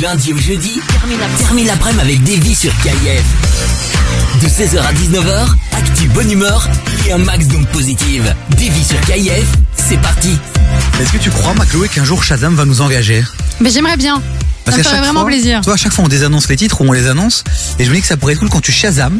lundi au jeudi, termine l'après-midi avec Davy sur KIF. De 16h à 19h, actu bonne humeur et un max d'ondes positives. Davy sur KIF, c'est parti. Est-ce que tu crois, Chloé, qu'un jour Shazam va nous engager? Mais j'aimerais bien. Parce ça me ferait vraiment fois- plaisir. Tu vois, à chaque fois on désannonce les titres ou on les annonce. Et je me dis que ça pourrait être cool quand tu Shazam,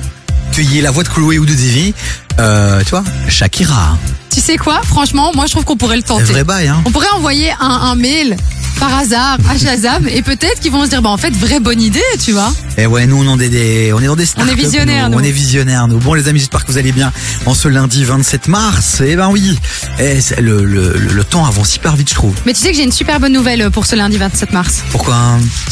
qu'il y ait la voix de Chloé ou de Davy. Euh, tu vois, Shakira. Tu sais quoi? Franchement, moi je trouve qu'on pourrait le C'est tenter. vrai bail, hein. On pourrait envoyer un, un mail par hasard à Shazam et peut-être qu'ils vont se dire bah en fait vraie bonne idée, tu vois. Et ouais, nous on est des, on est dans des startups, visionnaires, nous. nous. On est visionnaires, nous. Bon les amis, j'espère que vous allez bien. En ce lundi 27 mars, eh ben oui, Eh, c'est- le, le, le, le temps avance hyper vite, je trouve. Mais tu sais que j'ai une super bonne nouvelle pour ce lundi 27 mars. Pourquoi?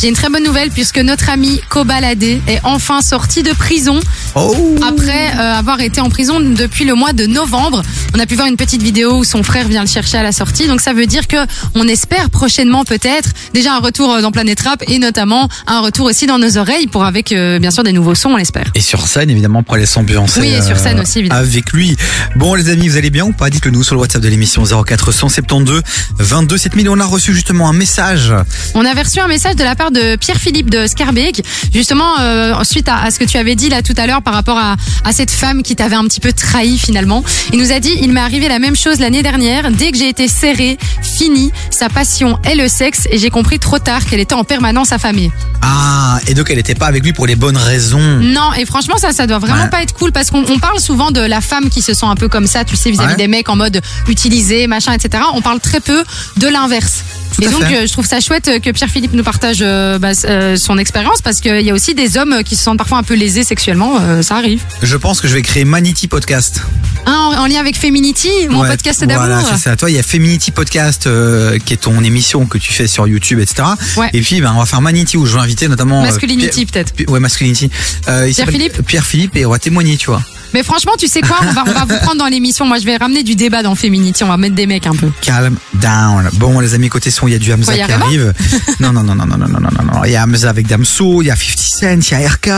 J'ai une très bonne nouvelle puisque notre ami Kobalade est enfin sorti de prison Oh après euh, avoir été en prison depuis le mois de novembre. On a pu voir une petite vidéo où son frère vient le chercher à la sortie. Donc ça veut dire que on espère prochainement peut-être déjà un retour euh, dans Planète Rap et notamment un retour aussi dans nos oreilles pour avec euh, bien sûr des nouveaux sons, on l'espère. Et sur scène, évidemment, pour aller s'ambiancer. Oui, et sur scène aussi, évidemment. Avec lui. Bon, les amis, vous allez bien ou pas? Dites-le nous sur le WhatsApp de l'émission 0472 22 7000. On a reçu justement un message. On avait reçu un message de la part de Pierre-Philippe de Scarbeck, justement euh, suite à, à ce que tu avais dit là tout à l'heure par rapport à, à cette femme qui t'avait un petit peu trahi finalement. Il nous a dit il m'est arrivé la même chose l'année dernière. Dès que j'ai été serré, fini, sa passion est le sexe et j'ai compris trop tard qu'elle était en permanence affamée. Ah, et donc elle n'était pas avec lui pour les bonnes raisons. Non, et franchement, ça, ça doit vraiment Ouais. pas être cool parce qu'on on parle souvent de la femme qui se sent un peu comme ça, tu sais, vis-à-vis Ouais. des mecs en mode utilisé, machin, etc. On parle très peu de l'inverse. Tout Et à donc, fait. euh, je trouve ça chouette que Pierre-Philippe nous partage euh, bah, euh, son expérience parce qu'il y a aussi des hommes qui se sentent parfois un peu lésés sexuellement, euh, ça arrive. Je pense que je vais créer Manity Podcast. Hein, en, en lien avec Feminity, mon Ouais, podcast d'amour. Voilà, c'est ça. Toi, il y a Feminity Podcast, euh, qui est ton émission que tu fais sur YouTube, etc. Ouais. Et puis, ben, on va faire Manity où je vais inviter notamment. euh, Masculinity, Pierre- peut-être. Ouais, Masculinity. Euh, il s'appelle Pierre-Philippe Pierre-Philippe et on va témoigner, tu vois. Mais franchement, tu sais quoi on va, on va vous prendre dans l'émission. Moi, je vais ramener du débat dans Feminity. On va mettre des mecs un peu. Calm down. Bon, les amis, côté son, il y a du Hamza y qui arriver arrive. non, non, non, non, non, non, non, non, non. Il y a Hamza avec Damso, il y a 50 Cent, il y a RK,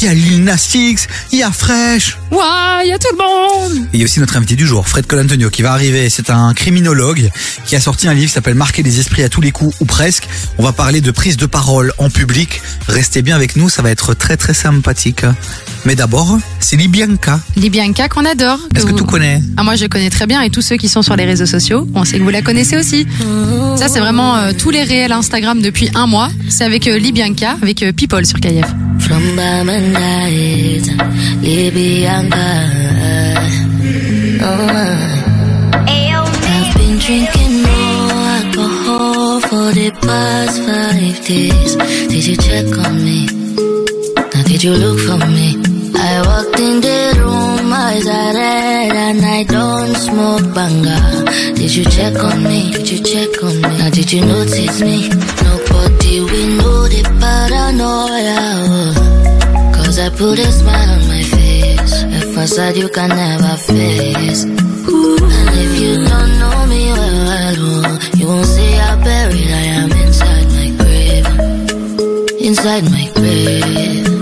il y a Lil Nas X, il y a Fresh. Ouah, il y a tout le monde. Et il y a aussi notre invité du jour, Fred Colantonio, qui va arriver. C'est un criminologue qui a sorti un livre qui s'appelle Marquer les esprits à tous les coups, ou presque. On va parler de prise de parole en public. Restez bien avec nous, ça va être très très sympathique. Mais d'abord, c'est Libianca. Libianca qu'on adore. Est-ce que vous- tu connais Ah, moi, je connais très bien et tous ceux qui sont sur les réseaux sociaux, on sait que vous la connaissez aussi. Ça, c'est vraiment euh, tous les réels Instagram depuis un mois. C'est avec euh, Libianca, avec euh, People sur KF. From Bamandait, Libyanka. Oh, I've been drinking more alcohol for the past five days. Did you check on me? Now did you look for me? I walked in the room, eyes are red, and I don't smoke banga. Did you check on me? Did you check on me? Now did you notice me? Nobody will know the paranoia. Cause I put a smile on my face. A facade you can never face. And if you don't know me well, oh, you won't see how buried I am inside my grave inside my grave.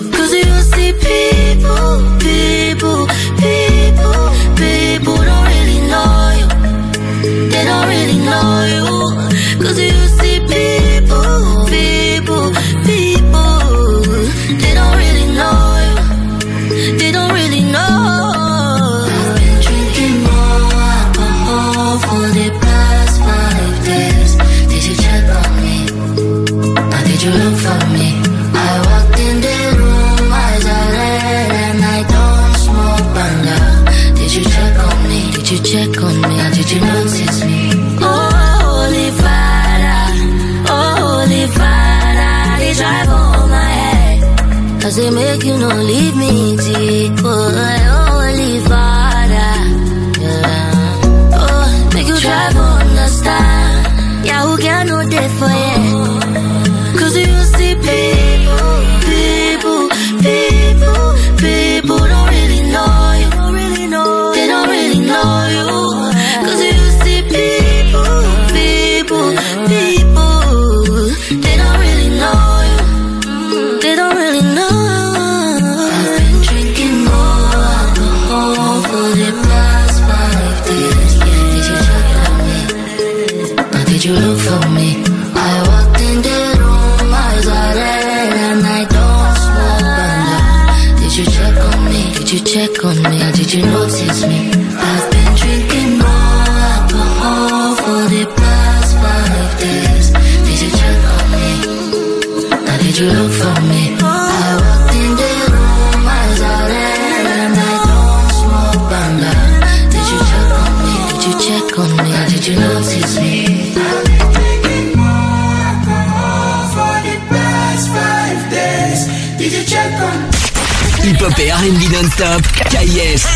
Non-stop. KIF.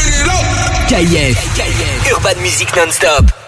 KIF. Urban Music non-stop.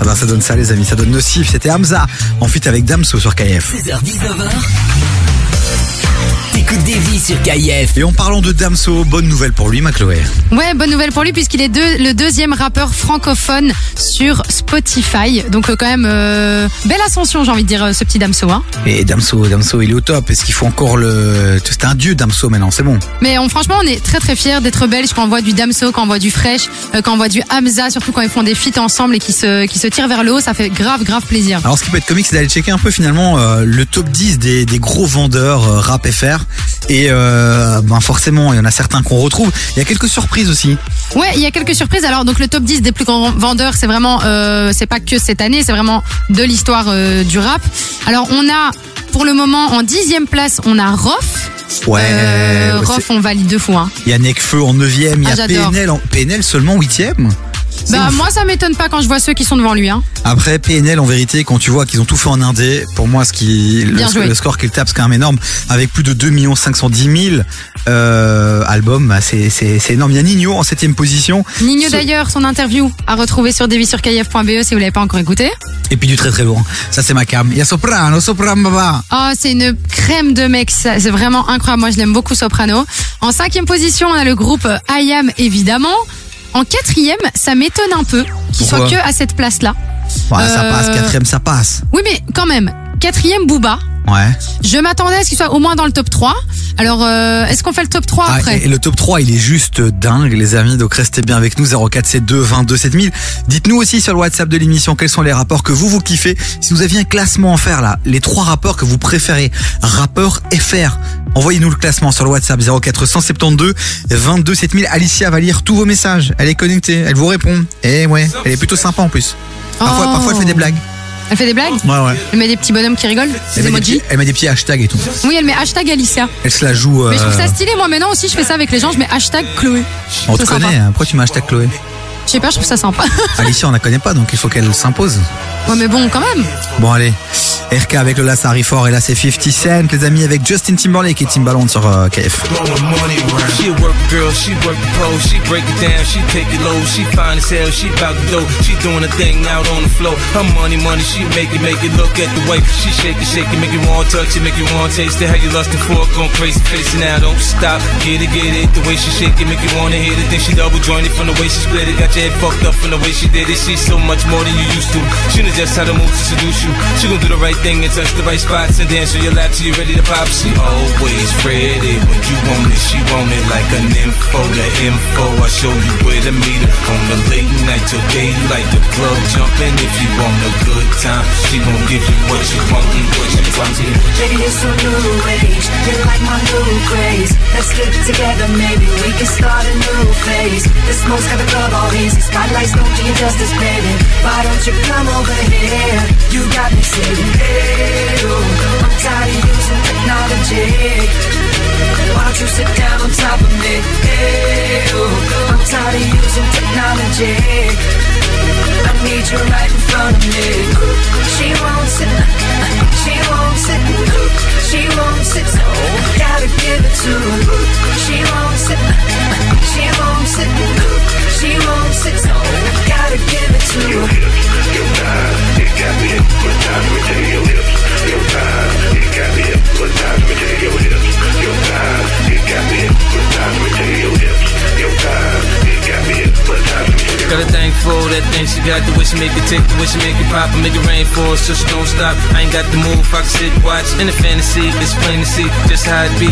Ah ben ça donne ça les amis, ça donne nocif. C'était Hamza en fuite avec Damso sur KF. 16h-19h. T'écoutes des vies sur KIF. Et en parlant de Damso, bonne nouvelle pour lui, Chloé. Ouais, bonne nouvelle pour lui puisqu'il est deux- le deuxième rappeur francophone sur Spotify. Donc euh, quand même euh, belle ascension, j'ai envie de dire euh, ce petit Damso. Hein. Et Damso, Damso, il est au top. Est-ce qu'il faut encore le... C'est un dieu Damso maintenant, c'est bon. Mais on, franchement, on est très très fiers d'être belges quand on voit du Damso, quand on voit du Fresh, quand on voit du Hamza, surtout quand ils font des feats ensemble et qui se qui se tirent vers le haut, ça fait grave grave plaisir. Alors ce qui peut être comique, c'est d'aller checker un peu finalement euh, le top 10 des, des gros vendeurs euh, rap FR. Et euh, ben forcément, il y en a certains qu'on retrouve. Il y a quelques surprises aussi. Ouais, il y a quelques surprises. Alors donc le top 10 des plus grands vendeurs, c'est vraiment euh, c'est pas que cette année, c'est vraiment de l'histoire euh, du rap. Alors on a pour le moment en dixième place, on a Rof. Ouais. Rof, on valide deux fois. hein. Il y a Nekfeu en 9 il y Ah, a j'adore. PNL, en, PNL seulement 8 C'est C'est Bah ouf. moi ça m'étonne pas quand je vois ceux qui sont devant lui. Hein. Après PNL en vérité quand tu vois qu'ils ont tout fait en indé pour moi ce qui le, le score qu'ils tapent c'est quand même énorme avec plus de 2 510 000 euh, albums bah, c'est énorme il y a Nino en septième position Nino Ce- d'ailleurs, son interview à retrouver sur devisurkf.be si vous l'avez pas encore écouté. et puis du très très lourd ça c'est ma cam il y a Soprano Soprano Baba Oh, c'est une crème de mec, c'est vraiment incroyable. Moi, je l'aime beaucoup, Soprano. En cinquième position, on a le groupe I Am, évidemment. En quatrième, ça m'étonne un peu qu'il soit Pourquoi que à cette place-là. ouais, ça Euh, passe quatrième ça passe Oui, mais quand même, quatrième, Booba. Ouais. Je m'attendais à ce qu'il soit au moins dans le top 3. Alors, euh, est-ce qu'on fait le top 3 Ah, après et le top 3 il est juste dingue les amis. Donc restez bien avec nous. 0472 22 7000 dites-nous aussi sur le WhatsApp de l'émission quels sont les rapports que vous vous kiffez. Si vous aviez un classement à faire là les trois rappeurs que vous préférez. Rappeurs FR envoyez-nous le classement sur le WhatsApp 0472 22 7000 Alicia va lire tous vos messages. Elle est connectée. Elle vous répond. Et ouais elle est plutôt sympa en plus. Parfois, Oh. parfois elle fait des blagues Elle fait des blagues ouais ouais Elle met des petits bonhommes qui rigolent Des elle met des, emojis petits, elle met des petits hashtags et tout Oui, elle met hashtag Alicia. elle se la joue Mais je trouve euh, ça stylé. Moi, maintenant aussi, je fais ça avec les gens. Je mets hashtag Chloé. on te sympa. connaît hein. pourquoi tu mets hashtag Chloé? Je sais pas, je trouve ça sympa. Alicia on la connaît pas donc il faut qu'elle s'impose ouais, mais bon, quand même. Bon allez, RK avec le Lassari fort et là c'est 50 Cent, les amis avec Justin Timberlake et Timbaland sur euh, KF. She a work girl, she work pole, she break it down, she take it low, she fine as hell, she bout to go, she doing a thing out on the floor. Her money, money, she make it, make it look at the way she shake it, shake it, make want touch it, make want taste it. How you lustin' for it, going crazy, face it now, don't stop, get it, get it. The way she shake it, make you wanna hit it. Then she double jointed from the way she split it, got your head fucked up from the way she did it. She's so much more than you used to. She knows just how to move to seduce you. She gon' do the right thing and touch the right spots and dance on your lap till you're ready to pop. She always ready when you want it. She want it like an info, the info. I show you where to meet her on the late night till day. You like the club jumping if you want a good time. She gon' give you what you want and what you want. Baby, you're so new age. You're like my new craze. Let's get together, maybe we can start a new phase. The smoke's got the club all hazy. Spotlights don't do you justice, baby. Why don't you come over here? You got me saying, hey, oh, I'm tired of using technology. Why don't you sit down on top of me? Hey, oh, I'm tired of using technology. I need you right in front of me. She wants it, she wants it, she wants it, so gotta give it to her. She wants it, she wants it, she wants it, so gotta give it to her. Got the way she make it tick, the way she make it pop make it rain for us so she don't stop. I ain't got the move, I can sit, watch in the fantasy. It's plain to see just how it be.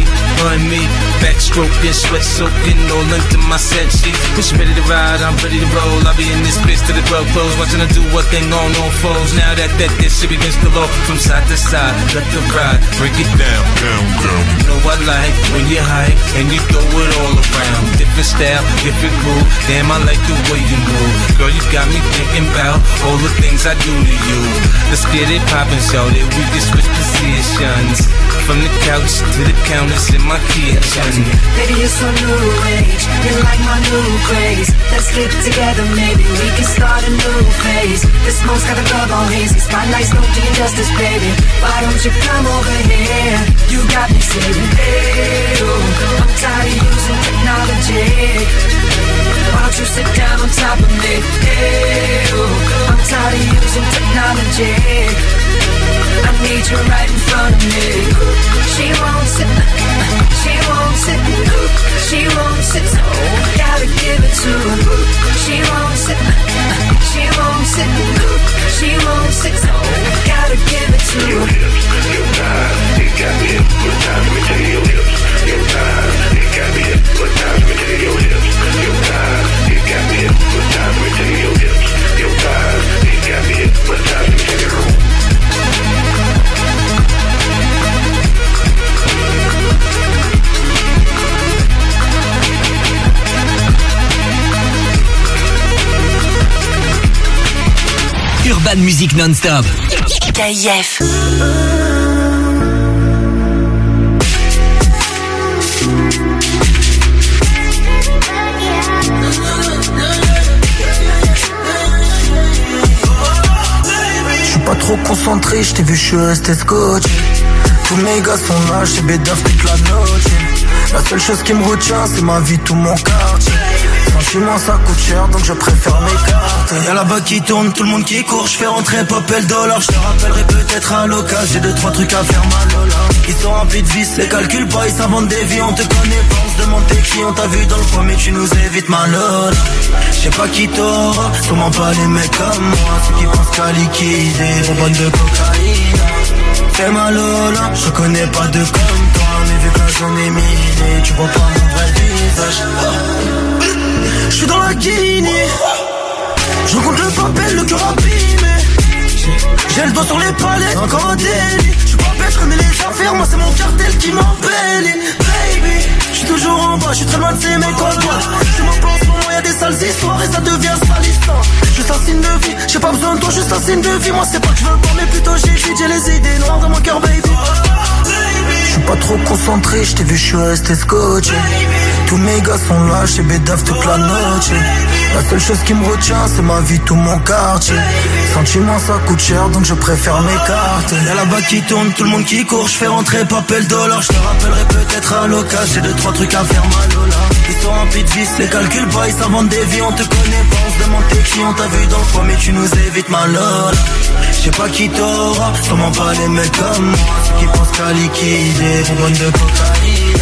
And me, backstroking, sweat soaking, all into my set sheet. When ready to ride, I'm ready to roll. I'll be in this bitch till the club close, watching her do what thing on on foes. Now that that this shit begins to low from side to side, let the ride break it down, down, down. You know I like when you hype and you throw it all around. Different style, different move. Damn, I like the way you move. Girl, you got me thinking about all the things I do to you. Let's get it poppin', so that we can switch positions. From the couch to the counters in my kitchen. Baby, you're so new age. You're like my new craze. Let's get together, maybe we can start a new phase. The smoke's got the club all hazy. Spotlights don't do you justice, baby. Why don't you come over here? You got me saying, hey, oh, I'm tired of using technology. Why don't you sit down on top of me? Hey, oh, I'm tired of using technology. I need you right in front of me. She wants it, she wants it, musique non-stop. KIF. pas trop concentré, je t'ai vu, je suis resté scotch. Tous mes gars sont là, chez Bédaf toute la noche. La seule chose qui me retient, c'est ma vie, tout mon quartier. Franchement, ça coûte cher, donc je préfère m'écarter. Y'a là-bas qui tourne, tout le monde qui court, je fais rentrer Popel dollar. Je te rappellerai peut-être à l'occasion, j'ai deux, trois trucs à faire mal. Ils sont remplis de vis, les calculs pas, ils s'inventent des vies, on te connaît pas, on se demande t'es qui, on t'a vu dans le coin, mais tu nous évites là. Je sais pas qui t'aura, sûrement pas les mecs comme moi, ceux qui pensent qu'à liquider, les bonnes de cocaïne. Fais mal là, je connais pas de comme toi, mais vu que la zone est minée, tu vois pas mon vrai visage. Suis dans la Guinée, je rencontre le papel, le cœur abîmé. J'ai le doigt sur les palettes, encore un délit. Je suis pas bête, je connais les affaires, moi c'est mon cartel qui m'embellit. Baby, je suis toujours en bas, je suis très loin de ces mecs en boîte. Je m'en pense, moment y'a des sales histoires et ça devient salissant. Juste un signe de vie, j'ai pas besoin de toi, juste un signe de vie. Moi c'est pas que je veux pas, mais plutôt j'ai j'ai les idées noires dans mon cœur, baby. Je suis pas trop concentré, je t'ai vu, je suis resté scotché. Tous mes gars sont là, chez Bédaf toute la noche. La seule chose qui me retient, c'est ma vie, tout mon quartier. Sentiment, ça coûte cher, donc je préfère m'écarter. Y'a là-bas qui tourne, tout le monde qui court, je fais rentrer papel dollar. Je te rappellerai peut-être à l'occasion, j'ai deux, trois trucs à faire mal. Ils sont remplis de vis, les calculs pas, ils s'inventent des vies, on te connaît pas, on se demande t'es qui, on t'a vu dans le mais tu nous évites mal là. Je sais pas qui t'aura, sûrement pas les mecs comme moi, ceux qui pensent qu'à liquider, des bonnes de cocaïne.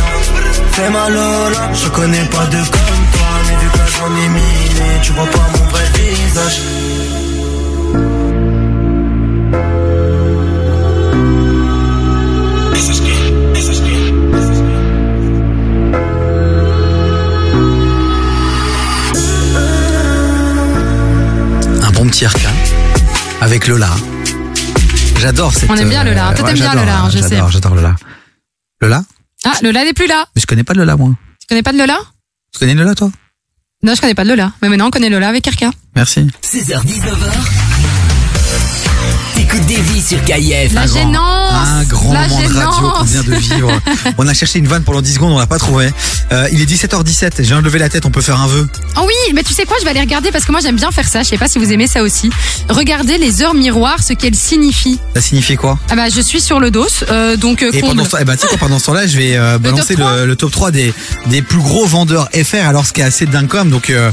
Fais mal là, je connais pas de comme toi, mais vu que zone est minée, tu vois pas mon vrai visage. Bon petit RK avec Lola. J'adore cette. On aime bien Lola. Toi, t'aimes bien j'adore, Lola, hein, je sais. J'adore, j'adore Lola. Lola Ah, Lola n'est plus là. Mais je connais pas de Lola, moi. Tu connais pas de Lola? Tu connais Lola, toi? Non, je connais pas de Lola. Mais maintenant, on connaît Lola avec Erka. Merci. 16h-19h. T'écoutes des vies sur KIF. La gênance Un grand La moment de radio qu'on vient de vivre. on a cherché une vanne pendant 10 secondes, on l'a pas trouvé. Euh, il est 17h17, j'ai viens de lever la tête, on peut faire un vœu. Oh oui, mais tu sais quoi, je vais aller regarder parce que moi j'aime bien faire ça. Je sais pas si vous aimez ça aussi. Regardez les heures miroirs, ce qu'elles signifient. Ça signifie quoi? Ah bah je suis sur le dos, euh, donc euh, Et comble. pendant ce eh ben, pendant ce temps-là, je vais euh, balancer top 3. le, top 3 des, des plus gros vendeurs FR. Alors, ce qui est assez dingue même, donc, euh,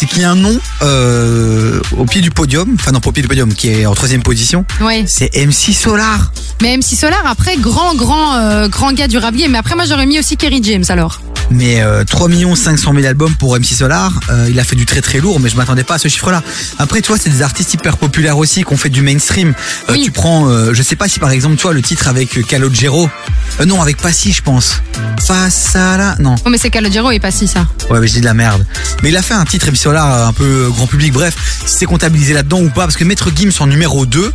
c'est qu'il y a un nom euh, au pied du podium, enfin non, pas au pied du podium, qui est en troisième position. Ouais. C'est MC Solar. Mais MC Solar après grand grand euh, grand gars du rap game. Mais après moi j'aurais mis aussi Kerry James alors. Mais euh, 3 500 000 albums pour MC Solar, euh, il a fait du très très lourd, mais je m'attendais pas à ce chiffre-là. Après, toi, c'est des artistes hyper populaires aussi, qu'on fait du mainstream. Euh, Oui. Tu prends, euh, je sais pas si par exemple, toi, le titre avec Calogero, non, avec Passy, je pense. Face à la, non. Oh mais c'est Calogero et pas si ça. Ouais, mais je dis de la merde. Mais il a fait un titre MC Solar un peu grand public. Bref, c'est comptabilisé là-dedans ou pas, parce que Maître Gims en numéro 2,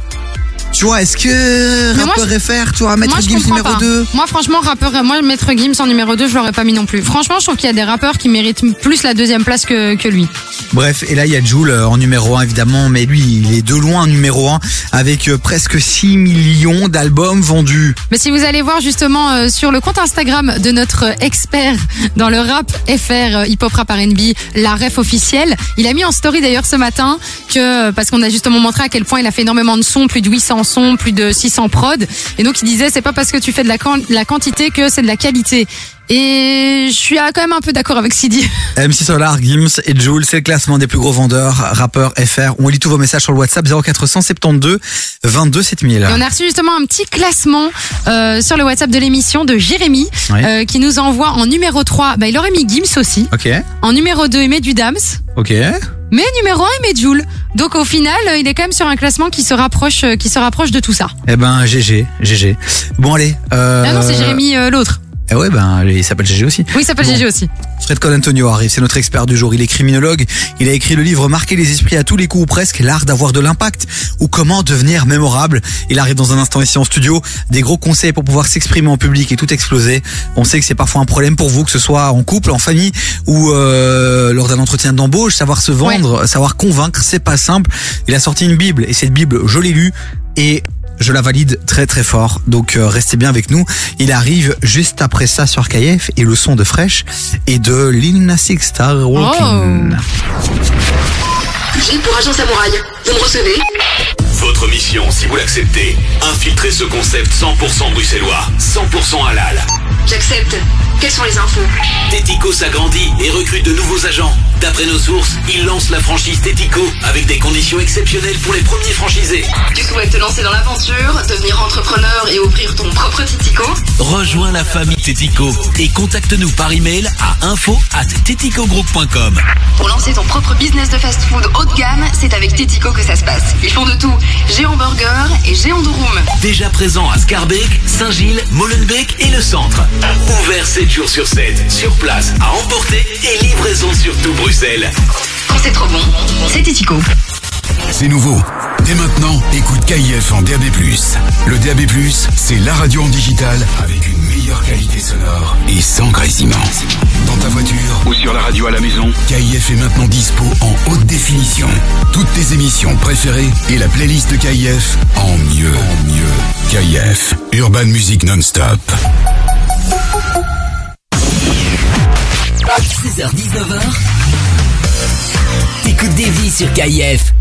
tu vois, est-ce que Mais moi, rappeur FR, tu vois, Maître moi Gims numéro pas. 2 Moi franchement rappeur, moi Maître Gims en numéro 2 je l'aurais pas mis non plus. Franchement je trouve qu'il y a des rappeurs qui méritent plus la deuxième place que, que lui. Bref, et là il y a Joule euh, en numéro 1 évidemment, mais lui il est de loin numéro 1 avec euh, presque 6 millions d'albums vendus. Mais si vous allez voir justement euh, sur le compte Instagram de notre expert dans le rap FR euh, hip hop rap R&B, la ref officielle, il a mis en story d'ailleurs ce matin que parce qu'on a justement montré à quel point il a fait énormément de sons, plus de 800 plus de 600 prod et donc il disait c'est pas parce que tu fais de la, la quantité que c'est de la qualité. Et je suis quand même un peu d'accord avec Sidi. MC Solar, Gims et Joule, c'est le classement des plus gros vendeurs, rappeurs FR. On lit tous vos messages sur le WhatsApp 0472 22 7000. Et on a reçu justement un petit classement euh, sur le WhatsApp de l'émission de Jérémy euh, qui nous envoie en numéro 3, bah, il aurait mis Gims aussi. Ok, En numéro 2, il met du Dams. ok. Mais numéro 1, il met Joule. Donc au final, euh, il est quand même sur un classement qui se rapproche, euh, qui se rapproche de tout ça. Eh ben GG, GG. Bon allez. Euh... Ah non, c'est Jérémy euh, l'autre. Eh ouais, ben il s'appelle GG aussi. Oui, il s'appelle Bon. GG aussi. Fred Colantonio arrive, c'est notre expert du jour. Il est criminologue. Il a écrit le livre Marquer les esprits à tous les coups ou presque, l'art d'avoir de l'impact ou comment devenir mémorable. Il arrive dans un instant ici en studio. Des gros conseils pour pouvoir s'exprimer en public et tout exploser. On sait que c'est parfois un problème pour vous, que ce soit en couple, en famille ou euh, lors d'un entretien d'embauche. Savoir se vendre, savoir convaincre, c'est pas simple. Il a sorti une Bible et cette Bible, je l'ai lue et je la valide très très fort, donc euh, restez bien avec nous. Il arrive juste après ça sur KF et le son de Fresh et de Lil Nas X Star Walking. Oh. J'ai pour agent samouraï. Vous me recevez Votre mission, si vous l'acceptez, infiltrer ce concept 100% bruxellois, 100% halal. J'accepte. Quelles sont les infos Tético s'agrandit et recrute de nouveaux agents. D'après nos sources, il lance la franchise Tético avec des conditions exceptionnelles pour les premiers franchisés. Tu souhaites te lancer dans l'aventure, devenir entrepreneur et ouvrir ton propre Titico Rejoins la famille Tético et contacte-nous par email à info at teticogroup.com. Pour lancer ton propre business de fast-food haut de gamme, c'est avec Tetico que ça se passe. Ils font de tout. Géant Burger et Géant de Room. Déjà présent à Scarbeck, Saint-Gilles, Molenbeek et le centre. Ouvert 7 jours sur 7, sur place, à emporter et livraison sur tout Bruxelles. Quand c'est trop bon, c'est Tetico. C'est nouveau. Dès maintenant, écoute KIF en DAB+. Le DAB+, c'est la radio en digital avec une meilleure qualité sonore et sans grésillement. Dans ta voiture ou sur la radio à la maison, KIF est maintenant dispo en haute définition. Toutes tes émissions préférées et la playlist de KIF en mieux. En mieux. KIF, Urban Music Non-Stop. 6h-19h, t'écoutes des vies sur KIF.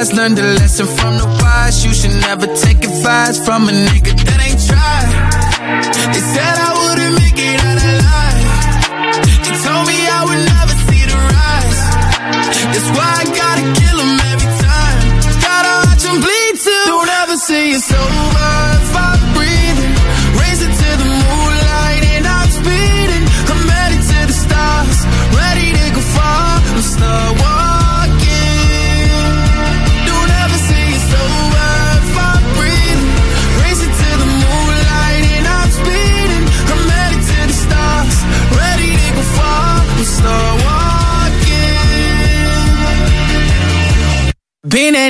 Replies. Learn the lesson from the wise. You should never take advice from a nigga that ain't tried. Said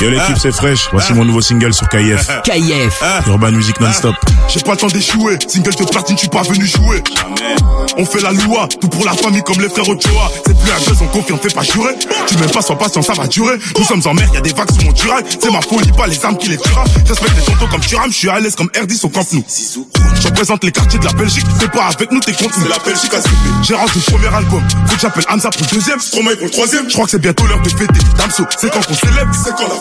Yo l'équipe c'est fraîche, voici mon nouveau single sur KIF. KIF. Urban Music non-stop. J'ai pas le temps d'échouer, single de platine, je suis pas venu jouer. On fait la loi, tout pour la famille comme les frères Ochoa. C'est plus un buzz, on confie, on fait pas jurer. Tu m'aimes pas, sois patient, ça va durer. Nous sommes en mer, y a des vagues sur mon turail. C'est ma folie, pas les armes qui les tuera. J'espère les tontons comme Turam, je suis à l'aise comme R10 au Camp Nou. Je représente les quartiers de la Belgique, t'es pas avec nous, t'es contre nous. C'est la Belgique à J'ai rendu le premier album, faut que j'appelle Hamza pour le deuxième. Stromae pour le troisième. Je crois que c'est bientôt l'heure de fêter. Damso, c'est quand qu'on célèbre, c'est quand la.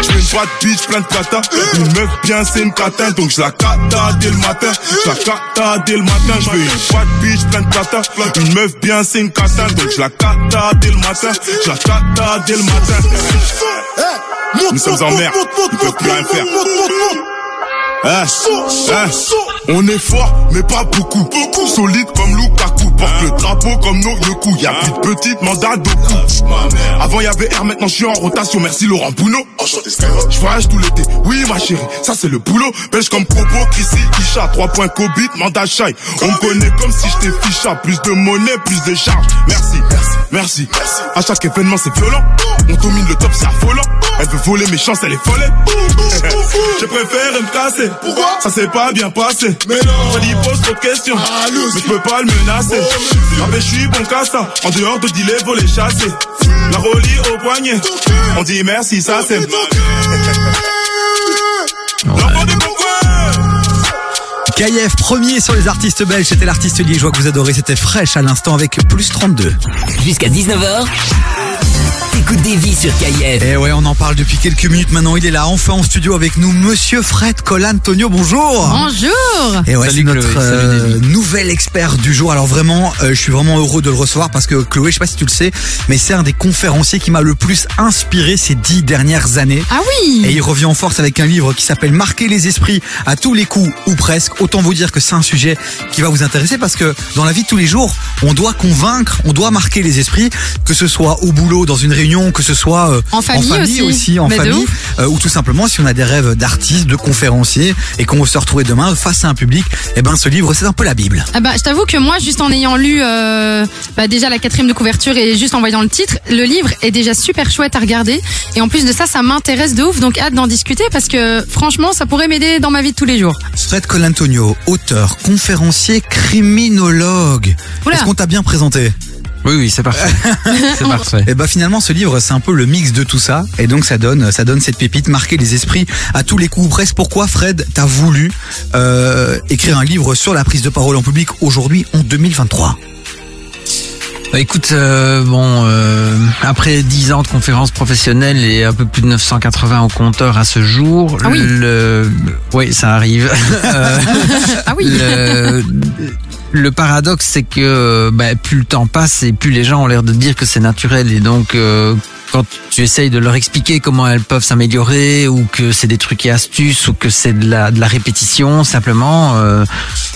Je une bad bitch, plein de plata. Une meuf bien, c'est une catin, donc je la cata dès le matin. Je la cata dès le matin. Je veux une bad bitch, plein de plata. Une meuf bien, c'est une catin, donc je la cata dès le matin. Je la cata dès le matin. Nous sommes en mer, ils peuvent plus rien faire. On est fort, mais pas beaucoup. Beaucoup solide comme Lukaku. Porte le drapeau comme nos Yoku. Y'a plus de petites mandats d'Oku. Avant y avait R, maintenant je suis en rotation. Merci Laurent Bouno. Je voyage tout l'été. Oui, ma chérie, ça c'est le boulot. Belge comme Kobo, Chrissy, Isha. 3 points Cobit, mandat Shai. On me connaît comme si j'étais ficha. Plus de monnaie, plus de charge. Merci, merci, merci. À chaque événement, c'est violent. On domine le top, c'est affolant. Elle veut voler mes chances, elle est folle. Je préfère me casser. Pourquoi? Ça s'est pas bien passé. Mais non. Freddy pose trop de questions. mais je peux pas le menacer. Ah ben je suis bon qu'à ça. En dehors de dealer, voler, chasser. La relie au poignet. On dit merci, ça c'est. KIF premier sur les artistes belges, c'était l'artiste liégeois que vous adorez, c'était fraîche à l'instant avec plus 32. Jusqu'à 19h. T'écoutes des vies sur KIF. Et ouais, on en parle depuis quelques minutes maintenant. Il est là, enfin en studio avec nous, Monsieur Fred Colantonio. Bonjour. Bonjour. Et ouais, c'est Salut, notre Chloé, euh, nouvel expert du jour. Alors vraiment, euh, je suis vraiment heureux de le recevoir parce que Chloé, je sais pas si tu le sais, mais c'est un des conférenciers qui m'a le plus inspiré ces dix dernières années. Ah oui. Et il revient en force avec un livre qui s'appelle Marquer les esprits à tous les coups ou presque. Autant vous dire que c'est un sujet qui va vous intéresser parce que dans la vie de tous les jours, on doit convaincre, on doit marquer les esprits, que ce soit au boulot, dans une réunion, que ce soit euh, En famille aussi. en Mais de famille, euh, ou tout simplement si on a des rêves d'artistes, de conférenciers et qu'on veut se retrouver demain face à un public. Eh ben, ce livre, c'est un peu la Bible. Ah bah, je t'avoue que moi, juste en ayant lu euh, bah, déjà la quatrième de couverture et juste en voyant le titre, le livre est déjà super chouette à regarder. Et en plus de ça, ça m'intéresse de ouf, donc hâte d'en discuter parce que franchement, ça pourrait m'aider dans ma vie de tous les jours. Fred Colantonio, auteur, conférencier, criminologue. Est-ce qu'on t'a bien présenté? Oui, oui, c'est parfait. c'est parfait. Et bah finalement ce livre c'est un peu le mix de tout ça et donc ça donne ça donne cette pépite marquer les esprits à tous les coups presque. Pourquoi Fred t'as voulu euh, écrire un livre sur la prise de parole en public aujourd'hui en 2023 Bah, écoute, euh, bon, euh, après 10 ans de conférences professionnelles et un peu plus de 980 au compteur à ce jour, Ah oui. le, oui, ça arrive. Euh, Ah oui. le, le paradoxe, c'est que bah, plus le temps passe et plus les gens ont l'air de dire que c'est naturel et donc euh, quand tu essayes de leur expliquer comment elles peuvent s'améliorer ou que c'est des trucs et astuces ou que c'est de la, de la répétition simplement, euh,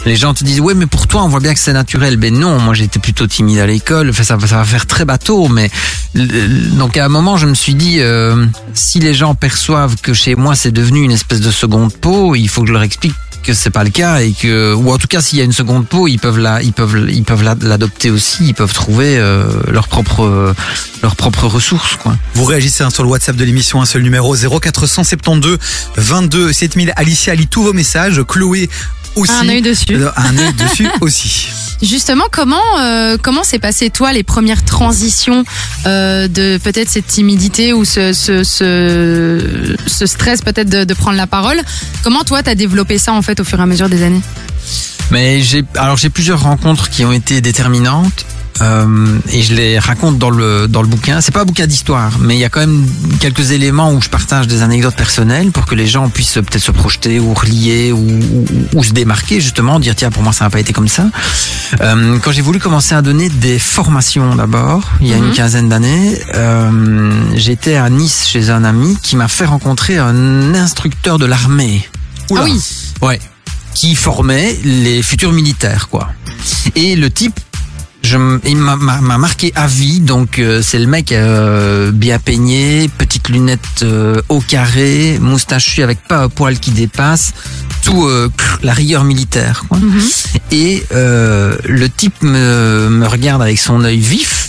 les gens te disent ouais mais pour toi on voit bien que c'est naturel. Ben non, moi j'étais plutôt timide à l'école. Enfin, ça, ça va faire très bateau, mais donc à un moment je me suis dit euh, si les gens perçoivent que chez moi c'est devenu une espèce de seconde peau, il faut que je leur explique que c'est pas le cas et que ou en tout cas s'il y a une seconde peau ils peuvent la ils peuvent ils peuvent la- l'adopter aussi ils peuvent trouver euh, leur propre euh, leurs propres ressources quoi Vous réagissez hein, sur le WhatsApp de l'émission, un seul numéro 0472 22 7000. Alicia lit tous vos messages. Chloé aussi. Un œil dessus. Euh, Un œil dessus aussi. Justement, comment euh, comment s'est passé toi les premières transitions euh, de peut-être cette timidité ou ce ce, stress peut-être de, de prendre la parole? Comment toi t'as développé ça en fait au fur et à mesure des années? Mais j'ai alors j'ai plusieurs rencontres qui ont été déterminantes. Euh, et je les raconte dans le dans le bouquin. C'est pas un bouquin d'histoire, mais il y a quand même quelques éléments où je partage des anecdotes personnelles pour que les gens puissent peut-être se projeter ou relier ou, ou, ou se démarquer justement, dire tiens pour moi ça n'a pas été comme ça. Euh, quand j'ai voulu commencer à donner des formations d'abord, il y a une Mhm. quinzaine d'années, euh, j'étais à Nice chez un ami qui m'a fait rencontrer un instructeur de l'armée. Ah oui. Ouais. Qui formait les futurs militaires, quoi. Et le type, je, il m'a- m'a m'a marqué à vie. Donc, euh, c'est le mec euh, bien peigné, petites lunettes euh, au carré, moustachu avec pas un poil qui dépasse, tout euh, la rigueur militaire. Quoi. Et le type me, me regarde avec son œil vif.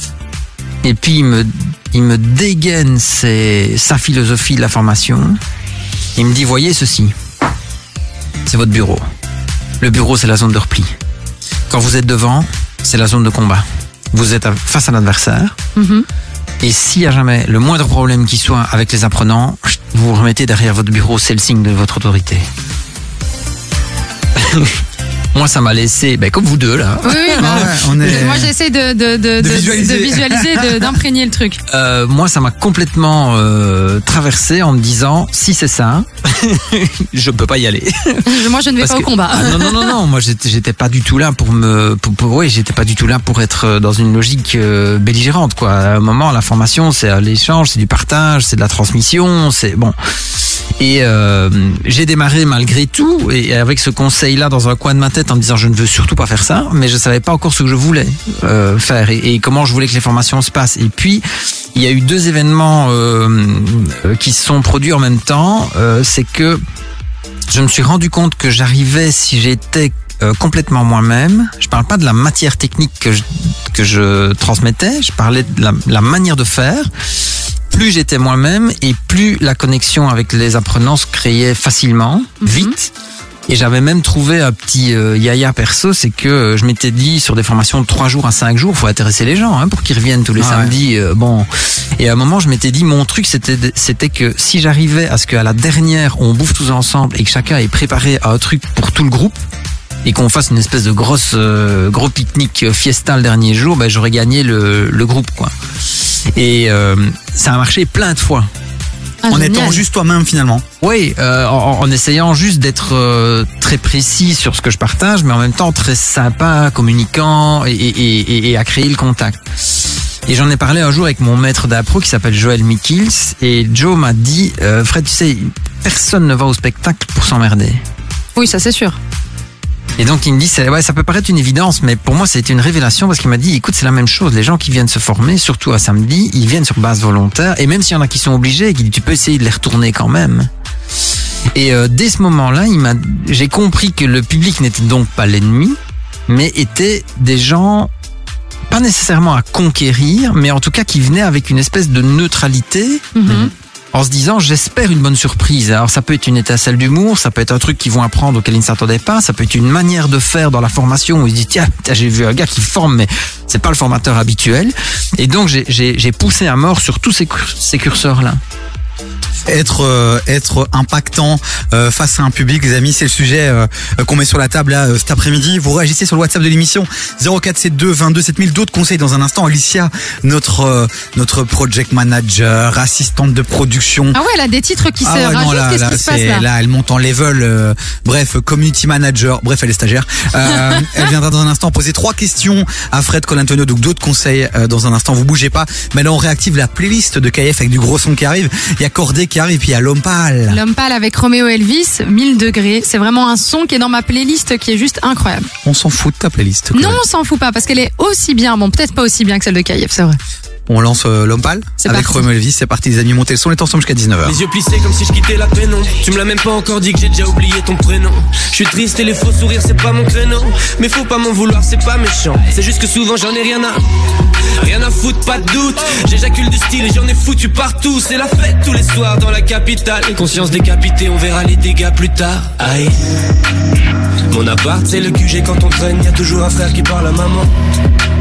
Et puis il me, il me dégaine ses- sa philosophie de la formation. Il me dit, voyez ceci, c'est votre bureau. Le bureau, c'est la zone de repli. Quand vous êtes devant, c'est la zone de combat. Vous êtes face à l'adversaire. Mhm. Et s'il y a jamais le moindre problème qui soit avec les apprenants, vous vous remettez derrière votre bureau, c'est le signe de votre autorité. Moi, ça m'a laissé, ben, comme vous deux là. Oui, oui, bah, on est- Moi, j'essaie de, de, de, de, visualiser. de visualiser, de- d'imprégner le truc. Euh, moi, ça m'a complètement euh, traversé en me disant, si c'est ça, je peux pas y aller. Moi, je ne vais Parce pas au combat. Ah, non, non, non, non. Moi, j'étais, j'étais pas du tout là pour me, pour, pour- oui, j'étais pas du tout là pour être euh, dans une logique euh, belligérante, quoi. À un moment, la formation, c'est euh, l'échange, c'est du partage, c'est de la transmission, c'est bon. Et euh, j'ai démarré malgré tout, et avec ce conseil-là dans un coin de ma tête en me disant je ne veux surtout pas faire ça, mais je savais pas encore ce que je voulais euh, faire et, comment je voulais que les formations se passent. Et puis il y a eu deux événements euh, euh, qui se sont produits en même temps. Euh, c'est que je me suis rendu compte que j'arrivais si j'étais euh, complètement moi-même. Je parle pas de la matière technique que je, que je transmettais, je parlais de la, la manière de faire. Plus j'étais moi-même et plus la connexion avec les apprenants se créait facilement, vite. Et j'avais même trouvé un petit euh, yaya perso, c'est que euh, je m'étais dit sur des formations de 3 jours à 5 jours, faut intéresser les gens hein, pour qu'ils reviennent tous les Ah ouais. samedis. euh, bon, et à un moment je m'étais dit mon truc c'était c'était que si j'arrivais à ce qu'à la dernière on bouffe tous ensemble et que chacun ait préparé un truc pour tout le groupe et qu'on fasse une espèce de grosse euh, gros pique-nique fiesta le dernier jour, ben j'aurais gagné le, le groupe quoi. Et euh, ça a marché plein de fois. Ah, en étant juste toi-même finalement. Oui, euh, en, en essayant juste d'être euh, très précis sur ce que je partage, mais en même temps très sympa, communicant et, et, et, et à créer le contact. Et j'en ai parlé un jour avec mon maître d'impro qui s'appelle Joël Mikils et Joe m'a dit euh, Fred, tu sais, personne ne va au spectacle pour s'emmerder. Oui, ça c'est sûr. Et donc il me dit, ouais, ça peut paraître une évidence, mais pour moi c'était une révélation parce qu'il m'a dit, écoute, c'est la même chose. Les gens qui viennent se former, surtout à samedi, ils viennent sur base volontaire. Et même s'il y en a qui sont obligés, tu peux essayer de les retourner quand même. Et euh, dès ce moment-là, il m'a, j'ai compris que le public n'était donc pas l'ennemi, mais était des gens pas nécessairement à conquérir, mais en tout cas qui venaient avec une espèce de neutralité en se disant j'espère une bonne surprise. Alors ça peut être une étincelle d'humour, ça peut être un truc qu'ils vont apprendre auquel ils ne s'attendaient pas, ça peut être une manière de faire dans la formation où ils se disent tiens j'ai vu un gars qui forme mais c'est pas le formateur habituel. Et donc j'ai- poussé à mort sur tous ces curseurs là. Être euh, être impactant euh, face à un public, les amis, c'est le sujet euh, qu'on met sur la table là euh, cet après-midi. Vous réagissez sur le WhatsApp de l'émission 0472 22 7000. D'autres conseils dans un instant. Alicia, notre euh, notre project manager, assistante de production. Ah ouais, elle a des titres qui se Ah ouais, non, rajoutent. là, là, qui se passe là elle monte en level. euh, bref, community manager. Bref, elle est stagiaire. Euh, elle viendra dans un instant poser trois questions à Fred Colantonio. Donc d'autres conseils euh, dans un instant. Vous bougez pas. Mais là, on réactive la playlist de KF avec du gros son qui arrive. Il y a Cordé qui arrive, puis il y a L'homme pâle. L'homme pâle avec Roméo Elvis, 1000 degrés. C'est vraiment un son qui est dans ma playlist qui est juste incroyable. On s'en fout de ta playlist. Non, on s'en fout pas parce qu'elle est aussi bien. Bon, peut-être pas aussi bien que celle de Kayev, c'est vrai. On lance euh, C'est avec. Romeo Elvis. C'est parti, les amis. Montez le son. On est ensemble jusqu'à 19h. Les yeux plissés comme si je quittais la pénombre Tu me l'as même pas encore dit que j'ai déjà oublié ton prénom Je suis triste et les faux sourires c'est pas mon créneau Mais faut pas m'en vouloir c'est pas méchant C'est juste que souvent j'en ai rien à Rien à foutre pas de doute J'éjacule du style et j'en ai foutu partout C'est la fête tous les soirs dans la capitale Conscience décapitée on verra les dégâts plus tard Aïe Mon appart c'est le QG quand on traîne y a toujours un frère qui parle à maman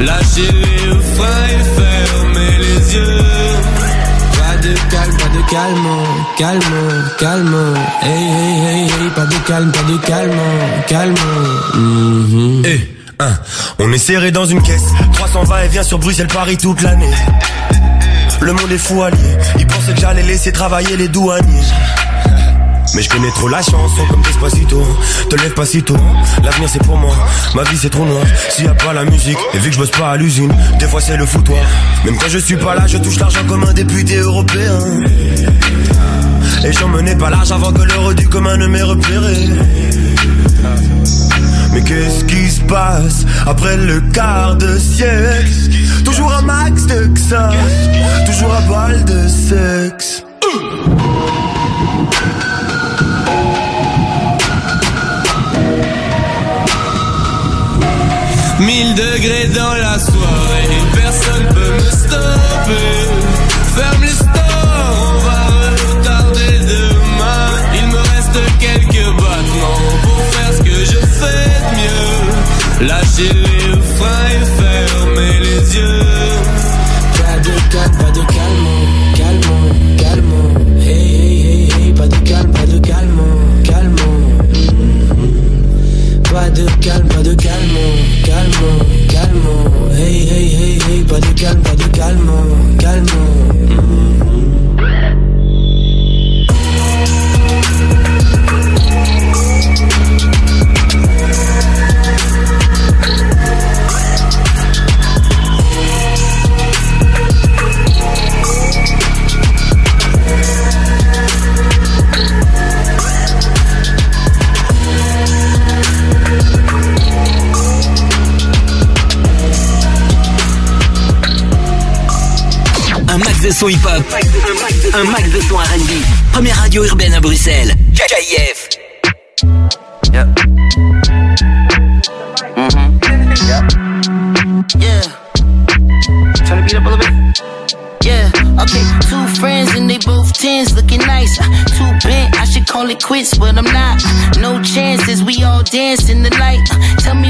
Lâcher les freins et fermer les yeux. Pas de calme, pas de calme, calme, calme. Hey, hey, hey, hey, pas de calme, pas de calme, calme. Eh, hein, on est serré dans une caisse. 300 va et vient sur Bruxelles, Paris toute l'année. Le monde est fou allié. Ils pensaient que j'allais laisser travailler les douaniers. Mais je connais trop la chanson comme Despacito Te lève pas si tôt, l'avenir c'est pour moi. Ma vie c'est trop noir, s'il y a pas la musique Et vu que je bosse pas à l'usine, des fois c'est le foutoir. Même quand je suis pas là, je touche l'argent comme un député européen. Et j'en menais pas large avant que l'heure du commun ne m'ait repéré. Mais qu'est-ce qui se passe après le quart de siècle? Toujours un max de ça, toujours un bal de sexe. 1000 degrés dans la soirée, personne peut me stopper. Ferme les stores, son hip-hop. Un max de son. Première radio urbaine à Bruxelles. KIF. Yeah. Two friends and they both tens, looking nice. Uh, Too bent, I should call it quits, but I'm not. No chances, we all dance in the light. Uh,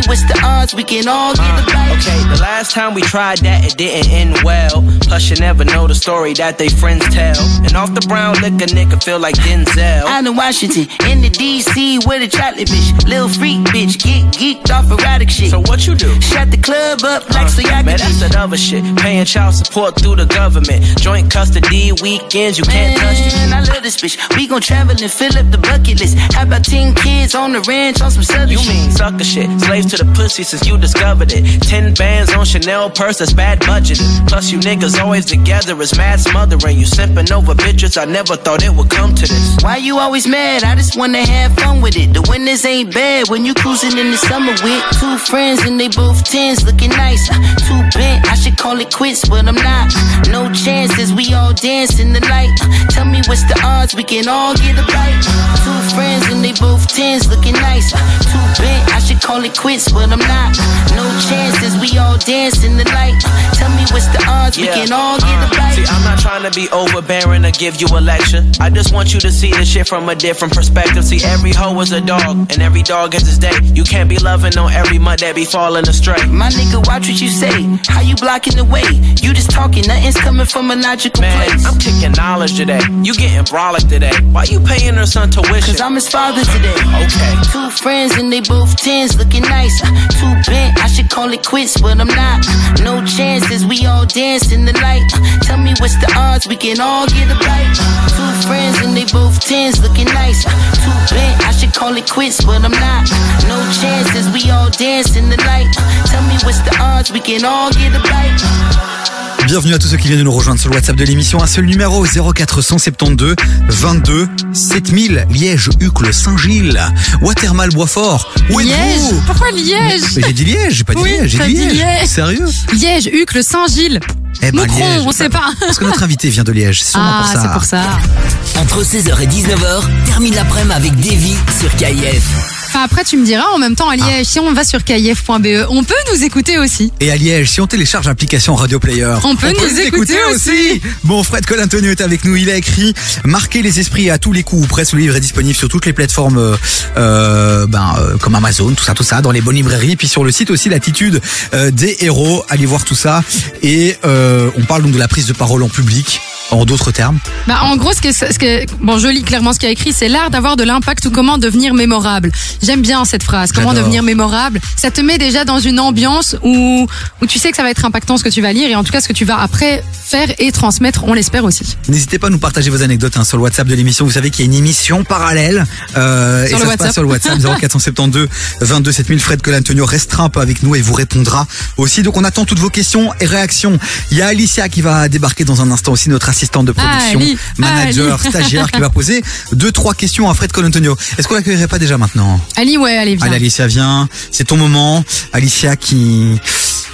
What's the odds we can all get a bite. Okay, the last time we tried that, it didn't end well. Plus, you never know the story that they friends tell. And off the brown liquor, nigga feel like Denzel. Out in Washington, in the DC with a chocolate bitch. Little freak bitch, get geeked off erotic shit. So what you do? Shut the club up like uh, so y'all Man, that's that other shit. Paying child support through the government. Joint custody weekends, you can't touch the I love this bitch. We gon' travel and fill up the bucket list. How about 10 kids on the ranch on some southern You shit? mean sucker shit. Slaves to the pussy since you discovered it. Ten bands on Chanel purse, that's bad budgeting. Plus, you niggas always together is mad smothering. You simping over bitches, I never thought it would come to this. Why you always mad? I just wanna have fun with it. The winters ain't bad when you cruising in the summer with two friends and they both tens, looking nice. Uh, too bent, I should call it quits, but I'm not. No chances, we all dance in the light. Uh, tell me what's the odds we can all get a bite. Two friends and they both tens, looking nice. Uh, too bent, I should call it quits, but I'm not. No chances, we all dance in the light. Tell me what's the odds we can all get a bite. See, I'm not trying to be overbearing or give you a lecture. I just want you to see the shit from a different perspective. See, every hoe is a dog, and every dog has his day. You can't be loving on every mud that be falling astray. My nigga, watch what you say. How you blocking the way? You just talking, nothing's coming from a logical Man, place. I'm kicking knowledge today. You getting brolic today. Why you paying her son tuition? Cause I'm his father today. Okay. Two friends and they both tens, looking nice. Too bent, I should call it quits, but I'm not. No chances, we all dance in the light. Tell me what's the odds we can all get a bite. Two friends and they both tens, looking nice. Too bent, I should call it quits, but I'm not. No chances, we all dance in the light. Tell me what's the odds we can all get a bite. Bienvenue à tous ceux qui viennent de nous rejoindre sur le WhatsApp de l'émission. Un seul numéro 0472 22 7000 Liège, Uccle, Saint-Gilles, Watermal, Boisfort. Où Liège êtes-vous Pourquoi Liège Mais J'ai dit Liège, j'ai pas dit Oui, Liège, j'ai dit dit Liège. Liège. Sérieux Liège, Uccle, Saint-Gilles. Eh ben, Moucron, Liège. on sait pas. Parce que notre invité vient de Liège, c'est sûrement Ah, pour ça. c'est pour ça. Entre 16h et 19h, termine l'après-midi avec Davy sur KIF. Enfin, après, tu me diras, en même temps, à Ah. Liège, si on va sur kif.be, on peut nous écouter aussi. Et à Liège, si on télécharge l'application Radio Player, On peut nous écouter aussi. Bon, Fred Colantonio est avec nous. Il a écrit Marquer les esprits à tous les coups. Presse le livre est disponible sur toutes les plateformes, euh, euh, ben, euh, comme Amazon, tout ça, tout ça, dans les bonnes librairies. Puis sur le site aussi, l'attitude euh, des héros. Allez voir tout ça. Et euh, on parle donc de la prise de parole en public. En d'autres termes. Bah, en gros, ce que, ce que, bon, je lis clairement ce qu'il a écrit, c'est l'art d'avoir de l'impact ou comment devenir mémorable. J'aime bien cette phrase. Comment devenir mémorable. Ça te met déjà dans une ambiance où, où tu sais que ça va être impactant ce que tu vas lire et en tout cas ce que tu vas après faire et transmettre, on l'espère aussi. N'hésitez pas à nous partager vos anecdotes hein, sur le WhatsApp de l'émission. Vous savez qu'il y a une émission parallèle euh, Sur et le ça se passe WhatsApp. sur le WhatsApp 0472 22 7000. Fred Colantonio restera un peu avec nous et vous répondra aussi. Donc on attend toutes vos questions et réactions. Il y a Alicia qui va débarquer dans un instant aussi, notre assistante de production, Ali, manager, Ali. stagiaire, qui va poser deux trois questions à Fred Colantonio. Est-ce qu'on l'accueillerait pas déjà maintenant? Ali, ouais, allez, viens. Allez Alicia viens, c'est ton moment. Alicia qui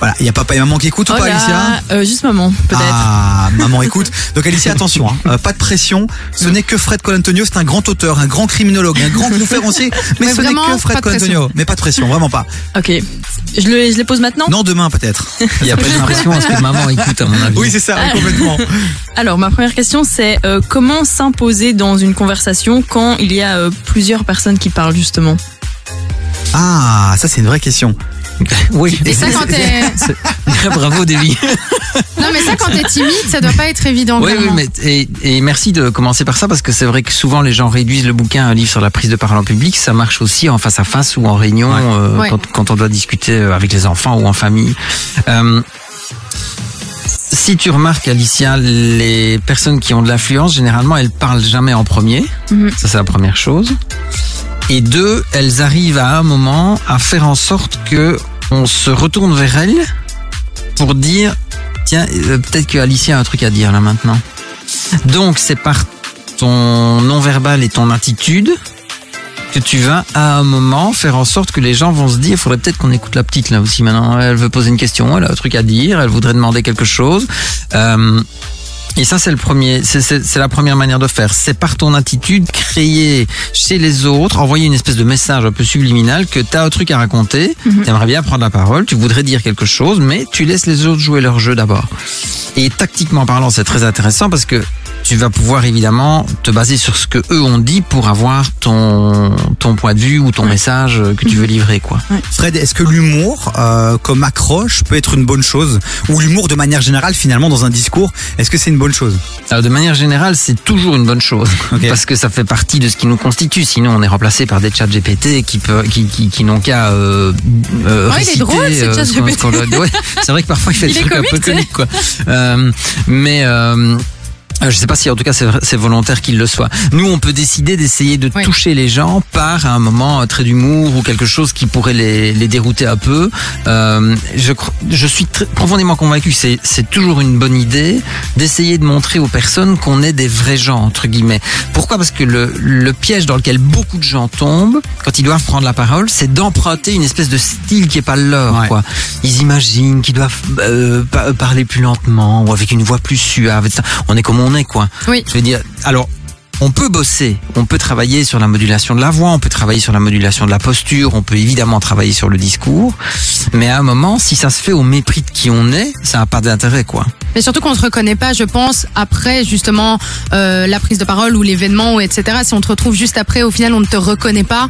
voilà, il y a papa et maman qui écoutent ou pas Oh là, Alicia euh, Juste maman, peut-être. ah, maman écoute. Donc Alicia, attention, hein, euh, pas de pression. Ce n'est que Fred Colantonio, c'est un grand auteur, un grand criminologue, un grand conférencier. Mais, Mais ce n'est vraiment, que Fred de Colantonio. pression. Mais pas de pression, vraiment pas. Ok. Je, le- je les pose maintenant Non, demain peut-être. Il y a pas d'impression à ce que maman écoute, à mon avis. Oui, c'est ça, complètement. Alors, ma première question, c'est euh, comment s'imposer dans une conversation quand il y a euh, plusieurs personnes qui parlent, justement? Ah, ça c'est une vraie question. Oui. Et ça, quand t'es. Bravo, Davy. Non, mais ça, quand t'es timide, ça doit pas être évident. Oui, oui, mais et, et merci de commencer par ça parce que c'est vrai que souvent les gens réduisent le bouquin à un livre sur la prise de parole en public. Ça marche aussi en face à face ou en réunion euh, Ouais. Quand, quand on doit discuter euh, avec les enfants ou en famille. Euh, si tu remarques, Alicia, les personnes qui ont de l'influence, généralement, elles parlent jamais en premier. Mhm. Ça, c'est la première chose. Et deux, elles arrivent à un moment à faire en sorte que on se retourne vers elles pour dire tiens, euh, peut-être que Alicia a un truc à dire là maintenant. Donc, c'est par ton non-verbal et ton attitude que tu vas à un moment faire en sorte que les gens vont se dire, il faudrait peut-être qu'on écoute la petite là aussi maintenant. Elle veut poser une question, elle a un truc à dire, elle voudrait demander quelque chose. Euh, et ça, c'est le premier, c'est- la première manière de faire. C'est par ton attitude, créer chez les autres, envoyer une espèce de message un peu subliminal que tu as un truc à raconter, tu aimerais bien prendre la parole, tu voudrais dire quelque chose, mais tu laisses les autres jouer leur jeu d'abord. Et tactiquement parlant, c'est très intéressant parce que tu vas pouvoir évidemment te baser sur ce que eux ont dit pour avoir ton, ton point de vue ou ton message euh, que tu veux livrer, quoi. Fred, est-ce que l'humour euh, comme accroche peut être une bonne chose? Ou l'humour de manière générale finalement dans un discours, est-ce que c'est une bonne chose? Alors, de manière générale, c'est toujours une bonne chose. Parce que ça fait partie de ce qui nous constitue. Sinon, on est remplacé par des chats GPT qui peut, qui, qui, qui n'ont qu'à euh, euh, Ouais, il est réciter, drôle, ce euh, doit- ouais, c'est vrai que parfois il fait Il des trucs un peu comiques, quoi. Euh, mais euh, euh, Je sais pas si en tout cas c'est volontaire qu'il le soit. Nous, on peut décider d'essayer de toucher les gens par un moment un trait d'humour ou quelque chose qui pourrait les, les dérouter un peu. Euh, je, je suis très- profondément convaincu que c'est- c'est toujours une bonne idée d'essayer de montrer aux personnes qu'on est des vrais gens entre guillemets. Pourquoi? Parce que le, le piège dans lequel beaucoup de gens tombent quand ils doivent prendre la parole, c'est d'emprunter une espèce de style qui est pas le leur. Quoi. Ils imaginent qu'ils doivent euh, pa- parler plus lentement ou avec une voix plus suave. On est comme on est, quoi. Oui. Je veux dire, alors. On peut bosser, on peut travailler sur la modulation de la voix, on peut travailler sur la modulation de la posture, on peut évidemment travailler sur le discours, mais à un moment, si ça se fait au mépris de qui on est, ça n'a pas d'intérêt, quoi. Mais surtout qu'on se reconnaît pas, je pense, après justement euh, la prise de parole ou l'événement ou etc. Si on te retrouve juste après, au final, on ne te reconnaît pas.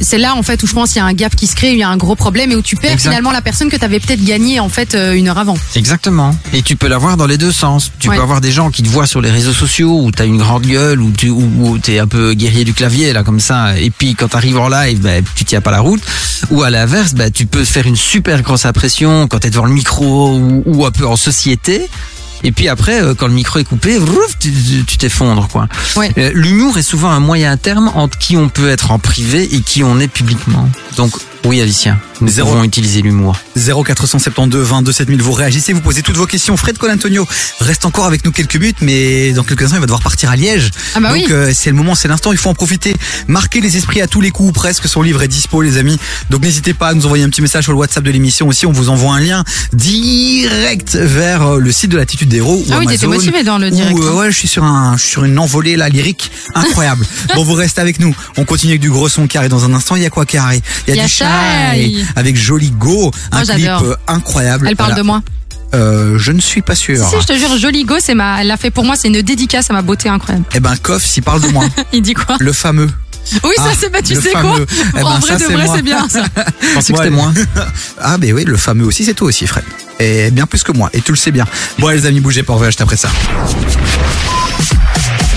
C'est là en fait où je pense qu'il y a un gap qui se crée, il y a un gros problème et où tu perds Exact. finalement la personne que tu avais peut-être gagnée en fait euh, une heure avant. Exactement. Et tu peux l'avoir dans les deux sens. Tu Ouais. peux avoir des gens qui te voient sur les réseaux sociaux où tu as une grande gueule, où tu où, es un peu guerrier du clavier, là, comme ça. Et puis, quand tu arrives en live, ben, tu tiens pas la route. Ou à l'inverse, ben, tu peux faire une super grosse impression quand tu es devant le micro ou, ou un peu en société. Et puis après, euh, quand le micro est coupé, tu t'effondres, quoi. Euh, L'humour est souvent un moyen terme entre qui on peut être en privé et qui on est publiquement. Donc, oui, Alicia, nous Zéro. devons utiliser l'humour. 0472 22 7000, vous réagissez, vous posez toutes vos questions. Fred Colantonio reste encore avec nous quelques minutes, mais dans quelques instants, il va devoir partir à Liège. Ah bah Donc oui. euh, c'est le moment, c'est l'instant, il faut en profiter. Marquer les esprits à tous les coups, ou presque. Son livre est dispo, les amis. Donc n'hésitez pas à nous envoyer un petit message sur le WhatsApp de l'émission aussi. On vous envoie un lien direct vers euh, le site de l'attitude des héros. ou Ah oui, t'étais motivé dans le ou, direct, euh, hein. ouais, je suis sur un, je suis sur une envolée là lyrique incroyable. bon, vous restez avec nous. On continue avec du gros son carré dans un instant. Il y a quoi carré? Il y a, Il y a du shy Avec Jolie Go, un Moi, clip euh, incroyable. Elle parle Voilà. de moi. Euh, je ne suis pas sûr. Si, si, je te jure, Jolie Go, c'est ma, elle l'a fait pour moi, c'est une dédicace à ma beauté incroyable. Eh ben, Koff, s'il parle de moi. Il dit quoi le fameux. Oui, ça Ah, c'est, bah, tu le sais fameux. quoi Eh ben, En vrai ça, de c'est vrai, c'est bien ça. Je pensais que c'était moi. ah, mais oui, le fameux aussi, c'est toi aussi, Fred. Et bien plus que moi. Et tu le sais bien. Bon, allez, les amis, bougez pas, on revient juste après ça.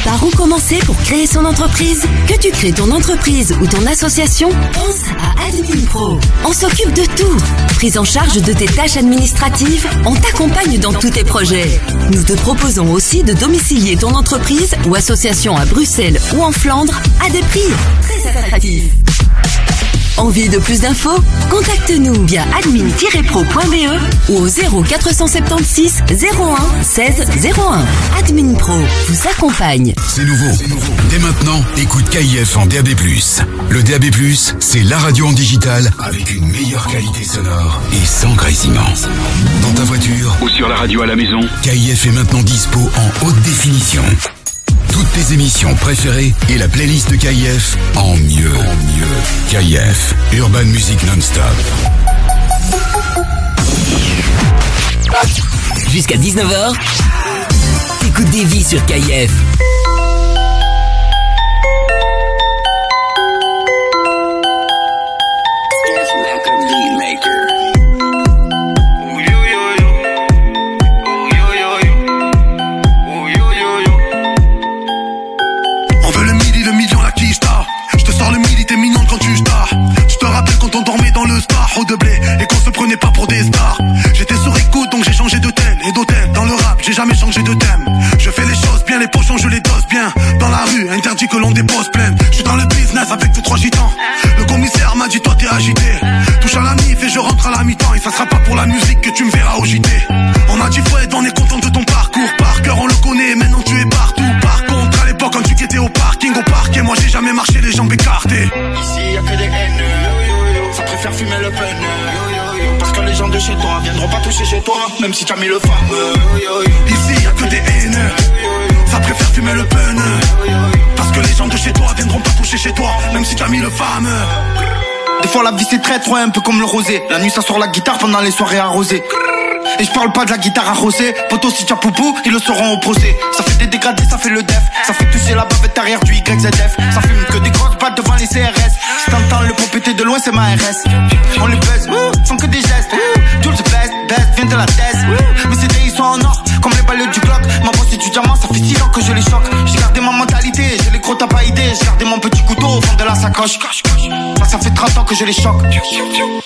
Par où commencer pour créer son entreprise Que tu crées ton entreprise ou ton association, pense à Admin Pro. On s'occupe de tout. Prise en charge de tes tâches administratives, on t'accompagne dans tous tes projets. Nous te proposons aussi de domicilier ton entreprise ou association à Bruxelles ou en Flandre à des prix très attractifs. Envie de plus d'infos? Contacte-nous via admin-pro.be ou au 0476 01 16 01. Admin Pro vous accompagne. C'est nouveau. Dès maintenant, écoute KIF en DAB+. Le DAB+, c'est la radio en digital avec une meilleure qualité sonore et sans grésillement. Dans ta voiture ou sur la radio à la maison, KIF est maintenant dispo en haute définition. Toutes tes émissions préférées et la playlist de KIF en mieux. En mieux. KIF, Urban Music Non-Stop. Jusqu'à 19h, t'écoutes des vies sur KIF. De blé, et qu'on se prenait pas pour des stars. J'étais sur écoute, donc j'ai changé de et d'hôtel. Dans le rap, j'ai jamais changé de thème. Je fais les choses bien, les pochons, je les dose bien. Dans la rue, interdit que l'on dépose plainte. Je suis dans le business avec tous trois gitans. Le commissaire m'a dit, toi t'es agité. Touche à la mif et je rentre à la mi-temps. Et ça sera pas pour la musique que tu me verras au JT. On a dit Fred, on est content de ton parcours. Par cœur, on le connaît, maintenant tu es partout. Par contre, à l'époque, quand tu étais au parking, au parquet, moi j'ai jamais marché les jambes écartées. De chez toi viendront pas toucher chez toi, même si tu as mis le fameux. Ici y a que des haineux, ça préfère fumer le pun. Parce que les gens de chez toi viendront pas toucher chez toi, même si tu as mis le fameux. Des fois la vie c'est très trop un peu comme le rosé. La nuit ça sort la guitare pendant les soirées arrosées. Et je parle pas de la guitare arrosée. Poto si tu as poupou, ils le sauront au procès. Ça fait des dégradés, ça fait le def. Ça fait toucher la bavette arrière du YZF Ça fume que des grosses pattes devant les CRS Si t'entends le pot péter de loin c'est ma RS On les baise, font que des gestes vient de la thèse. Mais c'est ils sont en or, comme les balles du Glock. Ma bosse c'est du diamant, ça fait 6 ans que je les choque. J'ai gardé ma mentalité, j'ai les gros t'as pas idée J'ai gardé mon petit couteau au fond de la sacoche. Ça, ça fait 30 ans que je les choque.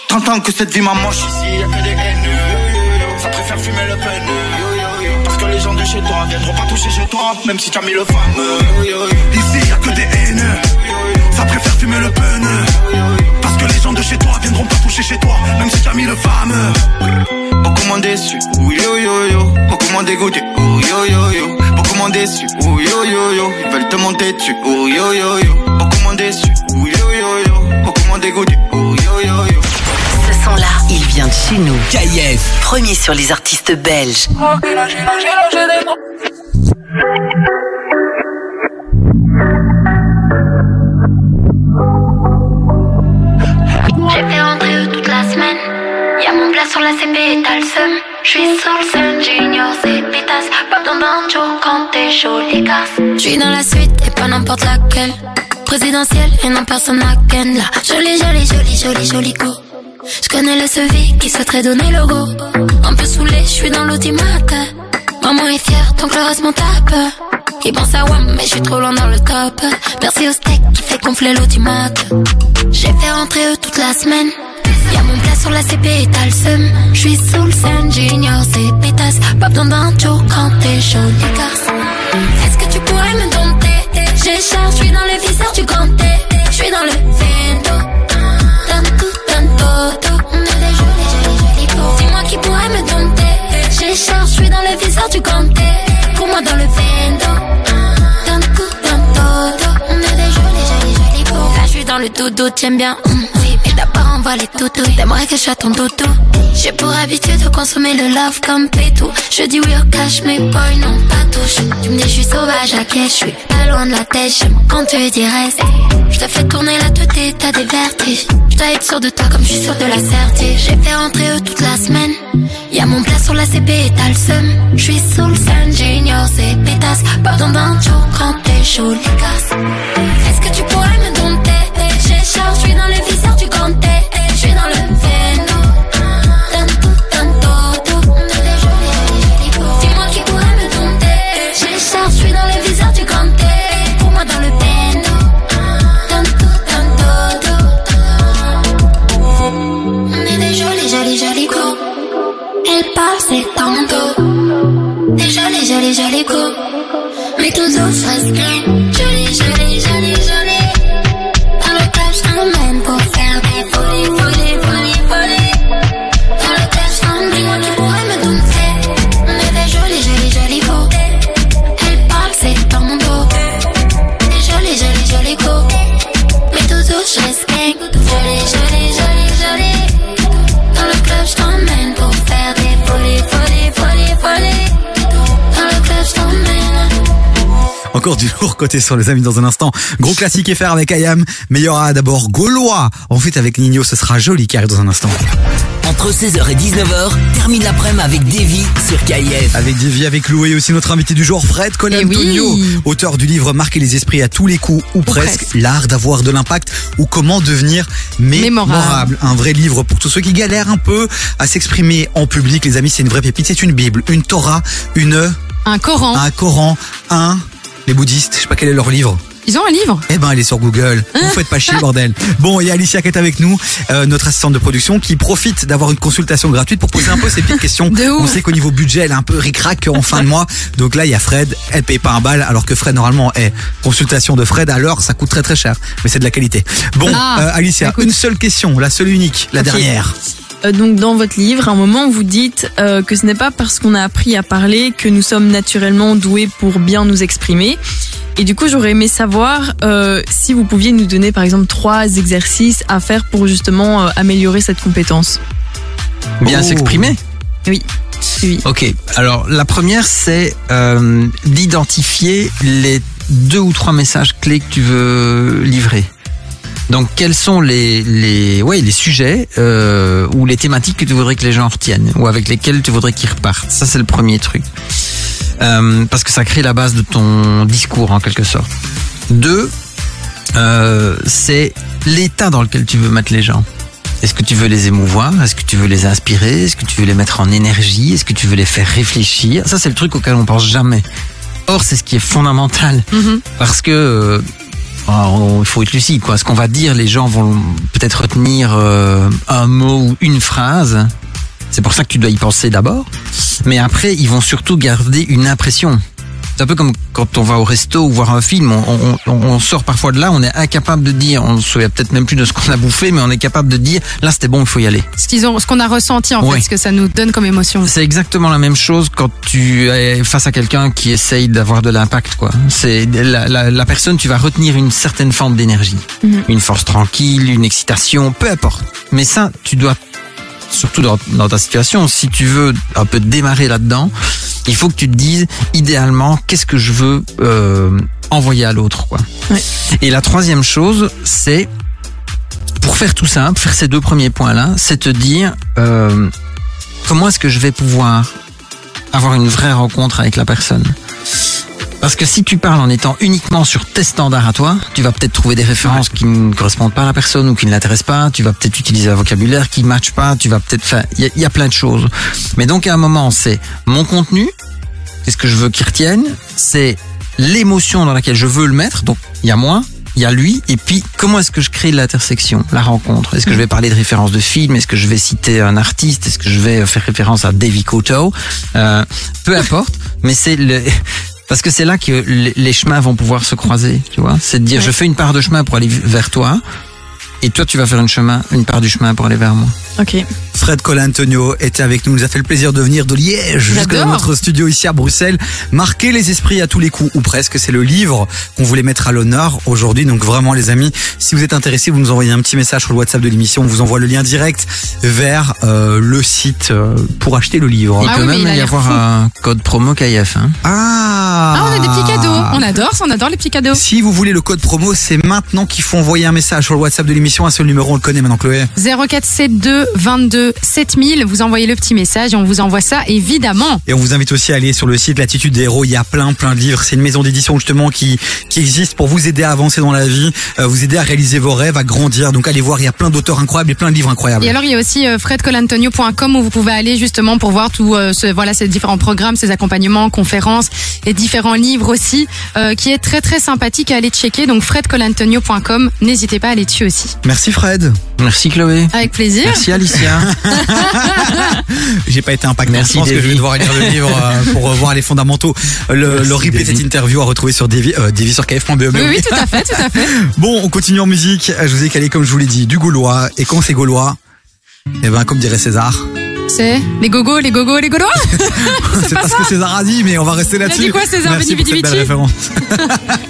30 ans que cette vie m'a moche Ici y'a que des haineux. Ça préfère fumer le peine Parce que les gens de chez toi viendront pas toucher chez toi Même si tu as mis le fameux Ici y a que des haineux, ça préfère fumer le peine. Gens de chez toi viendront pas toucher chez toi, même si tu as mis le fameux. Beaucoup moins déçus, ouh yo yo yo Beaucoup moins dégoûtés, ouh yo yo yo Beaucoup moins déçus, ouh yo yo yo Ils veulent te monter dessus, ouh yo yo yo Beaucoup moins déçus, ouh yo yo yo Beaucoup moins dégoûtés, ouh yo yo yo Ce son-là, il vient de chez nous. KIF. Premier sur les artistes belges. J'ai t'as le seum. J'suis sur le j'ignore ces pétasses. Pas besoin d'un quand t'es chaud, les garces. J'suis dans la suite et pas n'importe laquelle. Présidentielle et non personne n'a ken là. Jolie, jolie, jolie, jolie, jolie go. J'connais le SEVI qui souhaiterait donner le go. Un peu saoulé, j'suis dans l'automate. Maman est fière, donc le reste m'en tape. Il pense à WAM, mais je suis trop loin dans le top. Merci au steak qui fait gonfler l'automate. J'ai fait rentrer eux toute la semaine. Y'a mon plat sur la CP et t'as le seum. J'suis sous le scène, j'ignore ces pétasses. Pas besoin d'un jour quand t'es chaud, les garces. Est-ce que tu pourrais me dompter? J'ai charge, j'suis dans le viseur du grand T. J'suis dans le vento. Tanto, tanto, on est des jolis, jolis, jolis beaux. Dis-moi qui pourrait me dompter. J'ai charge, j'suis dans le viseur du grand T. Pour moi dans le vento. Le dodo, t'aimes bien. hum, oui, mais d'abord on va les toutous. T'aimerais que je sois ton dodo. J'ai pour habitude de consommer le love comme pétou. Je dis oui au cash, mais boy, non, pas touche. Tu me dis, je suis sauvage à caisse, je suis pas loin de la tête. J'aime quand tu dis reste. Je te fais tourner la tête et t'as des vertiges. Je dois être sûr de toi comme je suis sûr de la certitude. J'ai fait rentrer eux toute la semaine. Y'a mon plat sur la CP et t'as le seum. Je suis sous le sun, j'ignore ces pétasses. Besoin d'un jour quand t'es chaud, les. Est-ce que tu pourrais me dompter? char, je suis dans les viseurs du Comté, je suis dans le Veno. Tanto, tanto, tout, Dis-moi qui pourrait me dompter. J'ai le je suis dans les viseurs du Comté, pour moi dans le Veno. Tanto, tanto, tout. On est des jolis, jolis, jolis coups. Elle parle, c'est tanto. Des jolis, jolis, jolis coups. Mais tout doux, fresque, joli, joli. Encore du lourd côté sur les amis dans un instant. Gros classique FR avec Ayam. Mais il y aura d'abord Gaulois. En fait, avec Nino, ce sera joli qui arrive dans un instant. Entre 16h et 19h, termine l'après-midi avec Davy sur KIF. Avec Davy, avec Lou et aussi notre invité du jour, Fred Colantonio, auteur du livre Marquer les esprits à tous les coups ou, presque, l'art d'avoir de l'impact ou comment devenir mémorable. Mémorable. Un vrai livre pour tous ceux qui galèrent un peu à s'exprimer en public. Les amis, c'est une vraie pépite. C'est une Bible, une Torah, une, Un Coran. un Coran, un, les bouddhistes. Je sais pas quel est leur livre. Ils ont un livre? Eh ben, elle est sur Google. Vous faites pas chier, bordel. Bon, il y a Alicia qui est avec nous, euh, notre assistante de production, qui profite d'avoir une consultation gratuite pour poser un peu ses petites questions. On sait qu'au niveau budget, elle est un peu ric-rac en fin de mois. Donc là, il y a Fred. Elle paye pas un bal, alors que Fred, normalement, est consultation de Fred. Alors, ça coûte très très cher. Mais c'est de la qualité. Bon, Ah, euh, Alicia, une seule question, la seule unique, la dernière. Euh, donc dans votre livre, à un moment, vous dites euh, que ce n'est pas parce qu'on a appris à parler que nous sommes naturellement doués pour bien nous exprimer. Et du coup, j'aurais aimé savoir euh, si vous pouviez nous donner, par exemple, trois exercices à faire pour justement euh, améliorer cette compétence. Bien Oh. s'exprimer Oui. oui. Ok, alors la première c'est euh, d'identifier les deux ou trois messages clés que tu veux livrer. Donc quels sont les, les, ouais, les sujets euh, ou les thématiques que tu voudrais que les gens retiennent ou avec lesquels tu voudrais qu'ils repartent? Ça c'est le premier truc. Euh, parce que ça crée la base de ton discours en quelque sorte. Deux, euh, c'est l'état dans lequel tu veux mettre les gens. Est-ce que tu veux les émouvoir? Est-ce que tu veux les inspirer? Est-ce que tu veux les mettre en énergie? Est-ce que tu veux les faire réfléchir? Ça, c'est le truc auquel on pense jamais. Or, c'est ce qui est fondamental. Parce que, il faut être lucide, quoi. Ce qu'on va dire, les gens vont peut-être retenir euh, un mot ou une phrase. C'est pour ça que tu dois y penser d'abord. Mais après, ils vont surtout garder une impression. C'est un peu comme quand on va au resto ou voir un film, on, on- on sort parfois de là, on est incapable de dire, on ne se souvient peut-être même plus de ce qu'on a bouffé, mais on est capable de dire, là c'était bon, il faut y aller. Ce qu'ils ont, ce qu'on a ressenti en Ouais. fait, ce que ça nous donne comme émotion. C'est exactement la même chose quand tu es face à quelqu'un qui essaye d'avoir de l'impact, quoi. C'est la, la, la personne, tu vas retenir une certaine forme d'énergie, Mhm. une force tranquille, une excitation, peu importe. Mais ça, tu dois surtout dans, dans ta situation, si tu veux un peu démarrer là-dedans, il faut que tu te dises idéalement qu'est-ce que je veux euh, envoyer à l'autre, quoi. Et la troisième chose, c'est pour faire tout simple, faire ces deux premiers points-là, c'est te dire euh, comment est-ce que je vais pouvoir avoir une vraie rencontre avec la personne? Parce que si tu parles en étant uniquement sur tes standards à toi, tu vas peut-être trouver des références qui ne correspondent pas à la personne ou qui ne l'intéressent pas. Tu vas peut-être utiliser un vocabulaire qui ne matche pas. Tu vas peut-être, enfin, il y, a- plein de choses. Mais donc à un moment, c'est mon contenu, qu'est-ce que je veux qu'il retienne, c'est l'émotion dans laquelle je veux le mettre. Donc il y a moi, il y a lui, et puis comment est-ce que je crée l'intersection, la rencontre? Est-ce que je vais parler de références de films? Est-ce que je vais citer un artiste? Est-ce que je vais faire référence à Davy Koto Euh, Peu importe, mais c'est le parce que c'est là que les chemins vont pouvoir se croiser, tu vois. C'est de dire, Ouais. je fais une part de chemin pour aller vers toi, et toi, tu vas faire une chemin, une part du chemin pour aller vers moi. Ok. Fred Colantonio était avec nous, nous a fait le plaisir de venir de Liège jusqu'à J'adore. notre studio ici à Bruxelles. Marquer les esprits à tous les coups, ou presque, c'est le livre qu'on voulait mettre à l'honneur aujourd'hui. Donc vraiment les amis, si vous êtes intéressés, vous nous envoyez un petit message sur le WhatsApp de l'émission, on vous envoie le lien direct vers euh, le site euh, pour acheter le livre. Il peut même y avoir un code promo KF. Hein. Ah, Ah, on a des petits cadeaux. On adore ça, on adore les petits cadeaux. Si vous voulez le code promo, c'est maintenant qu'il faut envoyer un message sur le WhatsApp de l'émission. Un seul numéro, on le connaît maintenant, Chloé. 0472 22 7000. Vous envoyez le petit message et on vous envoie ça évidemment. Et on vous invite aussi à aller sur le site L'attitude des héros. Il y a plein, plein de livres. C'est une maison d'édition justement qui qui existe pour vous aider à avancer dans la vie, euh, vous aider à réaliser vos rêves, à grandir. Donc allez voir, il y a plein d'auteurs incroyables et plein de livres incroyables. Et alors il y a aussi euh, fredcolantonio.com où vous pouvez aller justement pour voir tout euh, ce, voilà ces différents programmes, ces accompagnements, conférences et différents livres aussi euh, qui est très très sympathique à aller checker. Donc fredcolantonio.com, n'hésitez pas à aller dessus aussi. Merci Fred. Merci Chloé. Avec plaisir. Merci Alicia. J'ai pas été impacté. Merci, je pense que je Davy. vais devoir lire le livre euh, pour revoir les fondamentaux. Le, Merci, le replay de cette Davy. interview à retrouver sur Davy, euh, Davy sur kf.be. Oui, oui, tout à fait, tout à fait. Bon, on continue en musique. Je vous ai calé, comme je vous l'ai dit, du gaulois. Et quand c'est gaulois, eh ben, comme dirait César, C'est les gogos, les gogos, les gaulois c'est pas ce que César a dit, mais on va rester Il a là-dessus. dit quoi, César? Merci pour cette belle référence.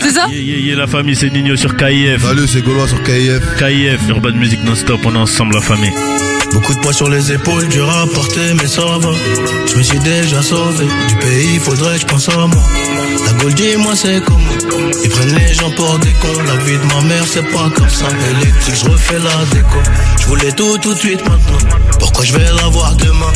C'est ça? Yeah, yeah, yeah, la famille, c'est Nino sur KIF. Salut, c'est Gaulois sur KIF. KIF, Urban Music Non-Stop, on est ensemble, la famille. Beaucoup de poids sur les épaules, dur à porter, mais ça va. Je me suis déjà sauvé du pays, faudrait que je pense à moi. La Gaule, dis-moi, c'est comment Ils prennent les gens pour des cons. La vie de ma mère, c'est pas comme ça. Électrique, je refais la déco. Je voulais tout, tout de suite maintenant. Pourquoi je vais l'avoir demain?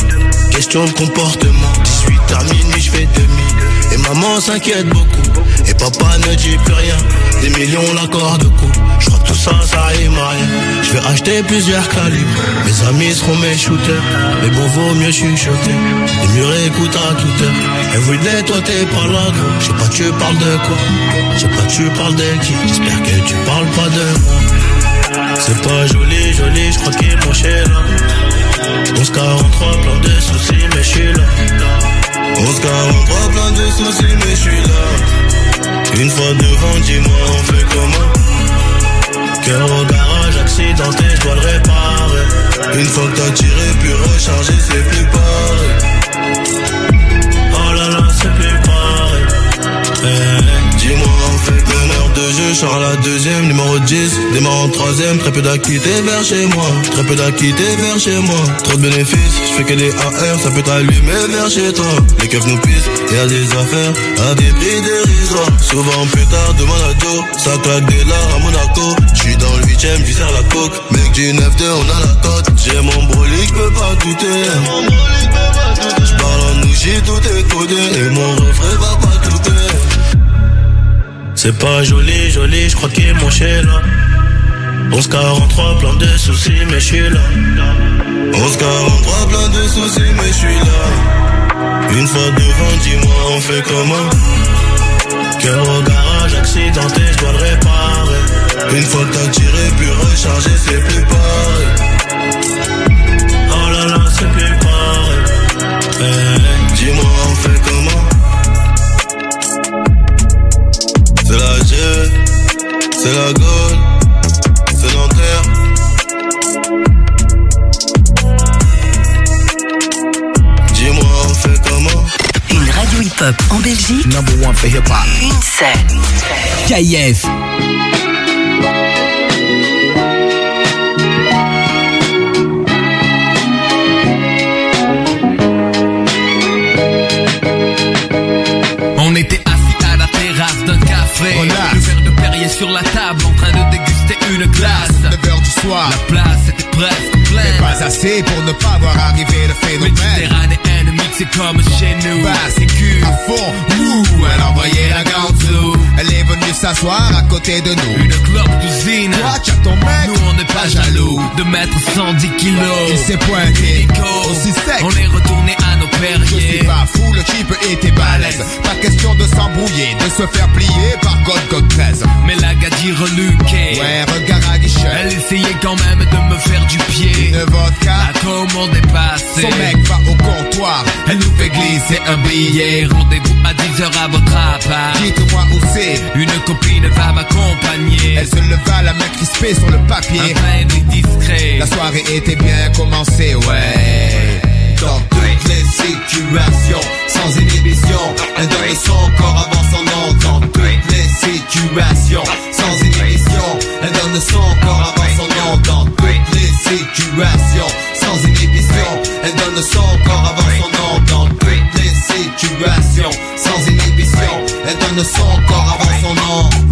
Question de comportement. 18 à minuit, je fais demi. Et maman s'inquiète beaucoup. Et papa ne dit plus rien. Des millions, l'accord de coup. Je crois que tout ça, ça rime à rien. Je vais acheter plusieurs calibres. Mes amis seront mes shooters. Mais bon, vaut mieux chuchoter. Les murs écoutent à toute heure. Everyday, toi, t'es pas là, gros. Je sais pas, tu parles de quoi? Je sais pas, tu parles de qui? J'espère que tu parles pas de moi. C'est pas joli, joli, je crois qu'il mon là. 1143, plein de soucis, mais je suis là. 1143, plein de soucis, mais je là. Une fois devant, dis-moi, on fait comment Cœur au garage, accidenté, je dois le réparer. Une fois que t'as tiré, puis recharger, c'est plus pareil. Oh là là, c'est plus pareil. Eh, Dis-moi, on fait bonheur de jeu, Charles la deuxième, numéro 10, démarre en troisième, très peu d'acquittés vers chez moi, très peu d'acquittés vers chez moi, trop de bénéfices, je fais que des AR, ça peut t'allumer vers chez toi, les keufs nous pissent, y a des affaires, à des prix dérisoires, souvent plus tard, demande à dos, ça claque des lards à Monaco, je suis dans le huitième, j'y sers la coke, mec du 9-2, on a la cote, j'ai mon brolic, je peux pas douter, je parle en nouchi, tout est codé, C'est pas joli, joli, je crois qu'il est mon là. 1143, plein de soucis, mais je suis là. 1143, plein de soucis, mais je suis là. Une fois devant, dis-moi, on fait comment? Cœur au garage, accidenté, je dois le réparer. Une fois t'as tiré, puis recharger, c'est plus pareil. Oh là là, c'est plus pareil. Eh, dis-moi, on fait comment? C'est la G, c'est la Gaule, c'est Nanterre. Dis-moi, on fait comment? Une radio hip-hop en Belgique. Number one for hip-hop. Une scène. KIF. On était assis à la terrasse d'un café. Le verre de Perrier sur la table en train de déguster une glace. 9h du soir. La place était presque pleine. Mais pas assez pour ne pas voir arriver le phénomène. Méditerranéenne mixée comme chez nous. Bah, c'est cul à fond. Ouh, elle envoyait la gantou. Elle est venue s'asseoir à côté de nous. Une clope d'usine. Toi, tu as ton mec. Nous, on n'est pas jaloux de mettre 110 kilos. Il s'est pointé. Illico. Aussi sec. On est retourné Je suis pas fou, le type était balèze. Pas question de s'embrouiller, de se faire plier par God God 13. Mais la gadie reluquée. Ouais, regard à guichet. Elle essayait quand même de me faire du pied. Une vodka. La commande est passée. Son mec va au comptoir. Elle nous fait glisser un billet. Rendez-vous à 10h à votre appart. Dites-moi où c'est. Une copine va m'accompagner. Elle se leva, la main crispée sur le papier. Un discret. La soirée était bien commencée, ouais. Dans toutes les situations, sans inhibition, son corps avant son. Dans toutes les situations, sans inhibition, son corps avant son. Dans toutes les situations, sans inhibition, son corps avant son. Dans toutes les situations, sans inhibition, son corps avant son nom.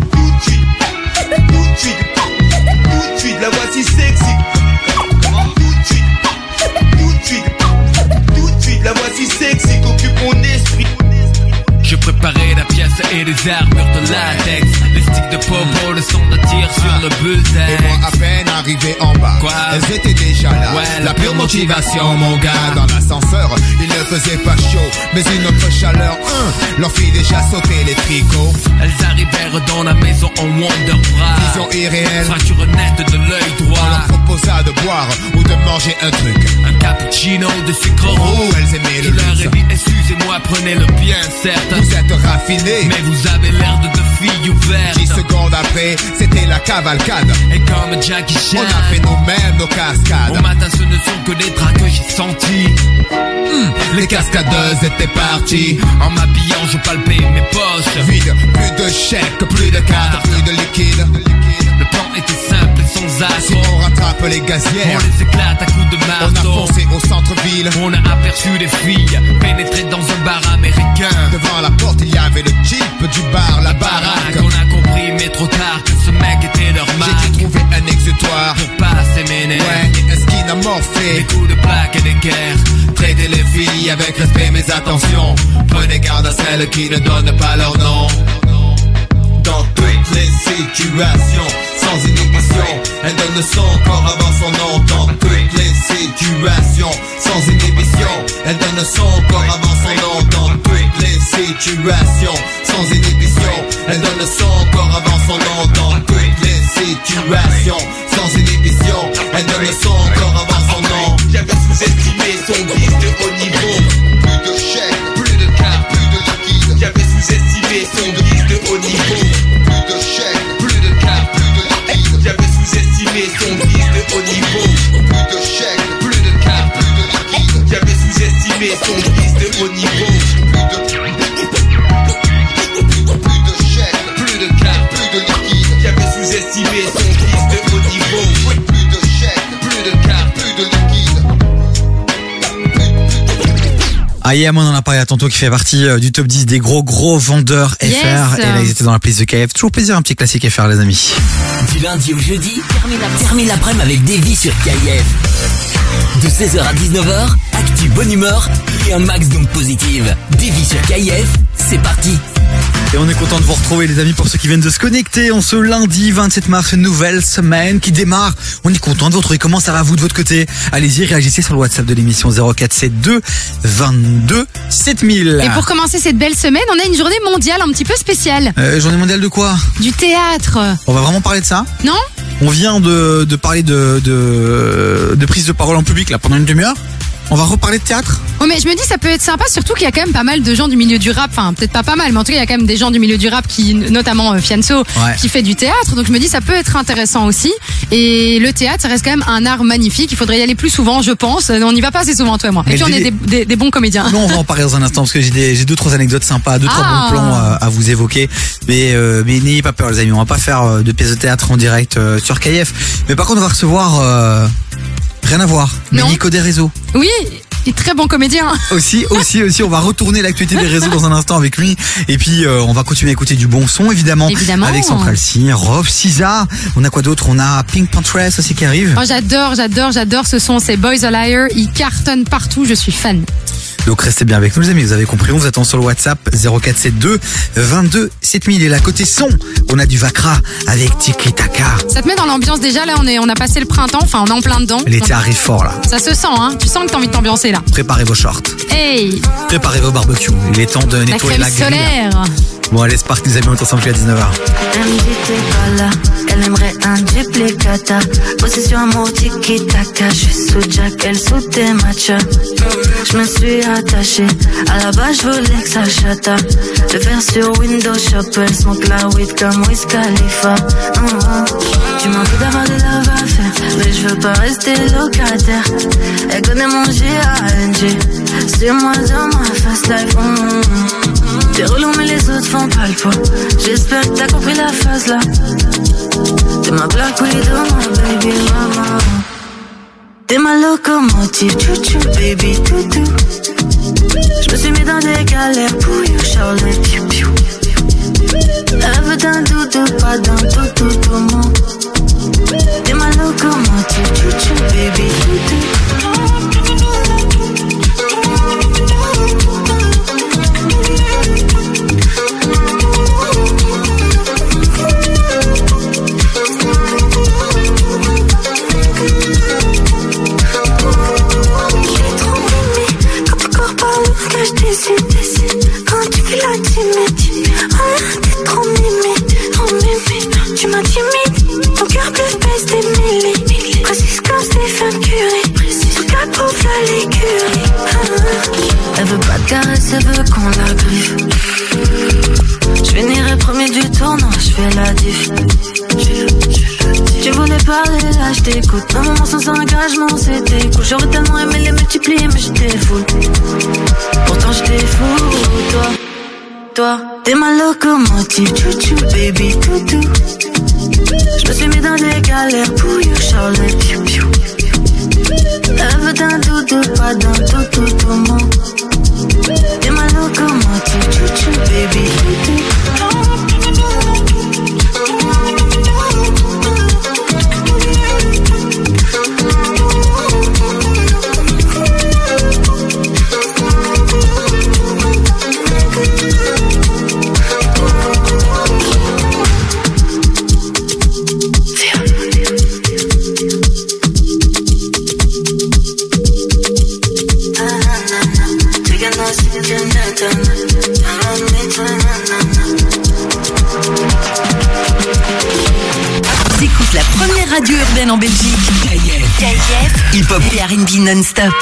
Mon esprit. Je préparais la pièce et les armures de latex De popo, le son de tir sur le bullseye. Et moi, à peine arrivé en bas, Quoi? elles étaient déjà là. Ouais, la pure motivation, mon gars. Dans l'ascenseur, il ne faisait pas chaud, mais une autre chaleur. Hum, leur fit déjà sauter les tricots. Elles arrivèrent dans la maison en Wonder Bra. Vision irréelle. Fracture nette de l'œil On droit. leur proposa de boire ou de manger un truc. Un cappuccino de sucre roux. Oh, elles aimaient le leur ai dit, excusez-moi, prenez-le bien, certes. Vous êtes raffinés. Mais vous avez l'air de deux filles ouvertes. 10 secondes après, c'était la cavalcade. Et comme Jackie Chan. On a fait nous-mêmes nos cascades. Au matin, ce ne sont que des draps que j'ai sentis. Hum, les cascadeuses étaient parties. En m'habillant, je palpais mes poches. Vide, plus de chèques, plus de cartes, plus de liquide. Le plan était simple et sans Si assaut. on rattrape les On gazières, les éclate à coups de on a marteau. foncé au centre-ville. On a aperçu des filles pénétrer Des coups de plaque et des guerres. Traitez les filles avec respect, mais attention. Prenez garde à celles qui ne donnent pas leur nom. Dans toutes les situations, sans inhibition, elle donne son corps avant son nom. Dans toutes les situations, sans inhibition, elle donne son corps avant son nom. Dans toutes les situations, sans inhibition, elle donne son corps avant son nom. Dans toutes les situations, sans inhibition, elle donne son corps avant son nom. J'avais sous-estimé son niveau. Sous-estimé son vice de haut niveau. Ayam, on en a parlé à tantôt qui fait partie euh, du top 10 des gros gros vendeurs FR. Yes. Et là, ils étaient dans la playlist de KF. Toujours plaisir, un petit classique FR, les amis. Du lundi au jeudi, termine la- termine l'après-midi avec Davy sur KIF. De 16h à 19h, actu bonne humeur et un max d'ondes positives. Davy sur KIF, c'est parti. Et on est content de vous retrouver les amis pour ceux qui viennent de se connecter en ce lundi 27 mars, une nouvelle semaine qui démarre. On est content de vous retrouver. Comment ça va vous de votre côté? Allez-y, réagissez sur le WhatsApp de l'émission 0472 22 7000. Et pour commencer cette belle semaine, on a une journée mondiale un petit peu spéciale. Euh, journée mondiale de quoi? Du théâtre. On va vraiment parler de ça? Non? On vient de, de parler de, de, de prise de parole en public là pendant une demi-heure. On va reparler de théâtre Oh mais je me dis ça peut être sympa surtout qu'il y a quand même pas mal de gens du milieu du rap enfin peut-être pas pas mal mais en tout cas il y a quand même des gens du milieu du rap qui notamment euh, Fianso Ouais. qui fait du théâtre donc je me dis ça peut être intéressant aussi et le théâtre ça reste quand même un art magnifique il faudrait y aller plus souvent je pense Euh, on n'y va pas assez souvent toi et moi Mais et puis on le est des, délai- des- des bons comédiens Non, on va en parler dans un instant parce que j'ai des, j'ai deux trois anecdotes sympas, deux trois Ah. bons plans euh, à vous évoquer. Mais euh, mais n'ayez pas peur les amis, on va pas faire euh, de pièces de théâtre en direct euh, sur KF. Mais par contre, on va recevoir euh, rien à voir. Mais. Nico des réseaux. oui il est très bon comédien Aussi, aussi, aussi, on va retourner l'actualité des réseaux dans un instant avec lui. Et puis, euh, on va continuer à écouter du bon son, évidemment. Évidemment. Avec Central C, Rob, Cisa. On a quoi d'autre? On a Pink Pantress aussi qui arrive. Oh, j'adore j'adore j'adore ce son c'est Boys a Liar il cartonne partout je suis fan Donc restez bien avec nous les amis, vous avez compris, on vous attend sur le WhatsApp 0472 22 7000 et là côté son, on a du Vakra avec Tiki Taka. ça te met dans l'ambiance déjà là on est on a passé le printemps enfin on est en plein dedans L'été arrive fort là. ça se sent hein tu sens que t'as envie de t'ambiancer là. Préparez vos shorts, hey. Préparez vos barbecues. Il est temps de la nettoyer crème la, grille. solaire. Bon allez c'est parti les amis, on est ensemble jusqu'à 19h. Elle me dit t'es pas là, elle aimerait un duplicata. Possession amour tiki-taka. Je suis sous Jack, elle sous tes matchs. Je me suis attachée. À la base je voulais que ça chata Le faire sur Windows Shop Elle smoke la weed comme Wiz Khalifa. Hum, Tu m'en veux d'avoir de la à faire Mais je veux pas rester locataire. Elle connaît mon G-A-N-G C'est moi dans ma fast life hum. T'es relou mais les autres font pas le poids. J'espère que t'as compris la phase là. T'es ma black widow, ma baby mama T'es ma locomotive, chouchou baby toutou Je me suis mis dans des galères pour you Charlie piou piou Elle veut d'un doudou, pas d'un toutou tout mon T'es ma locomotive, chouchou baby toutou caresse, elle veut qu'on la griffe. Je finirai premier du tournoi, je fais la diff. Tu voulais parler, là je t'écoute. Un moment sans engagement, c'était cool. J'aurais tellement aimé les multiplier, mais j'étais fou. Pourtant j'étais fou, toi. Toi, t'es ma locomotive, chouchou, baby, toutou. Je me suis mis dans des galères pour you, Charlotte, piou, piou. Elle veut d'un doudou, pas d'un toutou, tout le monde. T'es ma locomotive, chouchou, baby, toutou. T'écoutes en Belgique. KIF. Hip Hop et R&B non-stop.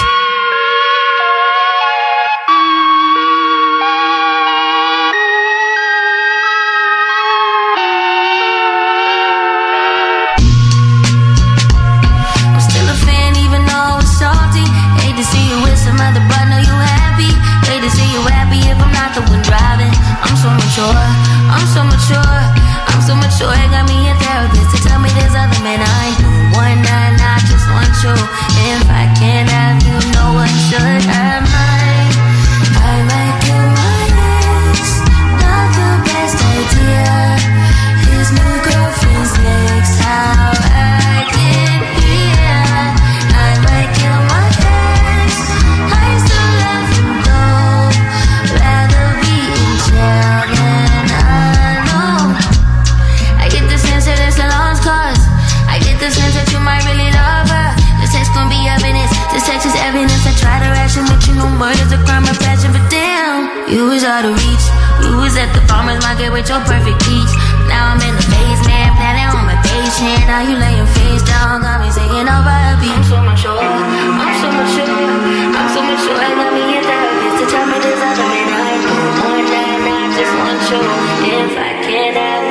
Just want you. If I can't have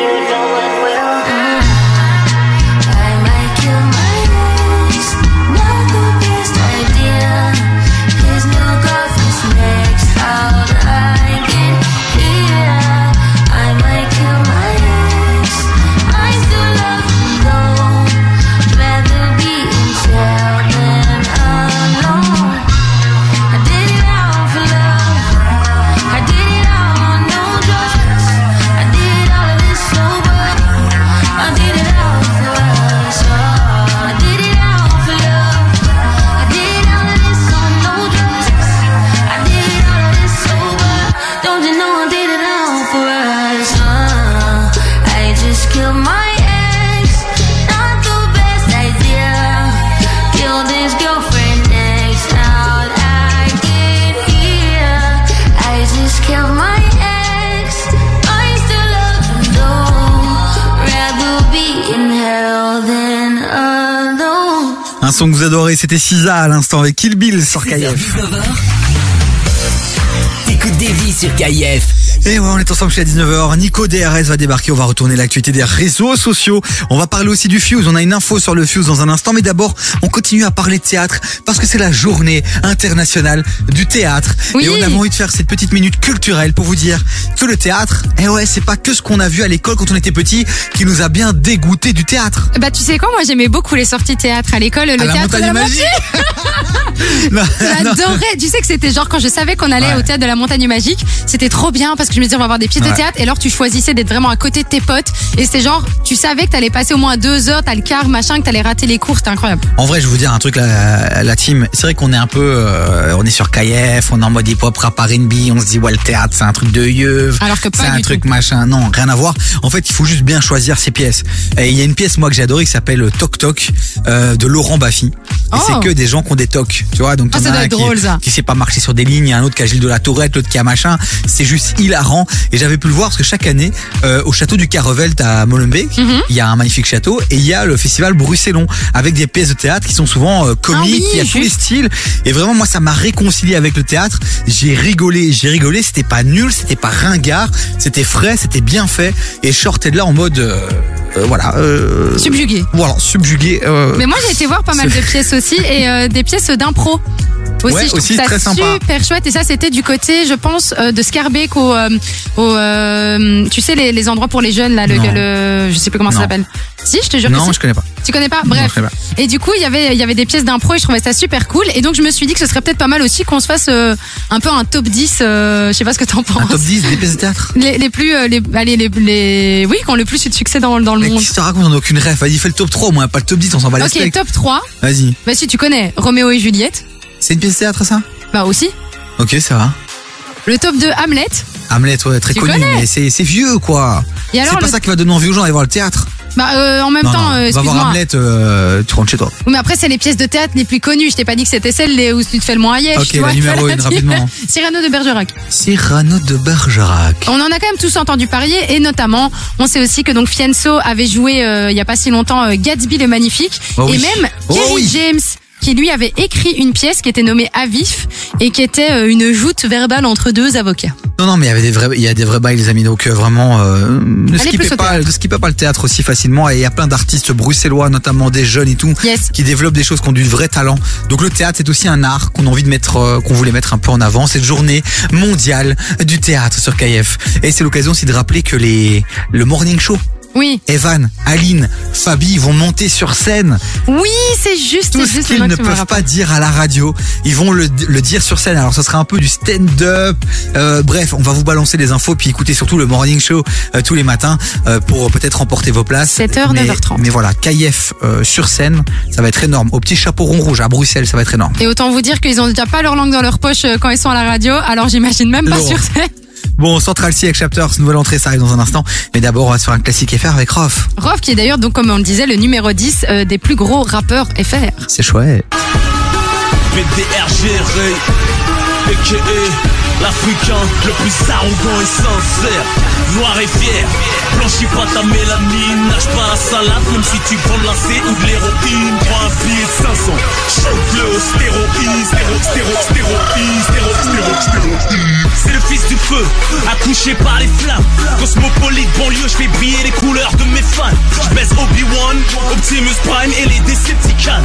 adorez, c'était Sisa à l'instant avec Kill Bill sur KF. T'écoutes des vies sur KIF. Et ouais, on est ensemble chez 19h. Nico DRS va débarquer. On va retourner l'actualité des réseaux sociaux. On va parler aussi du Fuse. On a une info sur le Fuse dans un instant. Mais d'abord, on continue à parler de théâtre parce que c'est la journée internationale du théâtre. Oui. Et on avait envie de faire cette petite minute culturelle pour vous dire que le théâtre, eh ouais, c'est pas que ce qu'on a vu à l'école quand on était petit qui nous a bien dégoûté du théâtre. Bah tu sais quoi, moi j'aimais beaucoup les sorties théâtre à l'école, le la théâtre de montagne la. Montagne. Non, non. J'adorais. Tu sais que c'était genre quand je savais qu'on allait Ouais. au théâtre de la Montagne Magique, c'était trop bien parce que je me disais on va avoir des pièces Ouais. de théâtre et alors tu choisissais d'être vraiment à côté de tes potes et c'était genre tu savais que t'allais passer au moins deux heures, t'as le quart machin, que t'allais rater les cours, c'était incroyable. En vrai, je vous dire un truc, la, la team. C'est vrai qu'on est un peu, euh, on est sur KF, on est en mode hip-hop, rap R&B, on se dit ouais le théâtre c'est un truc de yeux, Alors que pas c'est un truc tout. machin. Non, rien à voir. En fait, il faut juste bien choisir ses pièces. Et il y a une pièce moi que j'ai adorée qui s'appelle Toc Toc euh, de Laurent Baffy. Et Oh. c'est que des gens qui ont des tocs. Tu vois, donc Ah, t'en ça doit être qui, drôle, ça. qui sait pas marcher sur des lignes, il y a un autre qui a Gilles de la Tourette, l'autre qui a machin. C'est juste hilarant. Et j'avais pu le voir parce que chaque année, euh, au château du Carrevelt à Molenbeek, Mhm. il y a un magnifique château et il y a le festival Bruxellon avec des pièces de théâtre qui sont souvent euh, comiques, Ah oui, il y a tous les styles. Et vraiment, moi, ça m'a réconcilié avec le théâtre. J'ai rigolé, j'ai rigolé. C'était pas nul, c'était pas ringard, c'était frais, c'était bien fait. Et je sortais de là en mode, euh, euh, voilà. Euh, Subjugué. Voilà, subjugué. Mais moi, j'ai été voir pas mal de pièces aussi et des pièces d'impro. Aussi, Ouais, je aussi, ça très sympa. super chouette. Et ça, c'était du côté, je pense, euh, de Scarbeck au, euh, au euh, tu sais, les, les endroits pour les jeunes, là, le, Non. le- je sais plus comment ça Non. s'appelle. Si, je te jure. que Non, si. je connais pas. Tu connais pas Non, Bref. connais pas. Et du coup, il y avait, il y avait des pièces d'impro et je trouvais ça super cool. Et donc, je me suis dit que ce serait peut-être pas mal aussi qu'on se fasse euh, un peu un top 10, euh, je sais pas ce que t'en penses. Un top 10 des pièces de théâtre? Les, les plus, euh, les, allez, les, les, oui, qui ont le plus eu de succès dans, dans le Mais monde. qu'est-ce que tu racontes On a aucune ref. Vas-y, fais le top 3 au moins, pas le top 10, on s'en les Ok, steaks. top 3. Vas-y. Bah si tu connais Roméo et Juliette. C'est une pièce de théâtre, ça? Bah aussi. Ok, ça va. Le top 2, Hamlet. Hamlet, ouais, très Tu connu, connais mais c'est c'est vieux, quoi. Et C'est alors, pas le- ça qui va donner envie aux gens d'aller voir le théâtre. Bah euh, en même non, temps, non, euh, va voir excuse-moi. Hamlet, euh, tu rentres chez toi. Oui, mais après, c'est les pièces de théâtre les plus connues. Je t'ai pas dit que c'était celles les- où tu te fais le moins à Ok, tu la vois, numéro une, rapidement. Cyrano de Bergerac. Cyrano de Bergerac. On en a quand même tous entendu parler et notamment, on sait aussi que donc Fienso avait joué euh, il y a pas si longtemps euh, Gatsby le Magnifique Oh et oui. même Oh Kerry oui. James qui lui avait écrit une pièce qui était nommée Avif et qui était euh, une joute verbale entre deux avocats. Non, non, mais il y avait des vrais, il y a des vrais bails, les amis. Donc euh, vraiment, euh, ne skippez pas, ne skippez pas le théâtre aussi facilement. Et il y a plein d'artistes bruxellois, notamment des jeunes et tout, qui développent des choses qui ont du vrai talent. Donc le théâtre c'est aussi un art qu'on a envie de mettre, euh, qu'on voulait mettre un peu en avant. Cette journée mondiale du théâtre sur KF. Et c'est l'occasion aussi de rappeler que les, le morning show. Oui. Evan, Aline, Fabi vont monter sur scène. Oui, c'est juste, Tout ce qu'ils ne peuvent pas dire à la radio, ils vont le, le dire sur scène. Alors ça sera un peu du stand-up. Euh, bref, on va vous balancer les infos puis écoutez surtout le morning show euh, tous les matins euh, pour peut-être remporter vos places. 7h, mais, 9h30. Mais voilà, KF sur scène, ça va être énorme. Au petit chapeau rond rouge à Bruxelles, ça va être énorme. Et autant vous dire qu'ils ont déjà pas leur langue dans leur poche quand ils sont à la radio, alors j'imagine même pas Laurent. sur scène. Bon, Central C avec Chapters, nouvelle entrée, ça arrive dans un instant. Mais d'abord, on va se faire un classique FR avec Rof. Rof qui est d'ailleurs donc comme on le disait le numéro 10 euh, des plus gros rappeurs FR. C'est chouette. PDRG Ray, a.k.a. l'Africain le plus arrogant et sincère, noir et fier. Blanchis pas ta mélanine, nage pas la salade, même si tu prends de la C ou de l'héroïne. Prends un billet de 500, shoot-le au stéroïde, stéro, stéro, stéroïde, stéro, stéro, stéroïde. C'est le fils du feu, accouché par les flammes. Cosmopolite banlieue, je fais briller les couleurs de mes fans. Je baisse Obi-Wan, Optimus Prime et les Decepticons.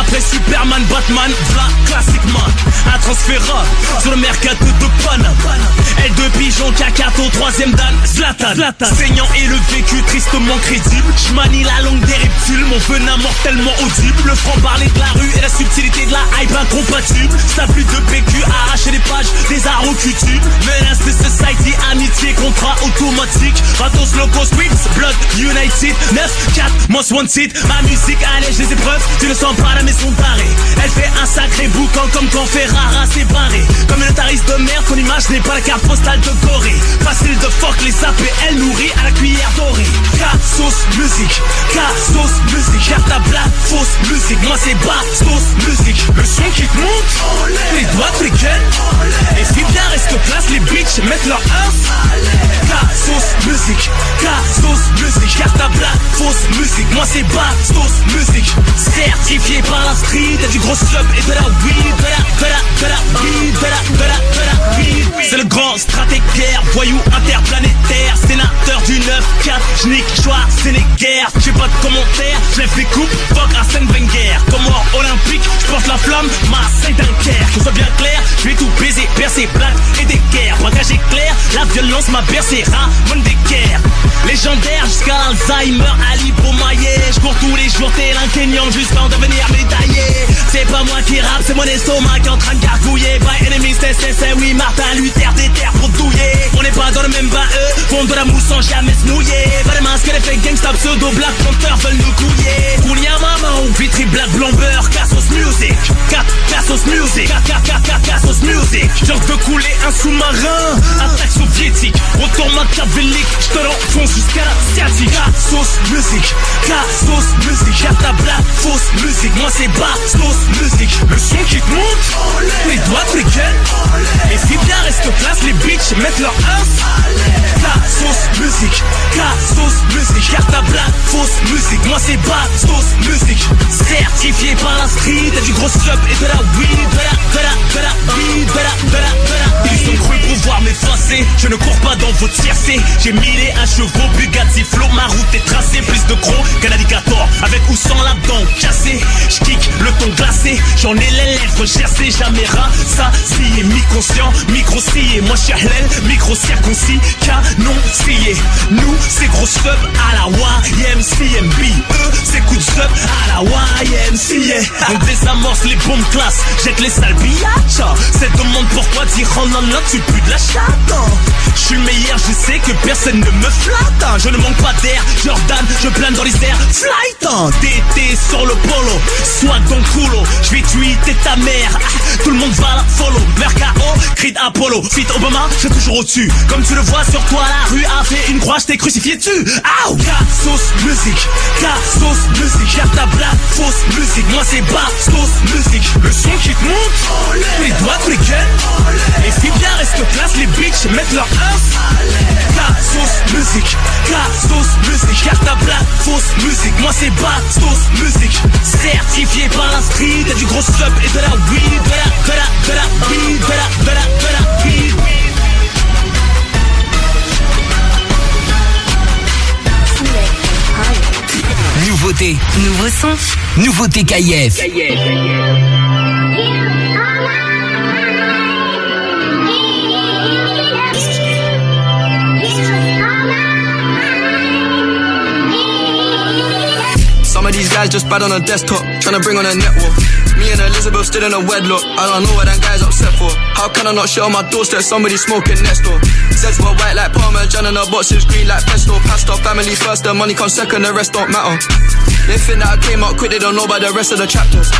Après Superman, Batman, v'là Classic Man. Un transférable sur le mercato de Paname. L2 pigeon, Kakato, troisième dan, Zlatan. Saignant et le vécu tristement crédible. J'manie la langue des reptiles, mon venin mortellement audible. Le franc-parler de la rue et la subtilité de la hype incompatible. Ça plus de PQ, arracher les pages des au YouTube. Menace de society, amitié, contrat automatique. Ratos locaux, Sweeps, Blood United. 9, 4, most wanted. Ma musique allège les épreuves, tu ne sens pas la maison d'arrêt. Elle fait un sacré boucan comme quand Ferrara s'est barré. Comme une tariste de merde, ton image n'est pas la carte postale de Corée. Facile de fuck les elle nourrit à la cuillère dorée. K-sauce musique, K-sauce musique. À blague, fausse musique. Moi c'est bas, sauce musique. Le son qui te monte, les doigts te les filles bien restent place, les bitches mettent leur ins. K-sauce musique, K-sauce musique. À blague, fausse musique. Moi c'est bas, sauce musique. Certifié par la street, y'a du gros sub et de la weed, de la, de la, de la weed, de la, de la, de la. C'est le grand stratégaire, voyou interplanétaire, sénateur du 9-4, j'nique, choix, Sénéguerre. J'ai pas de commentaires, j'lève des coupes, fuck Arsène Wenger. Comme mort olympique, j'porte la flamme, Marseille Dunkerque. Que ce soit bien clair, j'vais tout baiser, percer, blague et des guerres. Braquage éclair, la violence m'a bercé, Ramon des guerres. Légendaire jusqu'à l'Alzheimer, Ali Bromaillé. J'cours tous les jours un Kenyan jusqu'à en devenir médaillé. C'est pas moi qui rappe, c'est mon estomac qui est en train de gargouiller. By enemies, c'est, c'est, oui, Martin Luther, des terres pour douiller. On n'est pas dans le même bain, eux, font de la mousse sans jamais se mouiller. Pas de masque, les fake gangsta, pseudo, black panther veulent nous couiller. Koulia maman ou vitri, black blanc beurre, Cassos music. Cat, Cassos music. Cat, cat, cat, cat, Cassos music. Genre de couler un sous-marin, attaque soviétique. Retour machiavélique, j'te l'enfonce jusqu'à la sciatique. Sauce musique, y'a ta blague, fausse musique, moi c'est bastos musique, le son qui te monte, les doigts de week-end, les filles restent classe, les bitches mettent leur ta sauce musique, sauce musique, y'a ta blague, fausse musique, moi c'est bastos musique, certifié par la street, du gros sub et de la weed, de la, de la, de la ils ont cru pouvoir m'effacer, je ne cours pas dans votre tiercé, j'ai mille et un chevaux, Bugatti, flow, ma route est tracée, plus de crocs qu'un alligator, avec ou sans la dent cassée, j'kick le ton glacé, j'en ai les lèvres gercées, jamais si mi-conscient, micro-scié, moi je suis micro circoncis, canon scié, nous c'est gros sub à la YMCMB, eux c'est coup de sub à la YMCA, on désamorce les bombes classes, jette les sales biatchs, cette demande pourquoi dire oh non non tu pues de la chatte, je suis le meilleur, je sais que personne ne me flatte, hein. je ne manque pas d'air, Jordan, je plane dans les airs, flight, hein. TT sur le polo, soit dans culo, je vais tweeter ta mère, Ah, tout le monde va la follow, Mercao, cri Apollo, fit Obama, je suis toujours au-dessus, comme tu le vois sur toi, la rue a fait une croix, je t'ai crucifié dessus, Aouh, sauce musique, sauce musique, y'a ta blague, fausse musique, moi c'est sauce musique, le son qui te monte, les doigts de week-end, les filles bien restent classe, les bitches mettent leur ins, sauce musique, sauce musique, y'a ta blague, fausse musique, moi c'est sauce musique, certifié par la street, du gros sub et de la weed, de la, de la, de la weed, de la, de la, de la weed. Nouveauté, nouveau son, nouveauté KIF. These guys just bad on a desktop, trying to bring on a network. Me and Elizabeth still in a wedlock. I don't know what that guy's upset for. How can I not show my doorstep somebody smoking next door? Zeds were white like Parmesan and our boxes green like pesto. Pasta family first, the money comes second, the rest don't matter. They think that I came out quick, they don't know about the rest of the chapters.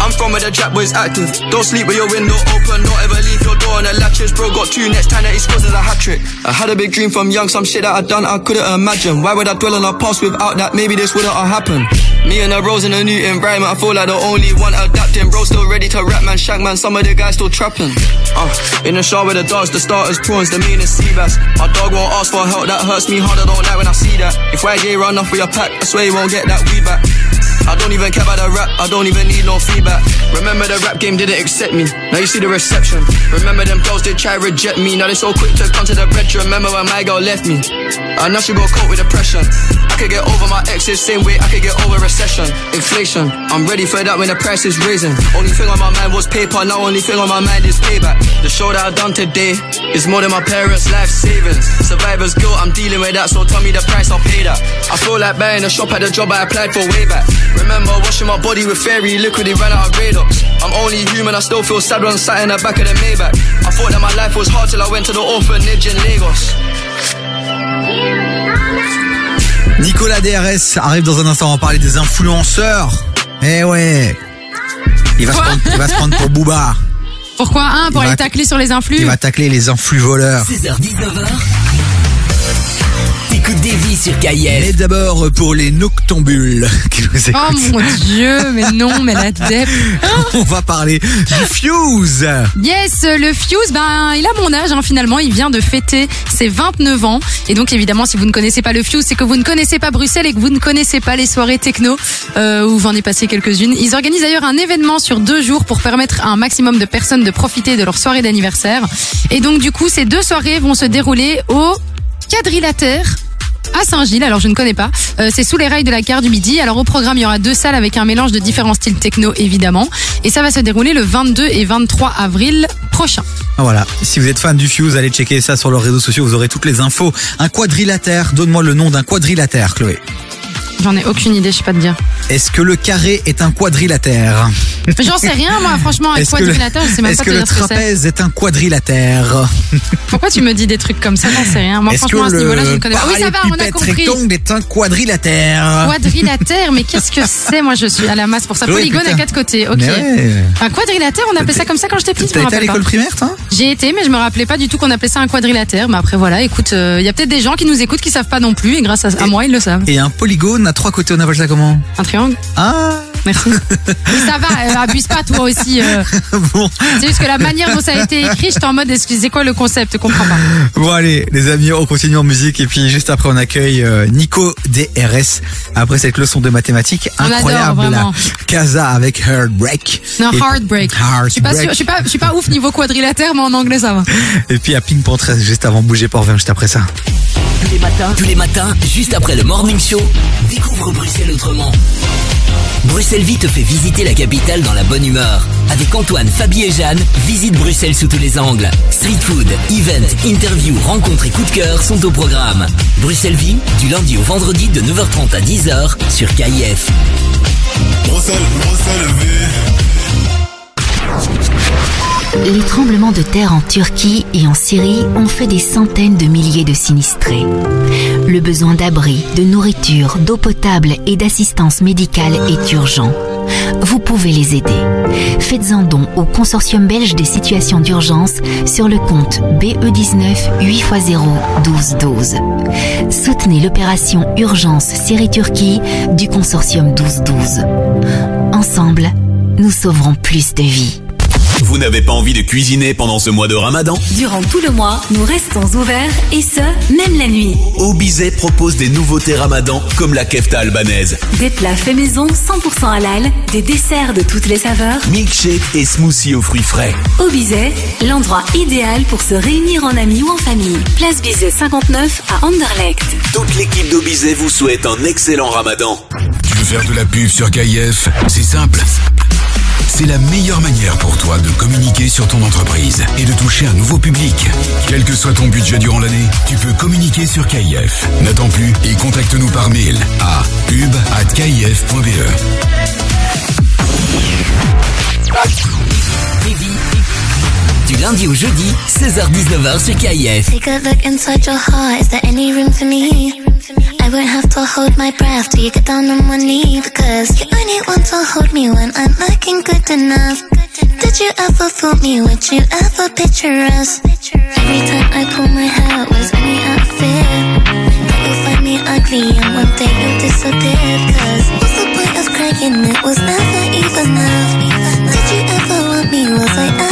I'm from where the jack boys active. Don't sleep with your window open, don't ever leave your door on the latches. Bro got two next time that he scores is a hat trick. I had a big dream from young, some shit that I done I couldn't imagine. Why would I dwell on our past without that? Maybe this wouldn't have happened. Me and the bros in a new environment, I feel like the only one adapting. Bro still ready to rap, man, shank man. Some of the guys still trapping. Uh, in the shower with the dogs, the starters, prawns, the mean is sea bass. My dog won't ask for help, that hurts me harder, don't like when I see that. If YJ run off with your pack, I swear you won't get that weed back. I don't even care about the rap, I don't even need no feedback. Remember the rap game didn't accept me, now you see the reception. Remember them girls did try reject me, now they so quick to come to the bed. Remember when my girl left me, I now she go cope with depression. I could get over my exes, same way I could get over recession. Inflation, I'm ready for that when the price is raising. Only thing on my mind was paper, now only thing on my mind is payback. The show that I done today is more than my parents' life savings. Survivor's guilt, I'm dealing with that, so tell me the price, I'll pay that. I feel like buying a shop at the job I applied for way back. Remember washing my body with fairy liquid, it ran out of Radox. I'm only human, I still feel sad when I'm sat in the back of the Maybach. I thought that my life was hard till I went to the orphanage in Lagos. Nicolas DRS arrive dans un instant, on va parler des influenceurs. Eh ouais. Il va, se prendre, il va se prendre pour Booba. Pourquoi un Pour Il va- aller tacler sur les influx Il va tacler les influx voleurs. 16h-19h. T'écoutes des vies sur KIF. Mais d'abord pour les noctambules qui nous Oh écoutent. mon dieu, mais non, mais la dep. On va parler du Fuse. Yes, le Fuse, ben, il a mon âge hein, finalement. Il vient de fêter ses 29 ans. Et donc évidemment, si vous ne connaissez pas le Fuse, c'est que vous ne connaissez pas Bruxelles et que vous ne connaissez pas les soirées techno euh, où j'en ai passé quelques-unes. Ils organisent d'ailleurs un événement sur deux jours pour permettre à un maximum de personnes de profiter de leur soirée d'anniversaire. Et donc du coup, ces deux soirées vont se dérouler au quadrilatère à Saint-Gilles, alors je ne connais pas. Euh, c'est sous les rails de la gare du Midi. Alors au programme, il y aura deux salles avec un mélange de différents styles techno, évidemment. Et ça va se dérouler le 22 et 23 avril prochain. Ah, Voilà, si vous êtes fan du Fuse, allez checker ça sur leurs réseaux sociaux, vous aurez toutes les infos. Un quadrilatère, donne-moi le nom d'un quadrilatère, Chloé. J'en ai aucune idée, je sais pas te dire. Est-ce que le carré est un quadrilatère? J'en sais rien, moi, franchement, un Est-ce que le- quadrilatère, je sais même est-ce pas que te le dire ce que c'est. trapèze est un quadrilatère? Pourquoi tu me dis des trucs comme ça J'en sais rien. Moi, Est-ce franchement, à que ce niveau-là, je ne le connais pas. Oui, ça va, on a compris. rectangle est un quadrilatère? Quadrilatère, mais qu'est-ce que c'est? Moi, je suis à la masse pour ça. Polygone à quatre côtés. Ok. Un quadrilatère, on appelait ça comme ça quand j'étais petite. T'as me été à l'école primaire, toi? J'ai été, mais je me rappelais pas du tout qu'on appelait ça un quadrilatère. Mais après, voilà, écoute, il y a peut-être des gens qui nous écoutent qui savent pas non plus, et grâce à moi, ils le savent. Et un polygone à trois côtés, on appelle ça comment Un triangle Ah Merci. Oui, ça va, euh, abuse pas toi aussi. euh. C'est juste que la manière dont ça a été écrit, j'étais en mode, excusez quoi le concept, je comprends pas. Bon allez, les amis, on continue en musique et puis juste après on accueille euh, Nico DRS après cette leçon de mathématiques On adore, incroyable. vraiment. Casa avec Heartbreak. Non, Et- heartbreak. Je suis pas sûr, je suis pas, je suis pas ouf niveau quadrilatère, mais en anglais ça va. Et puis à Pink Panther juste avant bouger pour revient juste après ça. Tous les matins, tous les matins, juste après le morning show, découvre Bruxelles autrement. Bruxelles Vie te fait visiter la capitale dans la bonne humeur. Avec Antoine, Fabie et Jeanne, visite Bruxelles sous tous les angles. Street food, event, interview, rencontres et coups de cœur sont au programme. Bruxelles Vie, du lundi au vendredi de 9h30 à 10h sur KIF. Bruxelles, Bruxelles, Les tremblements de terre en Turquie et en Syrie ont fait des centaines de milliers de sinistrés. Le besoin d'abri, de nourriture, d'eau potable et d'assistance médicale est urgent. Vous pouvez les aider. Faites un don au Consortium belge des situations d'urgence sur le compte BE19 8x0 12 12. Soutenez l'opération Urgence Syrie-Turquie du Consortium 12 12. Ensemble, nous sauverons plus de vies. Vous n'avez pas envie de cuisiner pendant ce mois de ramadan Durant tout le mois, nous restons ouverts et ce, même la nuit. Obizet propose des nouveautés ramadan comme la kefta albanaise, Des plats faits maison 100% halal, des desserts de toutes les saveurs. milkshake et smoothie aux fruits frais. Au Bizet, l'endroit idéal pour se réunir en amis ou en famille. Place Bizet 59 à Anderlecht. Toute l'équipe d'Obizet vous souhaite un excellent ramadan. Tu veux faire de la pub sur KIF C'est simple. C'est la meilleure manière pour toi de communiquer sur ton entreprise et de toucher un nouveau public. Quel que soit ton budget durant l'année, tu peux communiquer sur KIF. N'attends plus et contacte-nous par mail à pub@kif.be. Du lundi au jeudi, 16h-19h sur KIF. Take a look inside your heart. Is there any room for me? I won't have to hold my breath till you get down on one knee because you only want to hold me when I'm looking good enough. Did you ever fool me? Would you ever picture us? Every time I pull my hair, was only out of fear that you'll find me ugly and one day you'll disappear. Cause what's the point of crying? It was never even enough. Did you ever want me? Was I ever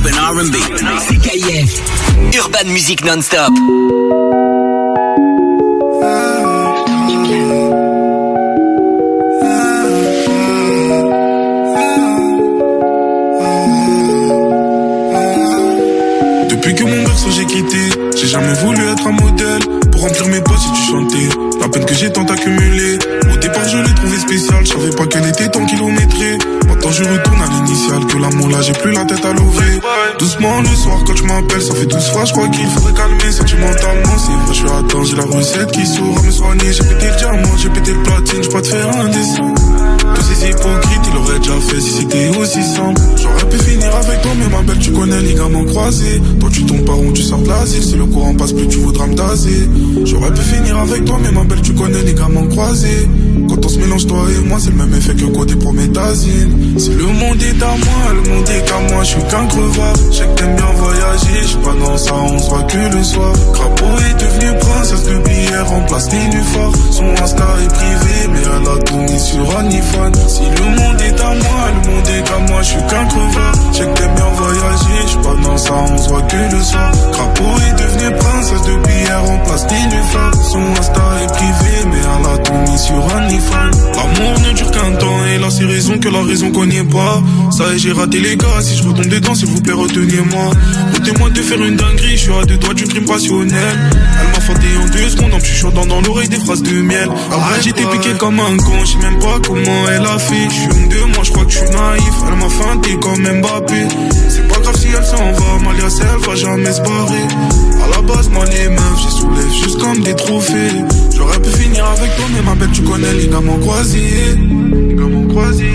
Hip hop and R&B. C'est KIF. Urban Music Non-Stop. que j'ai quitté. J'ai jamais voulu être un modèle. Pour remplir mes poches, j'ai dû chanter. La peine que j'ai tant accumulée. Au départ, je l'ai trouvé spécial. Je savais pas qu'elle était tant kilométrée. Maintenant, je retourne à l'initial. Que l'amour là, j'ai plus la tête à lever. Doucement le soir, quand tu m'appelles, ça fait 12 fois. Je crois qu'il faudrait calmer sentimentalement. C'est vrai, je suis atteint. J'ai la recette qui saura me soigner. J'ai pété le diamant, j'ai pété le platine. Je pas te faire un dessin. Ces hypocrites, il aurait déjà fait si c'était aussi simple. J'aurais pu finir avec toi, mais ma belle, tu connais les gamins croisés. Toi, tu tombes par où tu sors de l'asile. Si le courant passe plus, tu voudras me taser. J'aurais pu finir avec toi, mais ma belle, tu connais les gamins croisés. Quand on se mélange, toi et moi, c'est le même effet que côté prométhazine. Si le monde est à moi, le monde est qu'à moi, je suis qu'un crevard. Je sais que t'aimes bien je pas dans ça, on se que le soir. Crapaud est devenu princesse de billets, remplace Nénuphar. Son Insta est privé, mais elle a mis sur Anifan. Si le monde est à moi, le monde est qu'à moi, je suis qu'un crevard. Je sais que t'aimes bien voyager, dans ça, on se voit que le soir. Crapaud est devenu princesse de billets, remplace Nénuphar. Son Insta est privé, mais elle a tout mis sur Anifan. L'amour ne dure qu'un temps, et là c'est raison que la raison connaît pas. Ça y est, j'ai raté les gars, si je retombe dedans, s'il vous plaît, retenez-moi. Retenez-moi de faire une dinguerie, je suis à deux doigts du crime passionnel. Elle m'a feinté en deux secondes, en me chuchotant dans l'oreille des phrases de miel. Après, j'étais piqué comme un con, je sais même pas comment elle a fait. Je suis une de moi, je crois que je suis naïf. Elle m'a feinté comme Mbappé. Grave si elle s'en va, Malia, elle va jamais se barrer. À la base, moi, les meufs, j'ai soulève juste comme des trophées. J'aurais pu finir avec toi, mais ma belle, tu connais les gamins croisés. Les gamins croisés.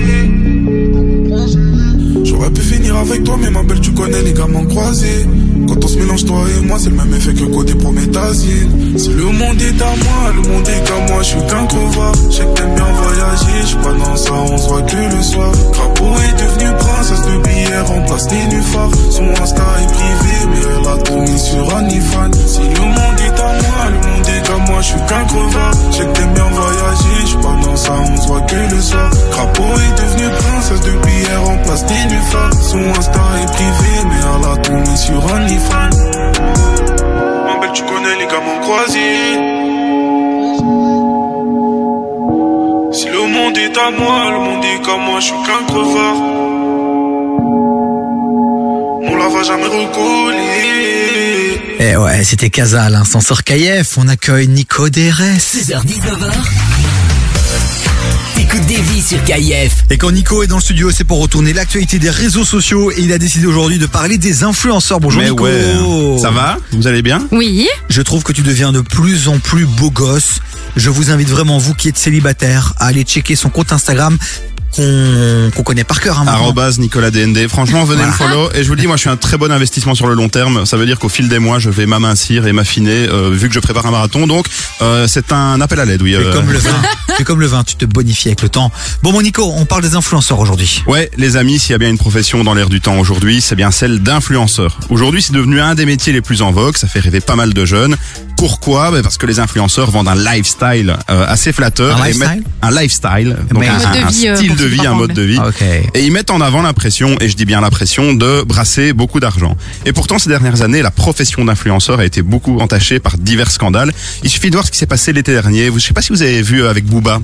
J'aurais pu finir avec toi, mais ma belle, tu connais les gamins croisés. Quand on se mélange, toi et moi, c'est le même effet que côté prométhazine. Si le monde est à moi, le monde est qu'à moi, je suis qu'un crevard. Je sais bien voyager, je suis pas dans ça, on se voit que le soir. Crapaud est devenu princesse de billets, remplace Nénuphar. Son Insta est privé, mais elle a mis sur Anifan. Si le monde est à moi, le monde est qu'à moi, je suis qu'un crevard. Je sais bien voyager, je suis pas dans ça, on se voit que le soir. Crapaud est devenu princesse de billets, remplace Nénuphar. Son Insta est privé, mais elle a mis sur Anifan. Ma belle, tu connais les gamins croisés. Si le monde est à moi, le monde est qu'à moi, je suis qu'un crevard. On la va jamais recoller. Eh ouais, c'était Casa à l'instant sur KF. On accueille Nico DRS. 16h-19h. T'écoutes des vies sur KIF. Et quand Nico est dans le studio, c'est pour retourner l'actualité des réseaux sociaux et il a décidé aujourd'hui de parler des influenceurs. Bonjour Mais Nico. ouais, ça va Vous allez bien Oui. Je trouve que tu deviens de plus en plus beau gosse. Je vous invite vraiment, vous qui êtes célibataire, à aller checker son compte Instagram qu'on connaît par cœur. Hein. Arrobase Nicolas DND. Franchement, venez me follow. Et je vous le dis, moi, je suis un très bon investissement sur le long terme. Ça veut dire qu'au fil des mois, je vais m'amincir et m'affiner, euh, vu que je prépare un marathon. Donc, euh, c'est un appel à l'aide, oui. C'est euh. comme le vin. C'est comme le vin, tu te bonifies avec le temps. Bon, mon Nico, on parle des influenceurs aujourd'hui. Ouais, les amis, s'il y a bien une profession dans l'air du temps aujourd'hui, c'est bien celle d'influenceur. Aujourd'hui, c'est devenu un des métiers les plus en vogue. Ça fait rêver pas mal de jeunes. Pourquoi? Ben, Parce que les influenceurs vendent un lifestyle assez flatteur. Un lifestyle Un lifestyle. Donc Mais- un, Un mode de de vie, un mode de vie. Ok. Et ils mettent en avant l'impression, et je dis bien l'impression, de brasser beaucoup d'argent. Et pourtant, ces dernières années, la profession d'influenceur a été beaucoup entachée par divers scandales. Il suffit de voir ce qui s'est passé l'été dernier. Vous- Je sais pas si vous avez vu euh, avec Booba.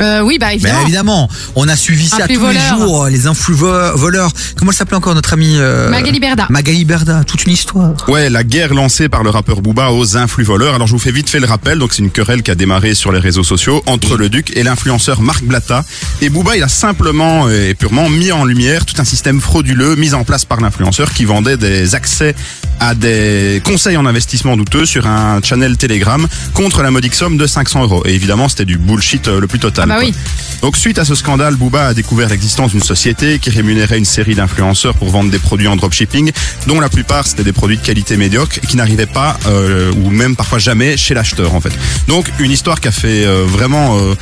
Euh, oui, bah Ben évidemment. évidemment, on a suivi ça tous voleur. les jours, les influx vo- voleurs. Comment elle s'appelait encore notre amie euh, Magali Berda. Magali Berda, toute une histoire. Ouais, la guerre lancée par le rappeur Booba aux influx voleurs. Alors je vous fais vite fait le rappel. Donc c'est une querelle qui a démarré sur les réseaux sociaux entre le duc et l'influenceur Marc Blatta. Et Booba, il a simplement et purement mis en lumière tout un système frauduleux mis en place par l'influenceur qui vendait des accès à des conseils en investissement douteux sur un channel Telegram contre la modique somme de 500 euros. Et évidemment, c'était du bullshit euh, le plus total. Ah bah oui. Donc suite à ce scandale, Booba a découvert l'existence d'une société qui rémunérait une série d'influenceurs pour vendre des produits en dropshipping, dont la plupart c'était des produits de qualité médiocre et qui n'arrivaient pas, euh, ou même parfois jamais, chez l'acheteur en fait. Donc une histoire qui a fait euh, vraiment... euh,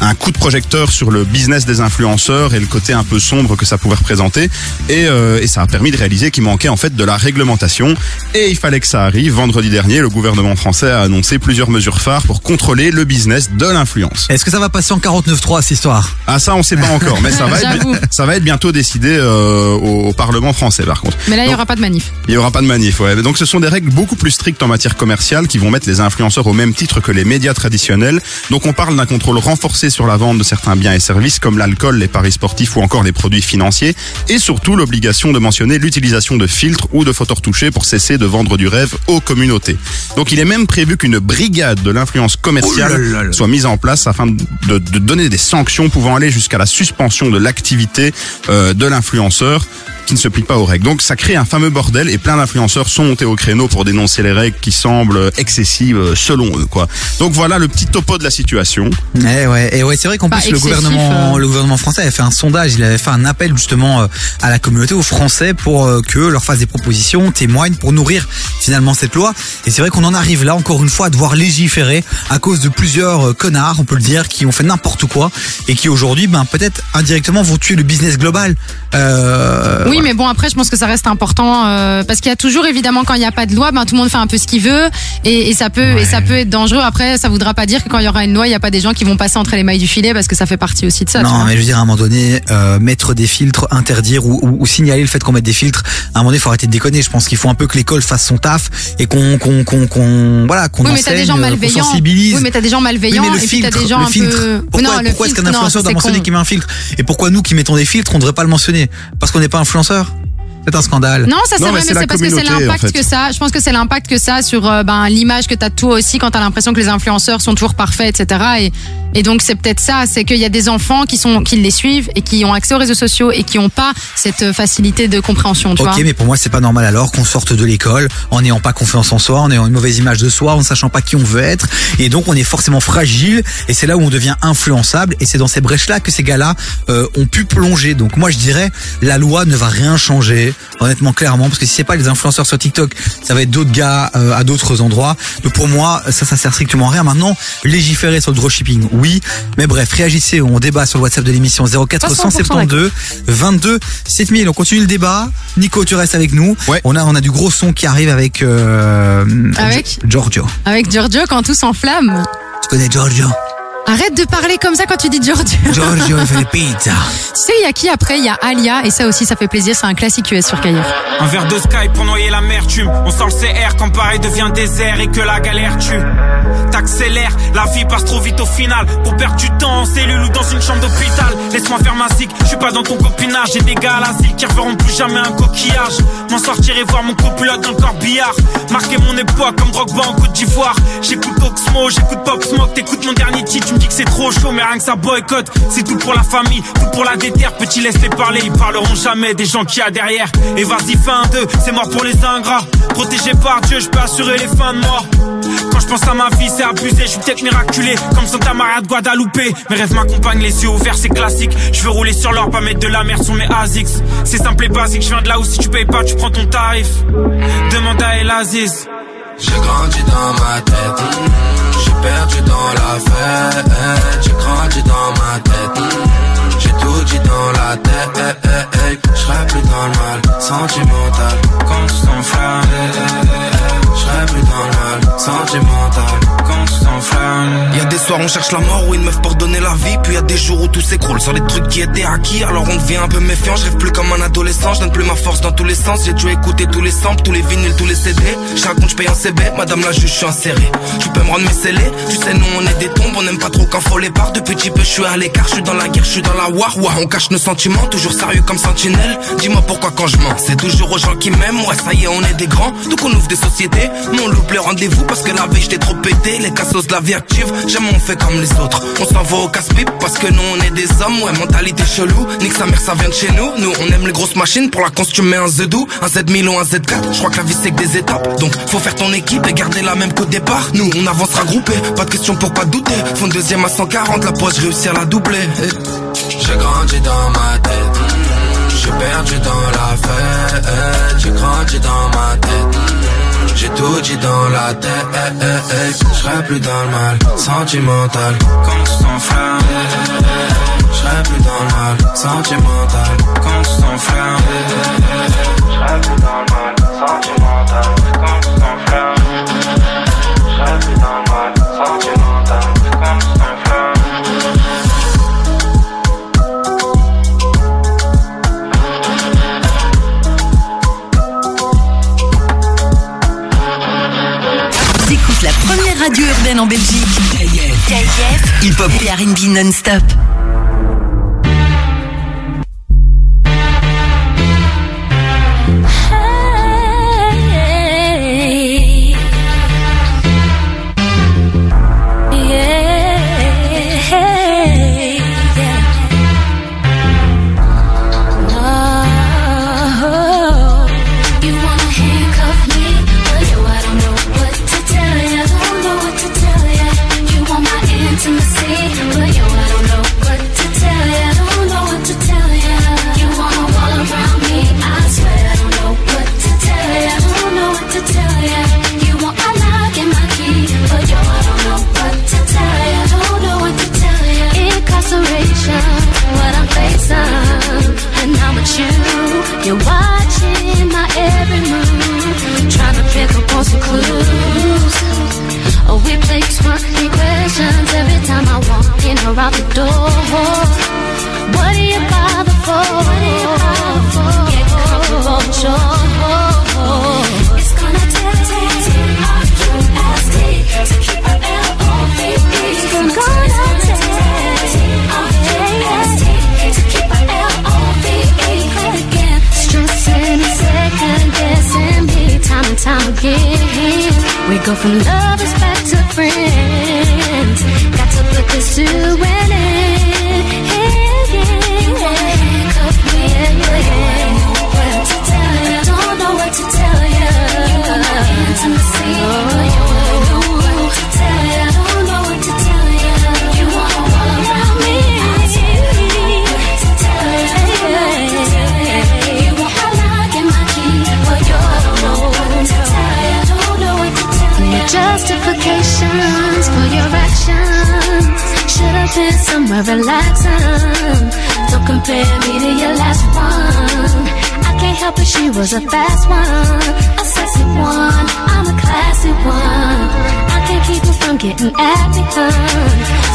un coup de projecteur sur le business des influenceurs et le côté un peu sombre que ça pouvait représenter et, euh, et ça a permis de réaliser qu'il manquait en fait de la réglementation et il fallait que ça arrive vendredi dernier le gouvernement français a annoncé plusieurs mesures phares pour contrôler le business de l'influence Est-ce que ça va passer en 49.3 cette histoire? Ah ça on sait pas encore, mais ça va être ça va être bientôt décidé euh, au, au Parlement français par contre. Mais là, il n'y Donc, aura pas de manif. il y aura pas de manif, ouais. Donc ce sont des règles beaucoup plus strictes en matière commerciale qui vont mettre les influenceurs au même titre que les médias traditionnels. Donc on parle d'un contrôle renforcé sur la vente de certains biens et services comme l'alcool, les paris sportifs ou encore les produits financiers, et surtout l'obligation de mentionner l'utilisation de filtres ou de photos retouchées pour cesser de vendre du rêve aux communautés. Donc il est même prévu qu'une brigade de l'influence commerciale Oh là là là. soit mise en place afin de, de donner des sanctions pouvant aller jusqu'à la suspension de l'activité euh, de l'influenceur qui ne se plie pas aux règles. Donc ça crée un fameux bordel et plein d'influenceurs sont montés au créneau pour dénoncer les règles qui semblent excessives euh, selon eux quoi. Donc voilà le petit topo de la situation. Eh ouais, et ouais, c'est vrai qu'en plus le excessif, gouvernement, euh. le gouvernement français avait fait un sondage, il avait fait un appel justement euh, à la communauté, aux Français, pour euh, que leur fasse des propositions, témoignent pour nourrir finalement cette loi. Et c'est vrai qu'on en arrive là encore une fois à devoir légiférer à cause de plusieurs connards, on peut le dire, qui ont fait n'importe quoi et qui aujourd'hui, ben peut-être indirectement vont tuer le business global. Euh, Oui, mais bon, après, je pense que ça reste important euh, parce qu'il y a toujours, évidemment, quand il n'y a pas de loi, ben, tout le monde fait un peu ce qu'il veut et, et ça peut et ça peut être dangereux. Après, ça voudra pas dire que quand il y aura une loi, il n'y a pas des gens qui vont passer entre les mailles du filet parce que ça fait partie aussi de ça. Non, mais je veux dire, à un moment donné, euh, mettre des filtres, interdire ou, ou, ou signaler le fait qu'on mette des filtres, à un moment donné, il faut arrêter de déconner. Je pense qu'il faut un peu que l'école fasse son taf et qu'on, qu'on, qu'on, qu'on- voilà, qu'on oui, mais t'as enseigne, des gens euh, malveillants. sensibilise. Oui, mais t'as des gens Oui, malveillants mais le et puis filtre, t'as des gens le un filtre. peu. Pourquoi, non, pourquoi est-ce qu'un influenceur doit mentionner qu'il met un filtre Et pourquoi nous qui mettons des filtres, on ne devrait pas le mentionner? Parce qu'on n'est pas influenceur C'est un scandale. Non, ça c'est vrai, mais c'est parce que c'est l'impact que ça. Je pense que c'est l'impact que ça sur euh, ben, l'image que t'as de toi aussi quand t'as l'impression que les influenceurs sont toujours parfaits, etc. Et, et donc c'est peut-être ça, c'est qu'il y a des enfants qui sont qui les suivent et qui ont accès aux réseaux sociaux et qui n'ont pas cette euh, facilité de compréhension, tu Ok, vois. mais pour moi, c'est pas normal alors qu'on sorte de l'école en n'ayant pas confiance en soi, en ayant une mauvaise image de soi, en ne sachant pas qui on veut être. Et donc, on est forcément fragile. Et c'est là où on devient influençable. Et c'est dans ces brèches-là que ces gars-là euh, ont pu plonger. Donc, moi, je dirais, la loi ne va rien changer. Honnêtement, clairement. Parce que si c'est pas les influenceurs sur TikTok, ça va être d'autres gars euh, à d'autres endroits. Donc, pour moi, ça, ça sert strictement à rien. Maintenant, légiférer sur le dropshipping, oui. Mais bref, réagissez. On débat sur le WhatsApp de l'émission 0472 22 7000. On continue le débat. Nico, tu restes avec nous. On a on a du gros son qui arrive avec euh, Avec Giorgio. Avec Giorgio quand tout s'enflamme. Tu connais Giorgio? Arrête de parler comme ça quand tu dis Giorgio. Giorgio fait des pizzas. Tu sais, il y a qui après? Il y a Alia et ça aussi, ça fait plaisir. C'est un classique US sur Kayer. Un verre de sky pour noyer l'amertume. On sort le CR quand Paris devient désert et que la galère tue. T'accélères, la vie passe trop vite au final. Pour perdre du temps en cellule ou dans une chambre d'hôpital. Laisse-moi faire ma zig, je suis pas dans ton copinage. J'ai des gars à l'asile qui reverront plus jamais un coquillage. M'en sortir et voir mon copilote dans le corbillard. Marquer mon époque comme Drogba en Côte d'Ivoire. J'écoute Oxmo, j'écoute Pop Smoke. T'écoutes mon dernier titre, que c'est trop chaud, mais rien que ça boycotte. C'est tout pour la famille, tout pour la déterre. Petit, laisse-les parler, ils parleront jamais des gens qu'il y a derrière. Et vas-y, fais un deux, c'est mort pour les ingrats. Protégé par Dieu, je peux assurer les fins de mort. Quand je pense à ma vie, c'est abusé, je suis peut-être miraculé, comme Santa Maria de Guadalupe. Mes rêves m'accompagnent, les yeux ouverts, c'est classique. Je veux rouler sur l'or, pas mettre de la merde sur mes ASICS. C'est simple et basique, je viens de là où si tu payes pas, tu prends ton tarif. Demande à El Aziz. J'ai grandi dans ma tête, perdu dans la fête, j'ai grandi dans ma tête, j'ai tout dit dans la tête, je serai plus dans le mal, sentimental, quand tout s'enflamme, je serai plus dans le mal, sentimental, quand tout s'enflamme. Y a des soirs on cherche la mort où une meuf pour donner la vie. Puis y a des jours où tout s'écroule sur les trucs qui étaient acquis. Alors on devient un peu méfiant, je rêve plus comme un adolescent. Je donne plus ma force dans tous les sens. J'ai dû écouter tous les samples, tous les vinyles, tous les CD Je raconte, je paye en CB, madame la juge, je suis inséré. Tu peux me rendre mes scellés, tu sais nous on est des tombes. On aime pas trop quand faut les barres, depuis petit peu. Je suis à l'écart Je suis dans la guerre, je suis dans la war, Ouah, On cache nos sentiments, toujours sérieux comme sentinelle. Dis-moi pourquoi quand je mens, c'est toujours aux gens qui m'aiment. Ouais ça y est on est des grands, donc on ouvre des sociétés. Mais on loupe les rendez-vous parce que la veille j'étais trop pété. Les la vie active, j'aime on fait comme les autres. On s'en va au casse-pipe parce que nous on est des hommes Ouais mentalité chelou, nique sa mère ça vient de chez nous. Nous on aime les grosses machines, pour la cons tu mets un Z2 Un Z1000 ou un Z4, je crois que la vie c'est que des étapes. Donc faut faire ton équipe et garder la même qu'au départ. Nous on avancera groupé, pas de question pour pas douter. Fond deuxième à 140, la poche réussir à la doubler. J'ai grandi dans ma tête, j'ai perdu dans la fête, j'ai grandi dans ma tête, j'ai tout dit dans la tête, je serai plus dans le mal, sentimental, quand tout s'enflamme, je serai plus dans le mal, sentimental, quand tout s'enflamme, je serai plus dans le mal, sentimental, radio urbaine en Belgique. KIF, hip-hop et R&B non-stop. Out the door. What do you bother for? What do you bother for? Get comfortable your It's gonna to keep our L-O-V-E. It's gonna to keep our L-O-V-E. Again, stressing second guessing me time and time again. We go from lovers back to friends. Got to put this to an end. Relaxing. Don't compare me to your last one. I can't help it, she was a fast one, a sexy one. I'm a classy one. I can't keep it from getting at me, hun.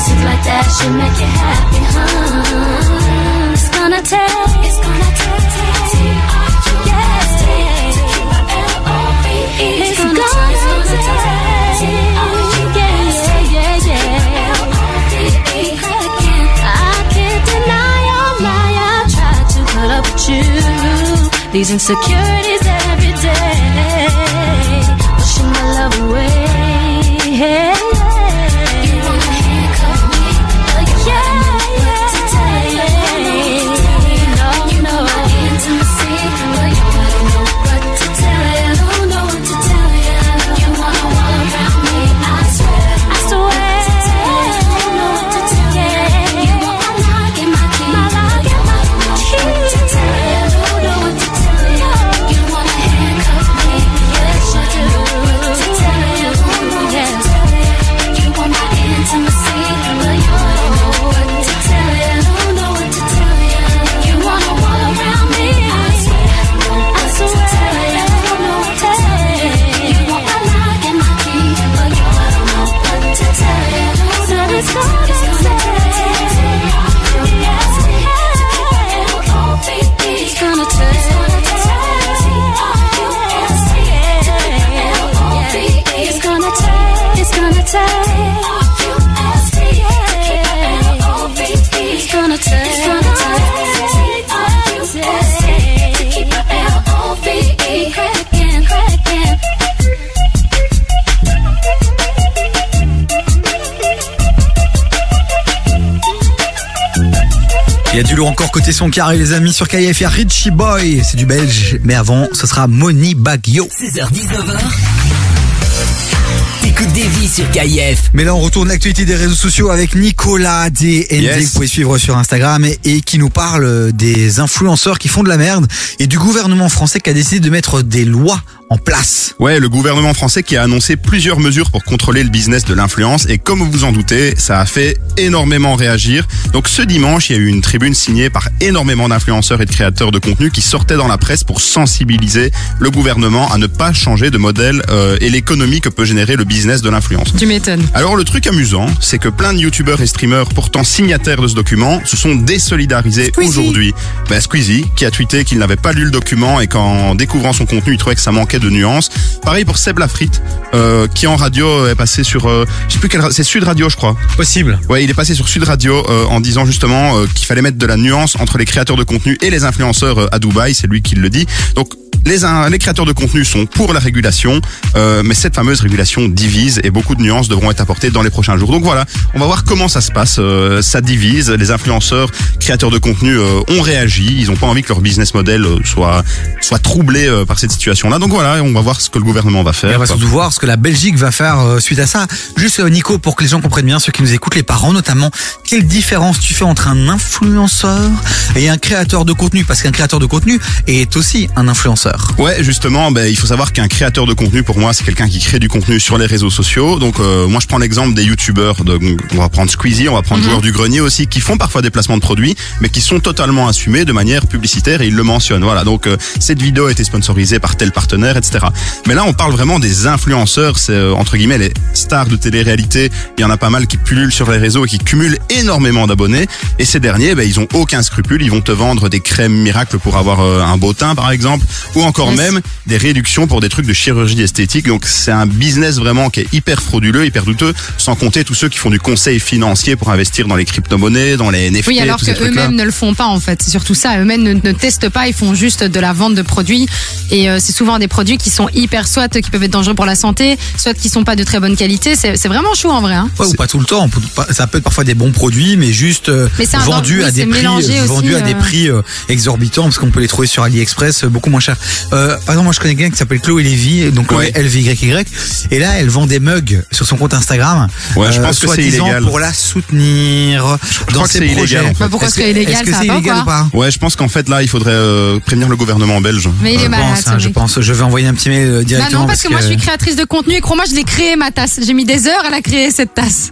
Seems like that should make you happy, hun. It's gonna take, it's gonna take, These insecurities Il y a du lourd encore côté son carré les amis sur KF, il y a Richie Boy, c'est du belge, mais avant ce sera Moni Baggio. 16h-19h. T'écoutes des vies sur KIF. Mais là on retourne l'actualité des réseaux sociaux avec Nicolas DND, Yes. vous pouvez suivre sur Instagram et, et qui nous parle des influenceurs qui font de la merde et du gouvernement français qui a décidé de mettre des lois en place. Ouais, le gouvernement français qui a annoncé plusieurs mesures pour contrôler le business de l'influence et comme vous vous en doutez, ça a fait énormément réagir. Donc ce dimanche, il y a eu une tribune signée par énormément d'influenceurs et de créateurs de contenu qui sortaient dans la presse pour sensibiliser le gouvernement à ne pas changer de modèle euh, et l'économie que peut générer le business de l'influence. Tu m'étonnes. Alors le truc amusant, c'est que plein de youtubeurs et streamers pourtant signataires de ce document se sont désolidarisés aujourd'hui. Ben, Squeezie, qui a tweeté qu'il n'avait pas lu le document et qu'en découvrant son contenu, il trouvait que ça manquait de nuances. Pareil pour Seb Lafrite, euh, qui en radio est passé sur, euh, je sais plus quelle, c'est Sud Radio, je crois. Possible. Ouais, il est passé sur Sud Radio euh, en disant justement qu'il fallait mettre de la nuance entre les créateurs de contenu et les influenceurs à Dubaï. C'est lui qui le dit. Donc les, les créateurs de contenu sont pour la régulation, euh, mais cette fameuse régulation divise et beaucoup de nuances devront être apportées dans les prochains jours. Donc voilà, on va voir comment ça se passe. Euh, ça divise. Les influenceurs, créateurs de contenu euh, ont réagi. Ils n'ont pas envie que leur business model euh, soit soit troublé euh, par cette situation-là. Donc voilà, on va voir ce que le gouvernement va faire. Et on va surtout voir ce que la Belgique va faire euh, suite à ça. Juste Nico, pour que les gens comprennent bien, ceux qui nous écoutent, les parents notamment, quelle différence tu fais entre un influenceur et un créateur de contenu? Parce qu'un créateur de contenu est aussi un influenceur. Ouais, justement, ben, il faut savoir qu'un créateur de contenu, pour moi, c'est quelqu'un qui crée du contenu sur les réseaux sociaux. Donc, euh, moi, je prends l'exemple des youtubeurs. De, on va prendre Squeezie, on va prendre Mhm. Joueur du Grenier aussi, qui font parfois des placements de produits, mais qui sont totalement assumés de manière publicitaire et ils le mentionnent. Voilà, donc euh, cette vidéo a été sponsorisée par tel partenaire, etc. Mais là, on parle vraiment des influenceurs, c'est euh, entre guillemets les stars de télé-réalité. Il y en a pas mal qui pullulent sur les réseaux et qui cumulent énormément d'abonnés. Et ces derniers, ben, ils ont aucun scrupule. Ils vont te vendre des crèmes miracles pour avoir euh, un beau teint, par exemple, ou encore Yes. même des réductions pour des trucs de chirurgie esthétique. Donc c'est un business vraiment qui est hyper frauduleux, hyper douteux, sans compter tous ceux qui font du conseil financier pour investir dans les crypto-monnaies, dans les NFT, Oui, alors tous que ces trucs-là. eux-mêmes ne le font pas en fait. C'est surtout ça. Eux-mêmes ne, ne testent pas. Ils font juste de la vente de produits. Et euh, c'est souvent des produits qui sont hyper, soit qui peuvent être dangereux pour la santé, soit qui sont pas de très bonne qualité. C'est c'est vraiment chaud en vrai. Hein. Ouais, ou pas tout le temps. Ça peut être parfois des bons produits, mais juste euh, Mais vendus oui, à des prix, aussi, à des euh. prix euh, exorbitants, parce qu'on peut les trouver sur AliExpress euh, beaucoup moins cher. Euh, par exemple, moi je connais quelqu'un qui s'appelle Chloé Lévy, donc Chloé LVYY, et là elle vend des mugs sur son compte Instagram. Ouais, je pense que c'est illégal. pour la soutenir Je dans crois que ses c'est projets. illégal. en fait. Bah, pourquoi Est-ce ce serait que- illégal, Est-ce que ça c'est illégal ou pas Ouais, je pense qu'en fait là, il faudrait euh, prévenir le gouvernement belge. Mais il est Je malade. pense, hein, ce je pense. Je vais envoyer un petit mail euh, Bah directement. non, parce que moi je suis créatrice de contenu et crois-moi, je l'ai créé ma tasse. J'ai mis des heures à la créer cette tasse.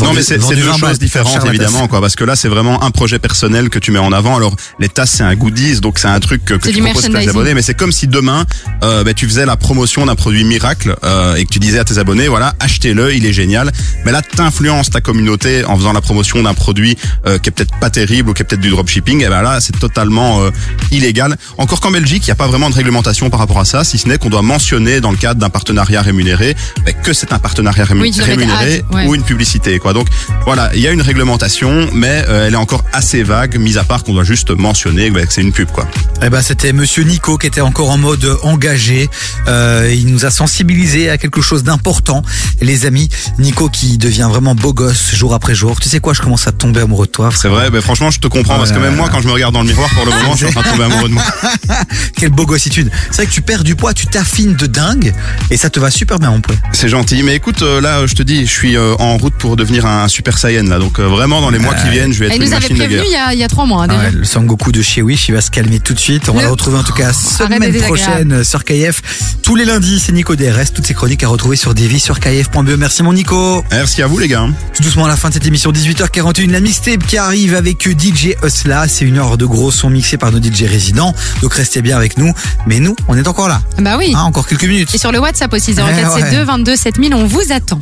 Non mais c'est deux 20 balles, choses différentes évidemment tasse. quoi parce que là c'est vraiment un projet personnel que tu mets en avant. Alors les tasses c'est un goodies donc c'est un truc que, tu proposes à tes abonnés. Mais c'est comme si demain euh, ben, tu faisais la promotion d'un produit miracle euh, et que tu disais à tes abonnés voilà achetez-le il est génial. Mais là t'influences ta communauté en faisant la promotion d'un produit euh, qui est peut-être pas terrible ou qui est peut-être du dropshipping. Et ben là c'est totalement euh, illégal. Encore qu'en Belgique il n'y a pas vraiment de réglementation par rapport à ça si ce n'est qu'on doit mentionner dans le cadre d'un partenariat rémunéré ben, que c'est un partenariat Oui, rémunéré ad, ouais. ou une publicité quoi donc voilà il y a une réglementation mais euh, elle est encore assez vague mis à part qu'on doit juste mentionner ben, que c'est une pub quoi Eh ben, c'était Monsieur Nico qui était encore en mode engagé. Euh, il nous a sensibilisé à quelque chose d'important. Les amis, Nico qui devient vraiment beau gosse jour après jour. Tu sais quoi, je commence à tomber amoureux de toi. c'est vrai ben, franchement je te comprends parce que même moi quand je me regarde dans le miroir pour le moment je suis en train de tomber amoureux de moi Quelle beau gossitude. C'est vrai que tu perds du poids, tu t'affines de dingue et ça te va super bien, mon pote. c'est gentil mais écoute euh, là je te dis je suis en route pour devenir un super saiyan là donc euh, vraiment dans les mois qui viennent je vais Et être une nous avait machine de prévenu guerre il y a, il y a trois mois hein, Ah déjà. ouais, le Sangoku de chez Wish, il va se calmer tout de suite. On va Le- le retrouver en tout cas semaine d'être prochaine sur KF. Tous les lundis, c'est Nico DRS. Toutes ces chroniques à retrouver sur Davy sur KF.be. Merci mon Nico. merci à vous les gars Tout doucement à la fin de cette émission 18h41 la mixtape qui arrive avec DJ Usla c'est une heure de gros son mixés par nos DJ résidents donc restez bien avec nous mais nous on est encore là Bah oui. Hein, encore quelques minutes Et sur le WhatsApp aussi, 04 Ouais, ouais. 72 22 7000, on vous attend.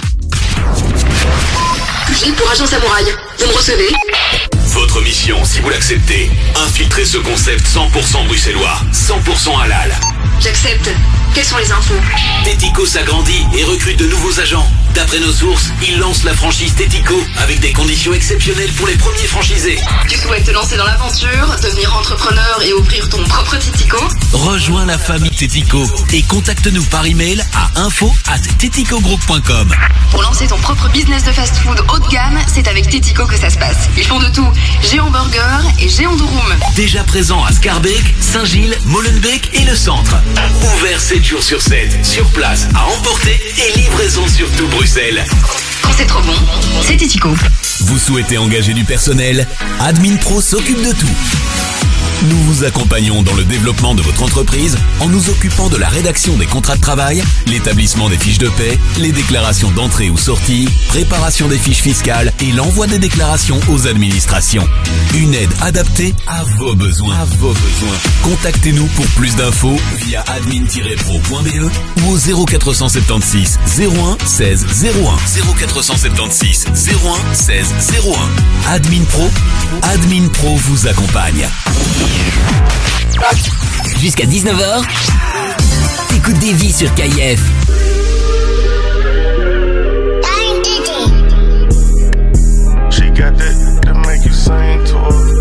Pour agent samouraï. Vous me recevez Votre mission, si vous l'acceptez, infiltrer ce concept 100% bruxellois, 100% halal. J'accepte. Quelles sont les infos Tético s'agrandit et recrute de nouveaux agents. D'après nos sources, il lance la franchise Tético avec des conditions exceptionnelles pour les premiers franchisés. Tu souhaites te lancer dans l'aventure, devenir entrepreneur et ouvrir ton propre Titico Rejoins la famille Tético et contacte-nous par email à info at. Pour lancer ton propre business de fast-food haut de gamme, c'est avec Titico que ça se passe. Ils font de tout. Géant burger et géant de room. Déjà présent à Scarbeck, Saint-Gilles, Molenbeek et le centre. Ouvert 7 jours sur 7, sur place, à emporter et livraison sur tout Bruxelles. Quand c'est trop bon, c'est Titico. Vous souhaitez engager du personnel Admin Pro s'occupe de tout. Nous vous accompagnons dans le développement de votre entreprise en nous occupant de la rédaction des contrats de travail, l'établissement des fiches de paie, les déclarations d'entrée ou sortie, préparation des fiches fiscales et l'envoi des déclarations aux administrations. Une aide adaptée à vos besoins. À vos besoins. Contactez-nous pour plus d'infos via admin-pro.be ou au 0476 01 16 01 0476 01 16 01. Admin Pro, Admin Pro vous accompagne. Jusqu'à 19h, T'écoutes des vies sur KIF. She got that that make you sing to her.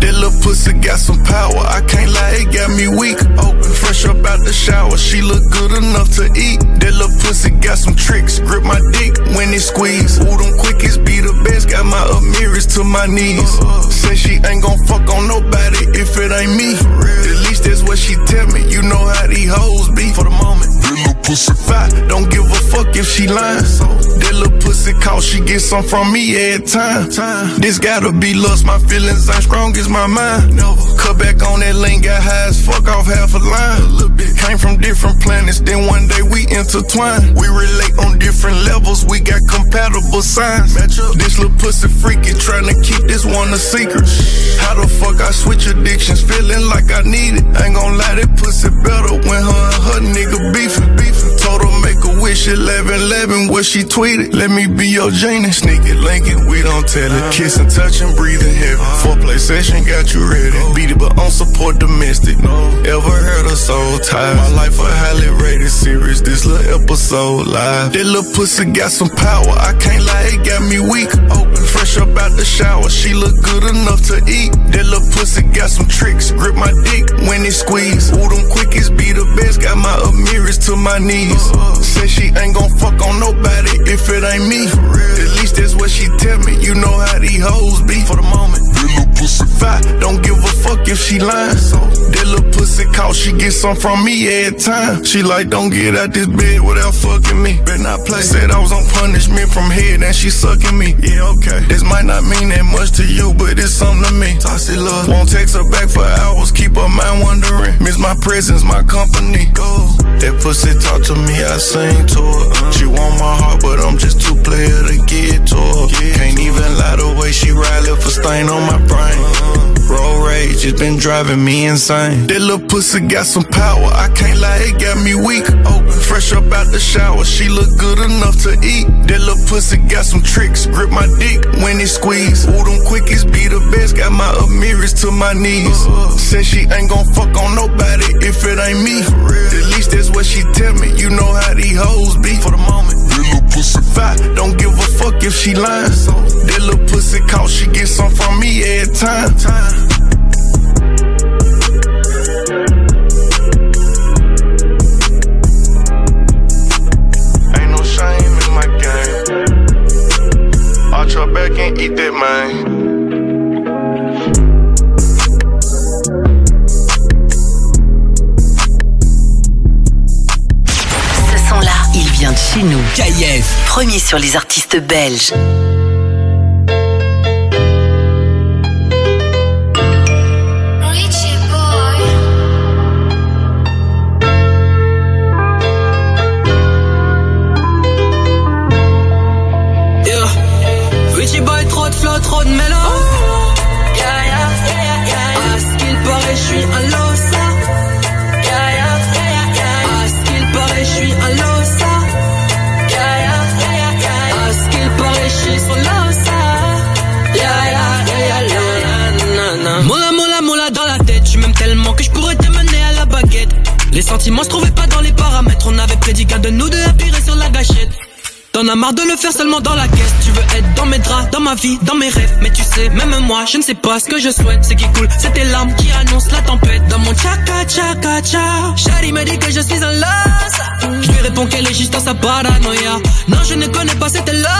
That little pussy got some power. I can't lie, it got me weak. Open, fresh up out the shower. She look good enough to eat. That little pussy got some tricks. Grip my dick when it squeeze. Ooh, them quickest be the best. Got my Amiris to my knees. Say she ain't gon' fuck on nobody if it ain't me. At least that's what she tell me. You know how these hoes be for the moment. That little pussy fat. Don't give a fuck if she lying. That little pussy call, she get some from me every time. This gotta be lust. My feelings ain't strong as my mind. Cut back on that lane, got high as fuck off half a line. Came from different planets, then one day we intertwine. We relate on different levels, we got compatible signs. This little pussy freaky, trying to keep this one a secret. How the fuck I switch addictions, feeling like I need it. Ain't gon' lie, that pussy better when her and her nigga beefing. beefing. Told her make a wish 11 11 what she tweeted. Let me be your genie. Sneak it, link it, we don't tell it. Kiss and touch and breathe in heaven. Foreplay session got you ready. Beat it, but on support domestic. Ever heard of soul ties? My life a highly rated series. This little episode live. That little pussy got some power. I can't lie, it got me weak. Open, fresh up out the shower. She look good enough to eat. That little pussy got some tricks. Grip my dick when it squeeze. Ooh, them quickies be the best. Got my Amiris to my knees. Say she ain't gon' fuck on nobody if it ain't me. At least that's what she tell me. You know how these hoes be for the moment. That little pussy fat. Don't give a fuck if she lying. That little pussy call, she get some from me every time. She like, don't get out this bed without fucking me. Better not play. Said I was on punishment from head and she sucking me. Yeah, okay. This might not mean that much to you, but it's something to me. Toxic love. Won't text her back for hours. Keep her mind wondering. Miss my presence, my company. Go. That pussy talk to me, I sing to her. Uh-huh. She want my heart, but I'm just too player to get to her. Can't even lie the way she ride, left a stain on my brain. Has been driving me insane. That little pussy got some power. I can't lie, it got me weak. Open, fresh up out the shower. She look good enough to eat. That little pussy got some tricks. Grip my dick when it squeeze. Ooh, them quickies be the best. Got my Amiris to my knees. Said she ain't gon' fuck on nobody if it ain't me. At least that's what she tell me. You know how these hoes be for the moment. That little pussy fat. Don't give a fuck if she lying. That little pussy call, she get some from me every time. Premier sur les artistes belges. De le faire seulement dans la caisse. Tu veux être dans mes draps, dans ma vie, dans mes rêves. Mais tu sais, même moi, je ne sais pas ce que je souhaite. C'est qui coule, c'est tes larmes qui annoncent la tempête. Dans mon tchaka tchaka tcha. Chérie me dit que je suis un las Je lui réponds qu'elle est juste dans sa paranoïa. Non, je ne connais pas cette là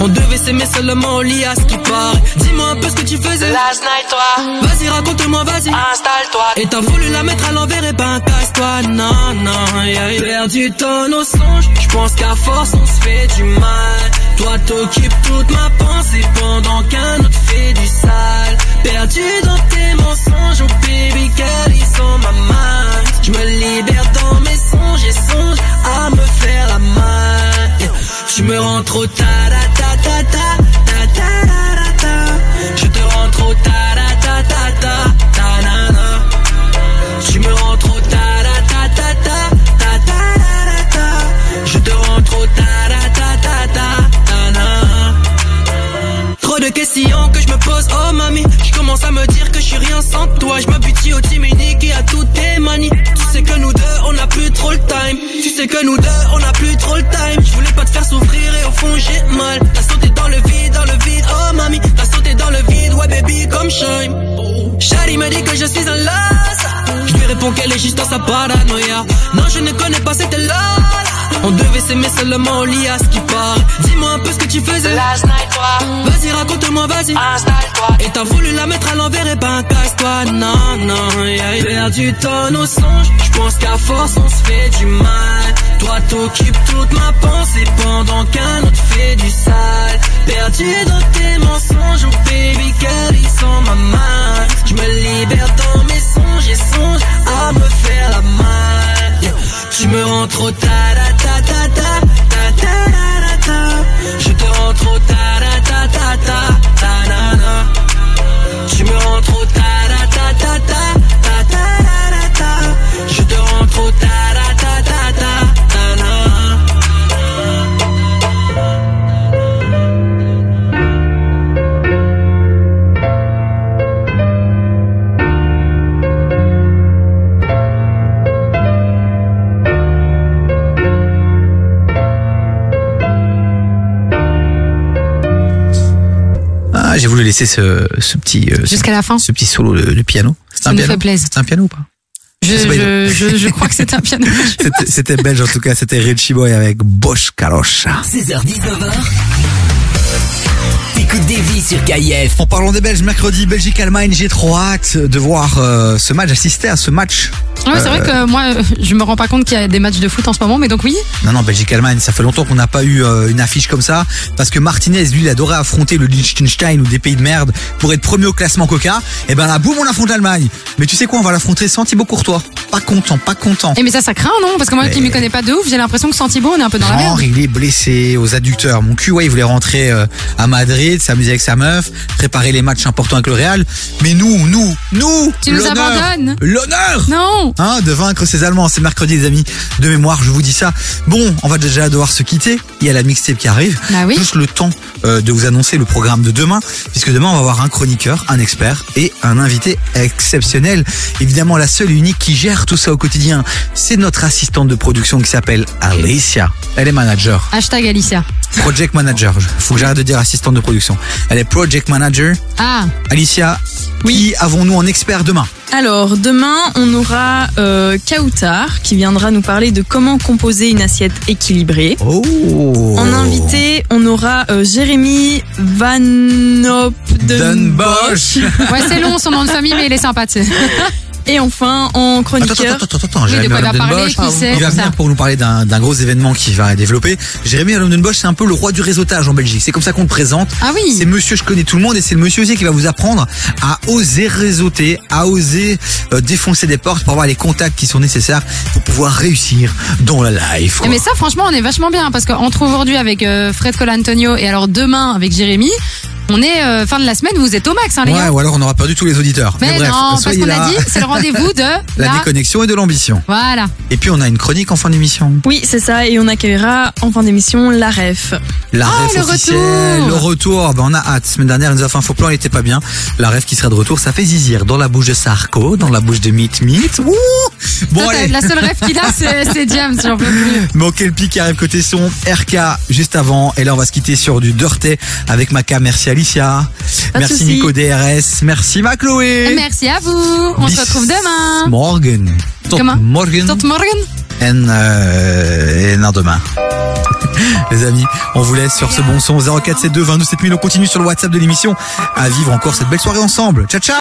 On devait s'aimer seulement au lit à ce qui paraît. Dis-moi un peu ce que tu faisais. Last night, toi. Vas-y, raconte-moi, vas-y. Installe-toi. Et t'as voulu la mettre à l'envers, et ben casse-toi. Non, non, yeah, perdu dans nos songes Je pense qu'à force on se fait du mal. Toi t'occupes toute ma pensée Pendant qu'un autre fait du sale. Perdu dans tes mensonges Oh baby girl, ils sont ma main. Je me libère dans mes songes Et songe à me faire la main. Tu me rends trop ta ta ta ta ta ta ta ta ta Je te rends trop ta trop ta ta ta ta na Trop de questions que je me pose, oh mamie Je commence à me dire que je sans toi. Je m'habitue au team unique et à toutes tes manies. Tu sais que nous deux, on n'a plus trop le time. Tu sais que nous deux, on n'a plus trop le time. Je voulais pas te faire souffrir et au fond j'ai mal. T'as sauté dans le vide, dans le vide, oh mamie. T'as sauté dans le vide, ouais baby, comme shine. Shari me dit que je suis un las. Je lui réponds qu'elle est juste dans sa paranoïa. Non, je ne connais pas cette là. On devait s'aimer seulement au lit à ce qui parle. Dis-moi un peu ce que tu faisais. Last night, toi. Vas-y, raconte-moi, vas-y. Installe-toi. Et t'as voulu la mettre à l'envers et ben casse-toi. Non, non, yeah. Perdu ton nos songes. Je pense qu'à force on se fait du mal. Toi t'occupes toute ma pensée pendant qu'un autre fait du sale. Perdu dans tes mensonges, oh baby girl, ils sont ma main. J'ai voulu laisser ce, ce petit euh, Jusqu'à la fin. ce petit solo de, de piano. Ça un nous piano. fait plaisir. C'est un piano ou pas Je, je, je, je crois que c'est un piano. C'était- C'était belge en tout cas, c'était Richie Boy avec Bosch Kalosha. 16h-19h. T'écoutes des vies sur KIF. En parlant des Belges, mercredi, Belgique-Allemagne, j'ai trop hâte de voir euh, ce match, assister à ce match. Ouais, c'est vrai Euh, que moi, je me rends pas compte qu'il y a des matchs de foot en ce moment, mais donc oui. Non, non, Belgique-Allemagne, ça fait longtemps qu'on n'a pas eu euh, une affiche comme ça, parce que Martinez, lui, il adorait affronter le Liechtenstein ou des pays de merde pour être premier au classement Coca. Et ben là, boum, on affronte l'Allemagne. Mais tu sais quoi, on va l'affronter sans Thibaut Courtois. Pas content, pas content. Et mais ça, ça craint, non? Parce que moi, qui Mais- m'y connais pas de ouf, j'ai l'impression que sans Thibaut, on est un peu dans la merde. il est blessé aux adducteurs. Mon cul, ouais, il voulait rentrer euh, à Madrid, s'amuser avec sa meuf, préparer les matchs importants avec le Real. Mais nous, nous, nous, Tu nous abandonnes L'honneur Non Hein, de vaincre ces Allemands. C'est mercredi, les amis. De mémoire, je vous dis ça. Bon, on va déjà devoir se quitter. Il y a la mixtape qui arrive. Bah oui. Juste le temps euh, de vous annoncer le programme de demain, puisque demain, on va avoir un chroniqueur, un expert et un invité exceptionnel. Évidemment, la seule et unique qui gère tout ça au quotidien, c'est notre assistante de production qui s'appelle Alicia. Elle est manager. Hashtag Alicia. Project manager. Faut que j'arrête de dire assistante de production. Elle est project manager. Ah, Alicia, qui avons-nous en expert demain? Alors, demain, on aura euh, Kautar qui viendra nous parler de comment composer une assiette équilibrée. Oh En invité, on aura euh, Jérémy Van Opdenbosch. ouais, c'est long son nom de famille, mais il est sympa, tu sais. Et enfin, en chroniqueur. Attends, attends, attends, Jérémy quoi il va venir pour nous parler d'un gros événement qui va développer. Jérémy Allen Bosch, c'est un peu le roi du réseautage en Belgique. C'est comme ça qu'on le présente. Ah oui. C'est monsieur, je connais tout le monde et c'est le monsieur aussi qui va vous apprendre à oser réseauter, à oser euh, défoncer des portes pour avoir les contacts qui sont nécessaires pour pouvoir réussir dans la life. Eh, Mais ça, franchement, on est vachement bien parce qu'entre aujourd'hui avec euh, Fred Colantonio et alors demain avec Jérémy, on est euh, fin de la semaine, vous êtes au max, hein, les Ouais, gars. ou alors on aura perdu tous les auditeurs. Mais, bref, non, parce soyez qu'on là. a dit, c'est le rendez-vous de la déconnexion et de l'ambition. Voilà. Et puis on a une chronique en fin d'émission. Oui, c'est ça, et on accueillera en fin d'émission la ref. La Ah, ref le officielle, retour le retour. Ben, on a hâte. Semaine dernière, elle nous a fait un faux plan, il était pas bien. La ref qui sera de retour, ça fait zizir. Dans la bouche de Sarko, dans la bouche de Meet Meet. Ouh bon, Toi, t'as- allez. la seule rêve qu'il a, c'est c'est James, j'en peux plus. Bon, quel pic qui arrive côté son. RK, juste avant. Et là, on va se quitter sur du Dirty avec Maca. Merci Alicia. Pas de Merci. Nico DRS. Merci ma Chloé. Merci à vous. On Bis se retrouve demain. Morgen. Tot Comment morgen. Tot morgen. En, euh, et non, demain. Les amis, on vous laisse sur ce bon son 0472 22 7000. On continue sur le WhatsApp de l'émission à vivre encore cette belle soirée ensemble. Ciao, ciao